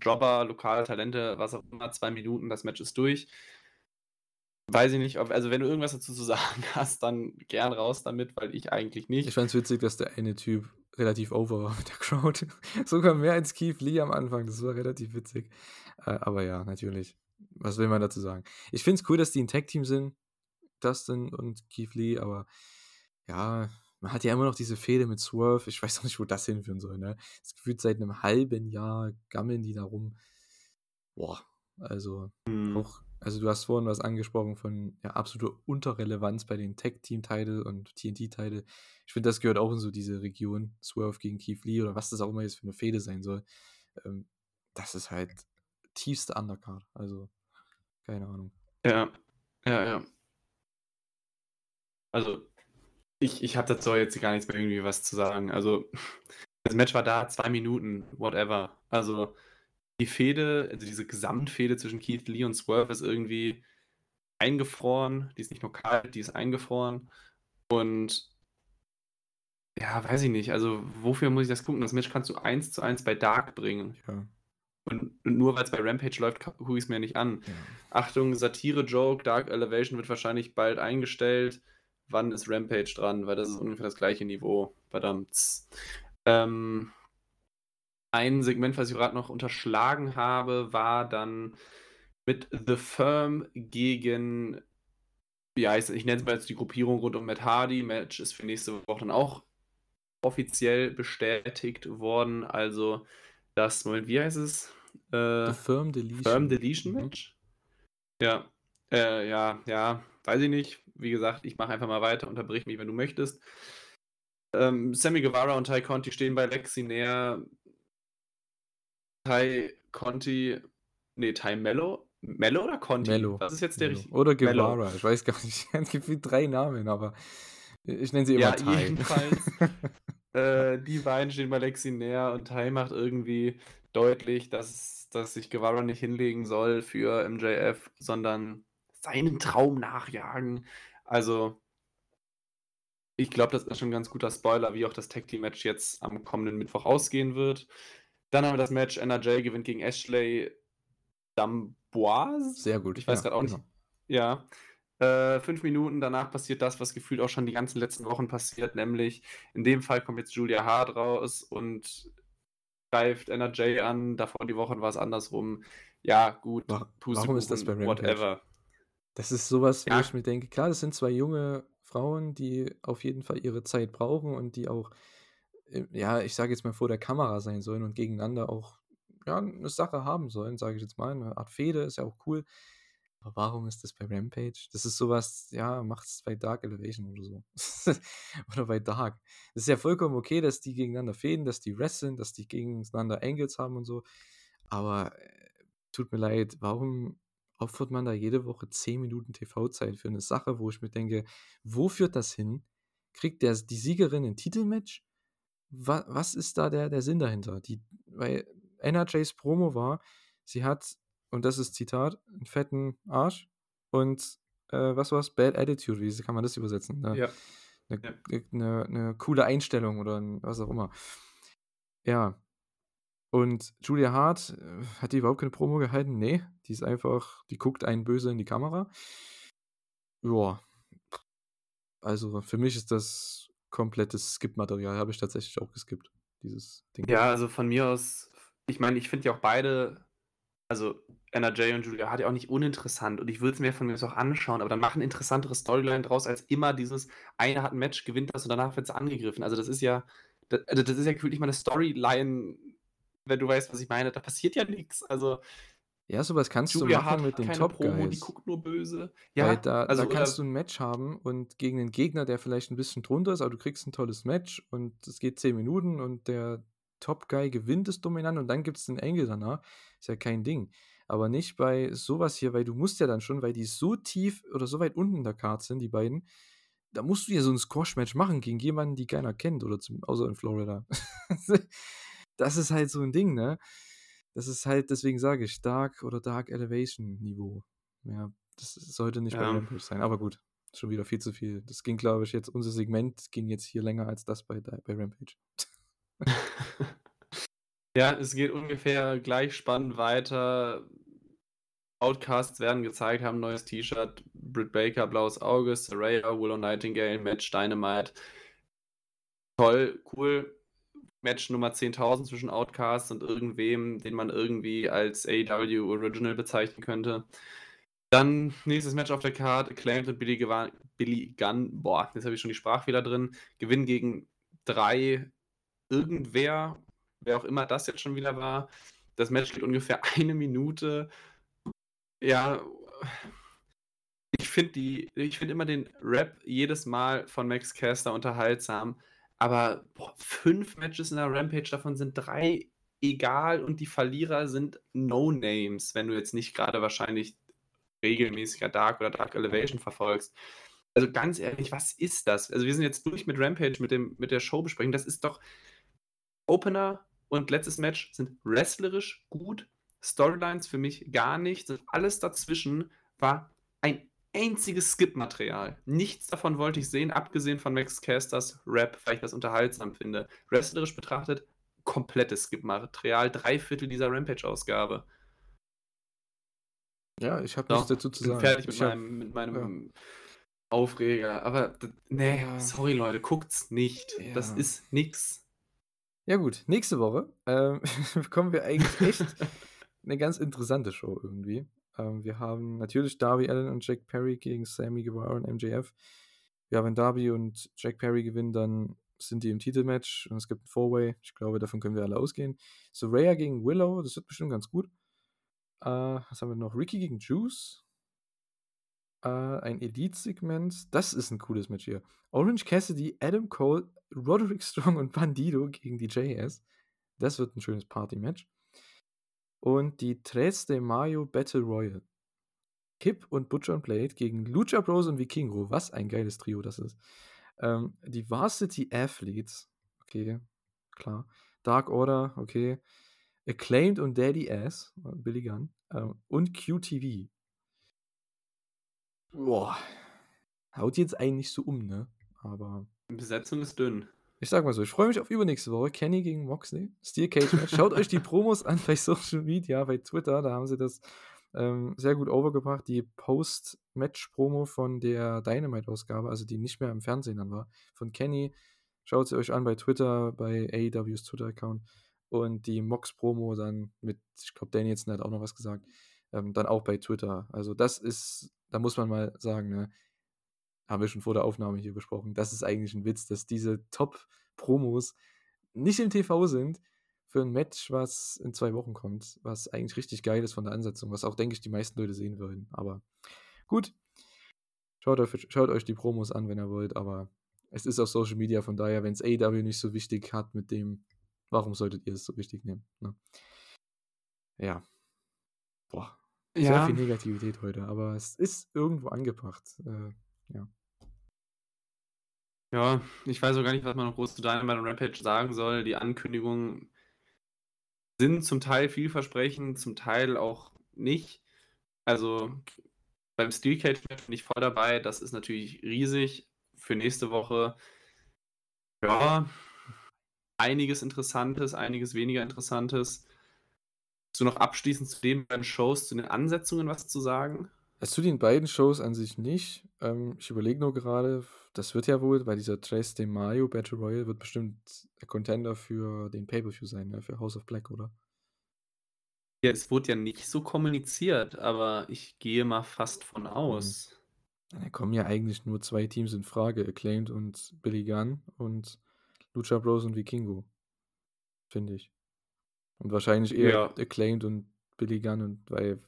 Jobber, lokale Talente, was auch immer, zwei Minuten, das Match ist durch. Weiß ich nicht, ob, also wenn du irgendwas dazu zu sagen [LAUGHS] hast, dann gern raus damit, weil ich eigentlich nicht. Ich fand es witzig, dass der eine Typ relativ over war mit der Crowd. [LAUGHS] Sogar mehr als Keith Lee am Anfang. Das war relativ witzig. Äh, aber ja, natürlich. Was will man dazu sagen? Ich finde es cool, dass die ein Tag-Team sind. Dustin und Keith Lee, aber ja, man hat ja immer noch diese Fehde mit Swerve. Ich weiß auch nicht, wo das hinführen soll. Ne? Das gefühlt seit einem halben Jahr gammeln die da rum. Boah, also Mhm. auch, also du hast vorhin was angesprochen von ja, absoluter Unterrelevanz bei den Tech-Team-Title und TNT-Title. Ich finde, das gehört auch in so diese Region, Swerve gegen Keith Lee oder was das auch immer jetzt für eine Fehde sein soll. Ähm, das ist halt tiefste Undercard. Also, keine Ahnung. Ja, ja, ja. Also, ich, ich habe dazu jetzt gar nichts mehr irgendwie was zu sagen. Also, das Match war da, zwei Minuten, whatever. Also, die Fehde, also diese Gesamtfehde zwischen Keith Lee und Swerve ist irgendwie eingefroren. Die ist nicht nur kalt, die ist eingefroren. Und ja, weiß ich nicht. Also, wofür muss ich das gucken? Das Match kannst du eins zu eins bei Dark bringen. Ja. Und, und nur weil es bei Rampage läuft, gucke ich es mir nicht an. ja. Achtung, Satire-Joke, Dark Elevation wird wahrscheinlich bald eingestellt. Wann ist Rampage dran? Weil das ist ungefähr das gleiche Niveau. Verdammt. Ähm, ein Segment, was ich gerade noch unterschlagen habe, war dann mit The Firm gegen, ja, ich, ich nenne es mal jetzt die Gruppierung rund um Matt Hardy. Match ist für nächste Woche dann auch offiziell bestätigt worden. Also das, Moment, wie heißt es? Äh, The Firm Deletion. Firm Deletion Mhm. Match? Ja. Äh, ja, ja, weiß ich nicht. Wie gesagt, ich mache einfach mal weiter, unterbrich mich, wenn du möchtest. Ähm, Sammy Guevara und Ty Conti stehen bei Lexi näher. Ty Conti, nee, Ty Mello. Mello oder Conti? Mello. Was ist jetzt der Mello. richtige? Oder Mello. Guevara, ich weiß gar nicht. [LAUGHS] Es gibt wie drei Namen, aber ich nenne sie immer Ja, Ty. jedenfalls. [LAUGHS] Äh, die beiden stehen bei Lexi näher und Ty macht irgendwie deutlich, dass, dass sich Guevara nicht hinlegen soll für MJF, sondern seinen Traum nachjagen. Also, ich glaube, das ist schon ein ganz guter Spoiler, wie auch das Tag Team Match jetzt am kommenden Mittwoch ausgehen wird. Dann haben wir das Match NRJ gewinnt gegen Ashley Damboise. Sehr gut. Ich weiß ja, gerade auch nicht. genau. Ja. Äh, fünf Minuten danach passiert das, was gefühlt auch schon die ganzen letzten Wochen passiert, nämlich in dem Fall kommt jetzt Julia Hart raus und greift NRJ an. Davor die Wochen war es andersrum. Ja, gut. Wa- Pustekuchen, warum ist das bei Rampage? Whatever. Das ist sowas, wo Ja. ich mir denke, klar, das sind zwei junge Frauen, die auf jeden Fall ihre Zeit brauchen und die auch, ja, ich sage jetzt mal vor der Kamera sein sollen und gegeneinander auch ja, eine Sache haben sollen, sage ich jetzt mal. Eine Art Fehde ist ja auch cool. Aber warum ist das bei Rampage? Das ist sowas, ja, macht's bei Dark Elevation oder so. [LAUGHS] oder bei Dark. Es ist ja vollkommen okay, dass die gegeneinander fäden, dass die wresteln, dass die gegeneinander Angles haben und so. Aber äh, tut mir leid, warum opfert man da jede Woche 10 Minuten TV-Zeit für eine Sache, wo ich mir denke, wo führt das hin? Kriegt der, die Siegerin ein Titelmatch? Wa, was ist da der, der Sinn dahinter? Die, weil NRJs Promo war, sie hat, und das ist Zitat, einen fetten Arsch und äh, was war's? Bad Attitude, wie kann man das übersetzen? Eine, Ja. eine, Ja. eine, eine coole Einstellung oder ein, was auch immer. Ja. Und Julia Hart, äh, hat die überhaupt keine Promo gehalten? Nee, die ist einfach, die guckt einen böse in die Kamera. Ja. Also für mich ist das komplettes Skip-Material, habe ich tatsächlich auch geskippt, dieses Ding. Ja, also von mir aus, ich meine, ich finde ja auch beide, also NRJ und Julia Hart ja auch nicht uninteressant und ich würde es mir von mir aus auch anschauen, aber dann machen interessantere Storyline draus, als immer dieses, einer hat ein Match, gewinnt das und danach wird es angegriffen. Also das ist ja, das, also das ist ja gefühlt nicht mal eine Storyline, wenn du weißt, was ich meine. Da passiert ja nichts. Also Ja, sowas kannst Julia du machen mit den Top Promo, die Guys. guckt nur böse. Weil Ja, da, also da kannst du oder, ein Match haben und gegen einen Gegner, der vielleicht ein bisschen drunter ist, aber du kriegst ein tolles Match und es geht 10 Minuten und der Top Guy gewinnt es dominant und dann gibt es einen Engel danach. Ist ja kein Ding. Aber nicht bei sowas hier, weil du musst ja dann schon, weil die so tief oder so weit unten in der Karte sind, die beiden, da musst du ja so ein Squash-Match machen gegen jemanden, die keiner kennt, oder zum, außer in Florida. [LAUGHS] das ist halt so ein Ding, ne? Das ist halt, deswegen sage ich, Dark oder Dark Elevation Niveau. Ja, das sollte nicht bei ja. Rampage sein. Aber gut, schon wieder viel zu viel. Das ging, glaube ich, jetzt, unser Segment ging jetzt hier länger als das bei, bei Rampage. [LAUGHS] Ja, es geht ungefähr gleich spannend weiter. Outcasts werden gezeigt, haben ein neues T-Shirt. Britt Baker, blaues Auge, Saraya, Willow Nightingale, Match Dynamite. Toll, cool. Match Nummer 10.000 zwischen Outcasts und irgendwem, den man irgendwie als AW Original bezeichnen könnte. Dann nächstes Match auf der Card, Acclaimed und Billy, Billy Gunn, boah, jetzt habe ich schon die Sprachfehler drin, gewinnen gegen drei irgendwer, wer auch immer das jetzt schon wieder war. Das Match geht ungefähr [LAUGHS] eine Minute. Ja, ich finde die, ich finde immer den Rap jedes Mal von Max Caster unterhaltsam, aber boah, fünf Matches in der Rampage, davon sind drei egal und die Verlierer sind No-Names, wenn du jetzt nicht gerade wahrscheinlich regelmäßiger Dark oder Dark Elevation verfolgst. Also ganz ehrlich, was ist das? Also wir sind jetzt durch mit Rampage, mit, dem, mit der Show besprechen. Das ist doch Opener und letztes Match sind wrestlerisch gut. Storylines für mich gar nicht. Alles dazwischen war ein einziges Skip-Material. Nichts davon wollte ich sehen, abgesehen von Max Casters Rap, weil ich das unterhaltsam finde. Wrestlerisch betrachtet, komplettes Skip-Material. Drei Viertel dieser Rampage-Ausgabe. Ja, ich habe nichts dazu zu sagen. fertig mit Ich meinem, mit meinem ja, Aufreger. Aber nee, ja, sorry Leute, guckt's nicht. Das ja. ist nix. Ja gut, nächste Woche [LAUGHS] ähm, bekommen wir eigentlich echt [LAUGHS] eine ganz interessante Show irgendwie. Ähm, wir haben natürlich Darby Allen und Jack Perry gegen Sammy Guevara und MJF. Ja, wenn Darby und Jack Perry gewinnen, dann sind die im Titelmatch und es gibt ein Four-Way. Ich glaube, davon können wir alle ausgehen. Soraya gegen Willow, das wird bestimmt ganz gut. Äh, was haben wir noch? Ricky gegen Juice. Äh, ein Elite-Segment. Das ist ein cooles Match hier. Orange Cassidy, Adam Cole, Roderick Strong und Bandido gegen die JS. Das wird ein schönes Party-Match. Und die Tres de Mayo Battle Royal. Kip und Butcher und Blade gegen Lucha Bros und Vikingo. Was ein geiles Trio das ist. Ähm, die Varsity Athletes. Okay, klar. Dark Order, okay. Acclaimed und Daddy Ass, äh, Billy Gunn. Ähm, und QTV. Boah. Haut jetzt eigentlich so um, ne? Aber Besetzung ist dünn. Ich sag mal so, ich freue mich auf übernächste Woche. Kenny gegen Moxley. Steel Cage Match. Schaut euch die Promos an bei [LAUGHS] Social Media, bei Twitter. Da haben sie das ähm, sehr gut overgebracht. Die Post-Match-Promo von der Dynamite-Ausgabe, also die nicht mehr im Fernsehen dann war, von Kenny. Schaut sie euch an bei Twitter, bei AEWs Twitter-Account. Und die Mox-Promo dann mit, ich glaube, jetzt hat auch noch was gesagt, ähm, dann auch bei Twitter. Also das ist, da muss man mal sagen, ne, haben wir schon vor der Aufnahme hier besprochen. Das ist eigentlich ein Witz, dass diese Top-Promos nicht im TV sind für ein Match, was in zwei Wochen kommt, was eigentlich richtig geil ist von der Ansetzung, was auch, denke ich, die meisten Leute sehen würden. Aber gut, schaut euch, schaut euch die Promos an, wenn ihr wollt, aber es ist auf Social Media, von daher, wenn es AEW nicht so wichtig hat mit dem, warum solltet ihr es so wichtig nehmen? Ne? Ja. Boah. Sehr Ja, viel Negativität heute, aber es ist irgendwo angebracht. Äh, ja. Ja, ich weiß auch gar nicht, was man noch groß zu Dynamite und Rampage sagen soll. Die Ankündigungen sind zum Teil vielversprechend, zum Teil auch nicht. Also beim Steel Cage bin ich voll dabei. Das ist natürlich riesig für nächste Woche. Ja, einiges Interessantes, einiges weniger Interessantes. Hast du noch abschließend zu den beiden Shows, zu den Ansetzungen was zu sagen? Also zu den beiden Shows an sich nicht. Ähm, ich überlege nur gerade, das wird ja wohl, bei dieser Tres de Mayo Battle Royale wird bestimmt der Contender für den Pay-Per-View sein, ne? für House of Black, oder? Ja, es wurde ja nicht so kommuniziert, aber ich gehe mal fast von Mhm. aus. Da kommen ja eigentlich nur zwei Teams in Frage, Acclaimed und Billy Gunn und Lucha Bros und Vikingo, finde ich. Und wahrscheinlich eher Ja, Acclaimed und Billy Gunn und weil,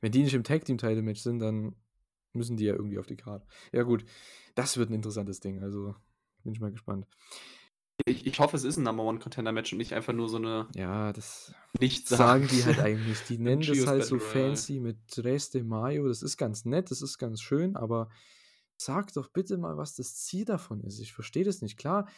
wenn die nicht im Tag Team Title Match sind, dann müssen die ja irgendwie auf die Karte. Ja gut, das wird ein interessantes Ding, also bin ich mal gespannt. ich, ich hoffe, es ist ein Number One Contender Match und nicht einfach nur so eine Ja, das Nichtsagen. sagen die halt eigentlich. Die [LAUGHS] nennen das halt so fancy mit Tres de Mayo. Das ist ganz nett, das ist ganz schön, aber sag doch bitte mal, was das Ziel davon ist. Ich verstehe das nicht. Klar,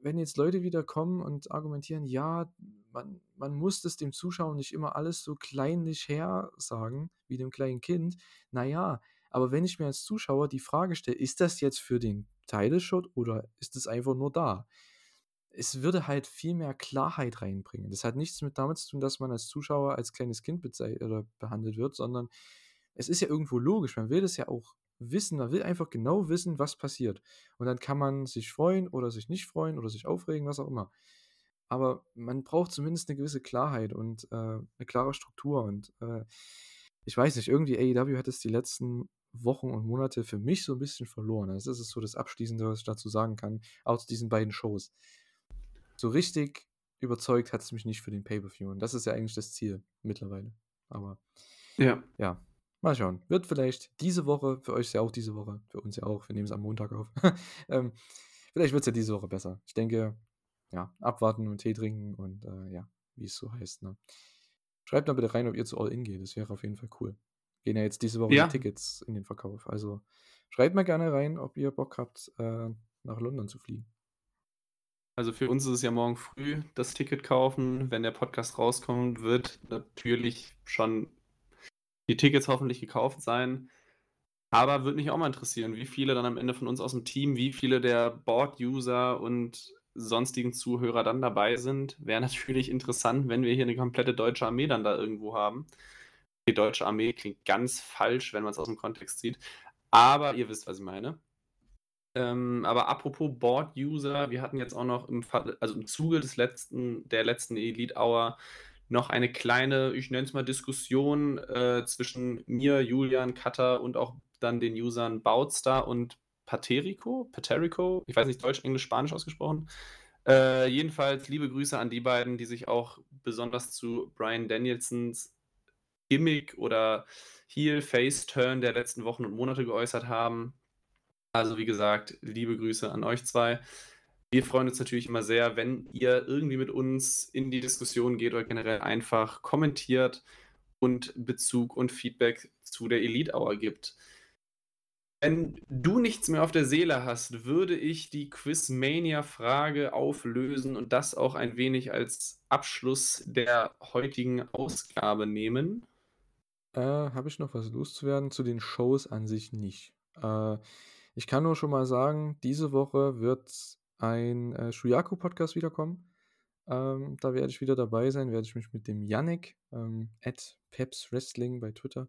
wenn jetzt Leute wieder kommen und argumentieren, ja, man, man muss das dem Zuschauer nicht immer alles so kleinlich her sagen, wie dem kleinen Kind. Naja, aber wenn ich mir als Zuschauer die Frage stelle, ist das jetzt für den Title-Shot oder ist es einfach nur da? es würde halt viel mehr Klarheit reinbringen. Das hat nichts mit damit zu tun, dass man als Zuschauer als kleines Kind behandelt wird, sondern es ist ja irgendwo logisch. Man will das ja auch wissen. Man will einfach genau wissen, was passiert. Und dann kann man sich freuen oder sich nicht freuen oder sich aufregen, was auch immer. Aber man braucht zumindest eine gewisse Klarheit und äh, eine klare Struktur. Und äh, ich weiß nicht, irgendwie AEW hat es die letzten Wochen und Monate für mich so ein bisschen verloren. Das ist so das Abschließende, was ich dazu sagen kann, aus diesen beiden Shows. So richtig überzeugt hat es mich nicht für den Pay-Per-View. Und das ist ja eigentlich das Ziel mittlerweile. Aber Ja. ja, mal schauen. Wird vielleicht diese Woche, für euch ja auch diese Woche, für uns ja auch, wir nehmen es am Montag auf. [LAUGHS] ähm, vielleicht wird es ja diese Woche besser. Ich denke, ja, abwarten und Tee trinken und äh, ja, wie es so heißt. Ne? Schreibt mal bitte rein, ob ihr zu All-In geht. Das wäre auf jeden Fall cool. Gehen ja jetzt diese Woche Ja. die Tickets in den Verkauf. Also schreibt mal gerne rein, ob ihr Bock habt, äh, nach London zu fliegen. Also für uns ist es ja morgen früh das Ticket kaufen. Wenn der Podcast rauskommt, wird natürlich schon die Tickets hoffentlich gekauft sein. Aber würde mich auch mal interessieren, wie viele dann am Ende von uns aus dem Team, wie viele der Board-User und sonstigen Zuhörer dann dabei sind. Wäre [LAUGHS] natürlich interessant, wenn wir hier eine komplette deutsche Armee dann da irgendwo haben. Die deutsche Armee klingt ganz falsch, wenn man es aus dem Kontext sieht. Aber ihr wisst, was ich meine. Ähm, aber apropos Board-User, wir hatten jetzt auch noch im, also im Zuge des letzten, der letzten Elite Hour noch eine kleine, ich nenne es mal Diskussion äh, zwischen mir, Julian, Cutter und auch dann den Usern Boutstar und Paterico, Paterico, ich weiß nicht, Deutsch, Englisch, Spanisch ausgesprochen. Äh, jedenfalls liebe Grüße an die beiden, die sich auch besonders zu Brian Danielsons Gimmick oder Heel-Face-Turn der letzten Wochen und Monate geäußert haben. Also wie gesagt, liebe Grüße an euch zwei. Wir freuen uns natürlich immer sehr, wenn ihr irgendwie mit uns in die Diskussion geht oder generell einfach kommentiert und Bezug und Feedback zu der Elite Hour gibt. Wenn du nichts mehr auf der Seele hast, würde ich die Quizmania-Frage auflösen und das auch ein wenig als Abschluss der heutigen Ausgabe nehmen. Äh, Habe ich noch was loszuwerden? Zu den Shows an sich nicht. Äh, ich kann nur schon mal sagen, diese Woche wird ein äh, Shuyaku-Podcast wiederkommen. Ähm, da werde ich wieder dabei sein, werde ich mich mit dem Yannick ähm, at Peps Wrestling bei Twitter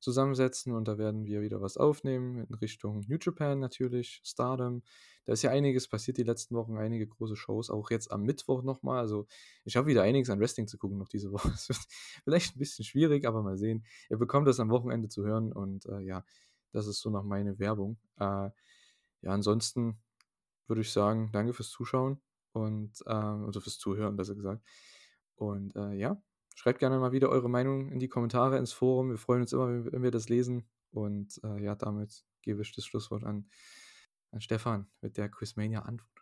zusammensetzen und da werden wir wieder was aufnehmen in Richtung New Japan natürlich, Stardom. Da ist ja einiges passiert die letzten Wochen, einige große Shows, auch jetzt am Mittwoch nochmal. Also ich habe wieder einiges an Wrestling zu gucken noch diese [LAUGHS] Woche. Es wird vielleicht ein bisschen schwierig, aber mal sehen. Ihr bekommt das am Wochenende zu hören und äh, ja, das ist so noch meine Werbung. Äh, ja, ansonsten würde ich sagen, danke fürs Zuschauen und ähm, also fürs Zuhören, besser gesagt. Und äh, ja, schreibt gerne mal wieder eure Meinung in die Kommentare, ins Forum. Wir freuen uns immer, wenn, wir das lesen. Und äh, ja, damit gebe ich das Schlusswort an, an Stefan mit der Quizmania-Antwort.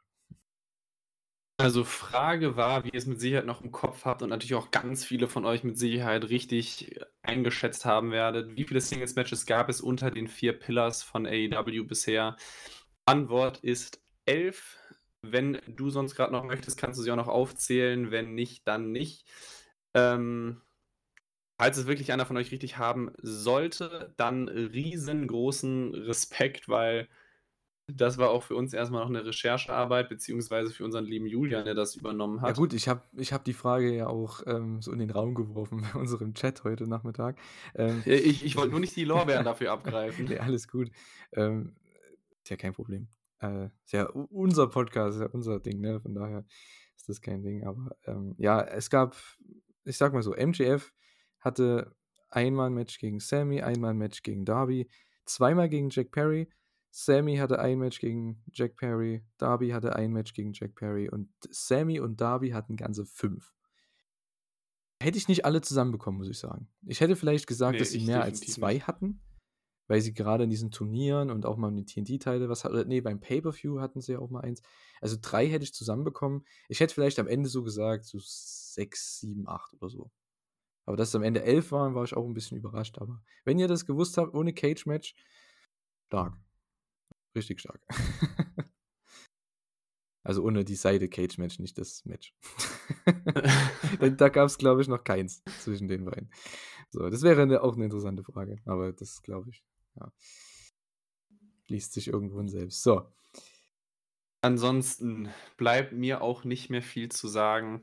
Also Frage war, wie ihr es mit Sicherheit noch im Kopf habt und natürlich auch ganz viele von euch mit Sicherheit richtig eingeschätzt haben werdet. Wie viele Singles-Matches gab es unter den vier Pillars von AEW bisher? Antwort ist elf. Wenn du sonst gerade noch möchtest, kannst du sie auch noch aufzählen. Wenn nicht, dann nicht. Ähm, falls es wirklich einer von euch richtig haben sollte, dann riesengroßen Respekt, weil das war auch für uns erstmal noch eine Recherchearbeit, beziehungsweise für unseren lieben Julian, der das übernommen Ja hat. gut, ich habe ich hab die Frage ja auch ähm, so in den Raum geworfen bei unserem Chat heute Nachmittag. Ähm, Äh, Ich, ich wollte nur nicht die Lorbeeren dafür abgreifen. [LAUGHS] nee, alles gut. Ähm, ist ja kein Problem. Äh, ist ja unser Podcast, ist ja unser Ding, ne? Von daher ist das kein Ding. Aber ähm, ja, es gab, ich sag mal so, MJF hatte einmal ein Match gegen Sammy, einmal ein Match gegen Darby, zweimal gegen Jack Perry. Sammy hatte ein Match gegen Jack Perry, Darby hatte ein Match gegen Jack Perry und Sammy und Darby hatten ganze fünf. Hätte ich nicht alle zusammenbekommen, muss ich sagen. Ich hätte vielleicht gesagt, Nee, dass sie mehr als zwei hatten, weil sie gerade in diesen Turnieren und auch mal in den TNT-Teile, was hat, nee, beim Pay-Per-View hatten sie ja auch mal eins. Also drei hätte ich zusammenbekommen. Ich hätte vielleicht am Ende so gesagt, so sechs, sieben, acht oder so. Aber dass es am Ende elf waren, war ich auch ein bisschen überrascht. Aber wenn ihr das gewusst habt, ohne Cage-Match, stark. Richtig stark. [LAUGHS] also ohne die Seite Cage-Match, nicht das Match. [LAUGHS] da gab es, glaube ich, noch keins zwischen den beiden. So, das wäre eine, auch eine interessante Frage. Aber das, glaube ich, ja. Liest sich irgendwo in selbst. So. Ansonsten bleibt mir auch nicht mehr viel zu sagen.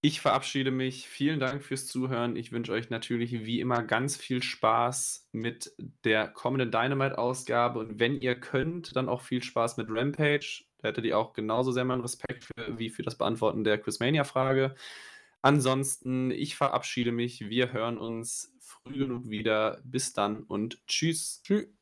Ich verabschiede mich. Vielen Dank fürs Zuhören. Ich wünsche euch natürlich wie immer ganz viel Spaß mit der kommenden Dynamite-Ausgabe. Und wenn ihr könnt, dann auch viel Spaß mit Rampage. Da hättet ihr auch genauso sehr meinen Respekt für, wie für das Beantworten der Quizmania-Frage. Ansonsten, ich verabschiede mich. Wir hören uns früh genug wieder. Bis dann und tschüss. Tschüss.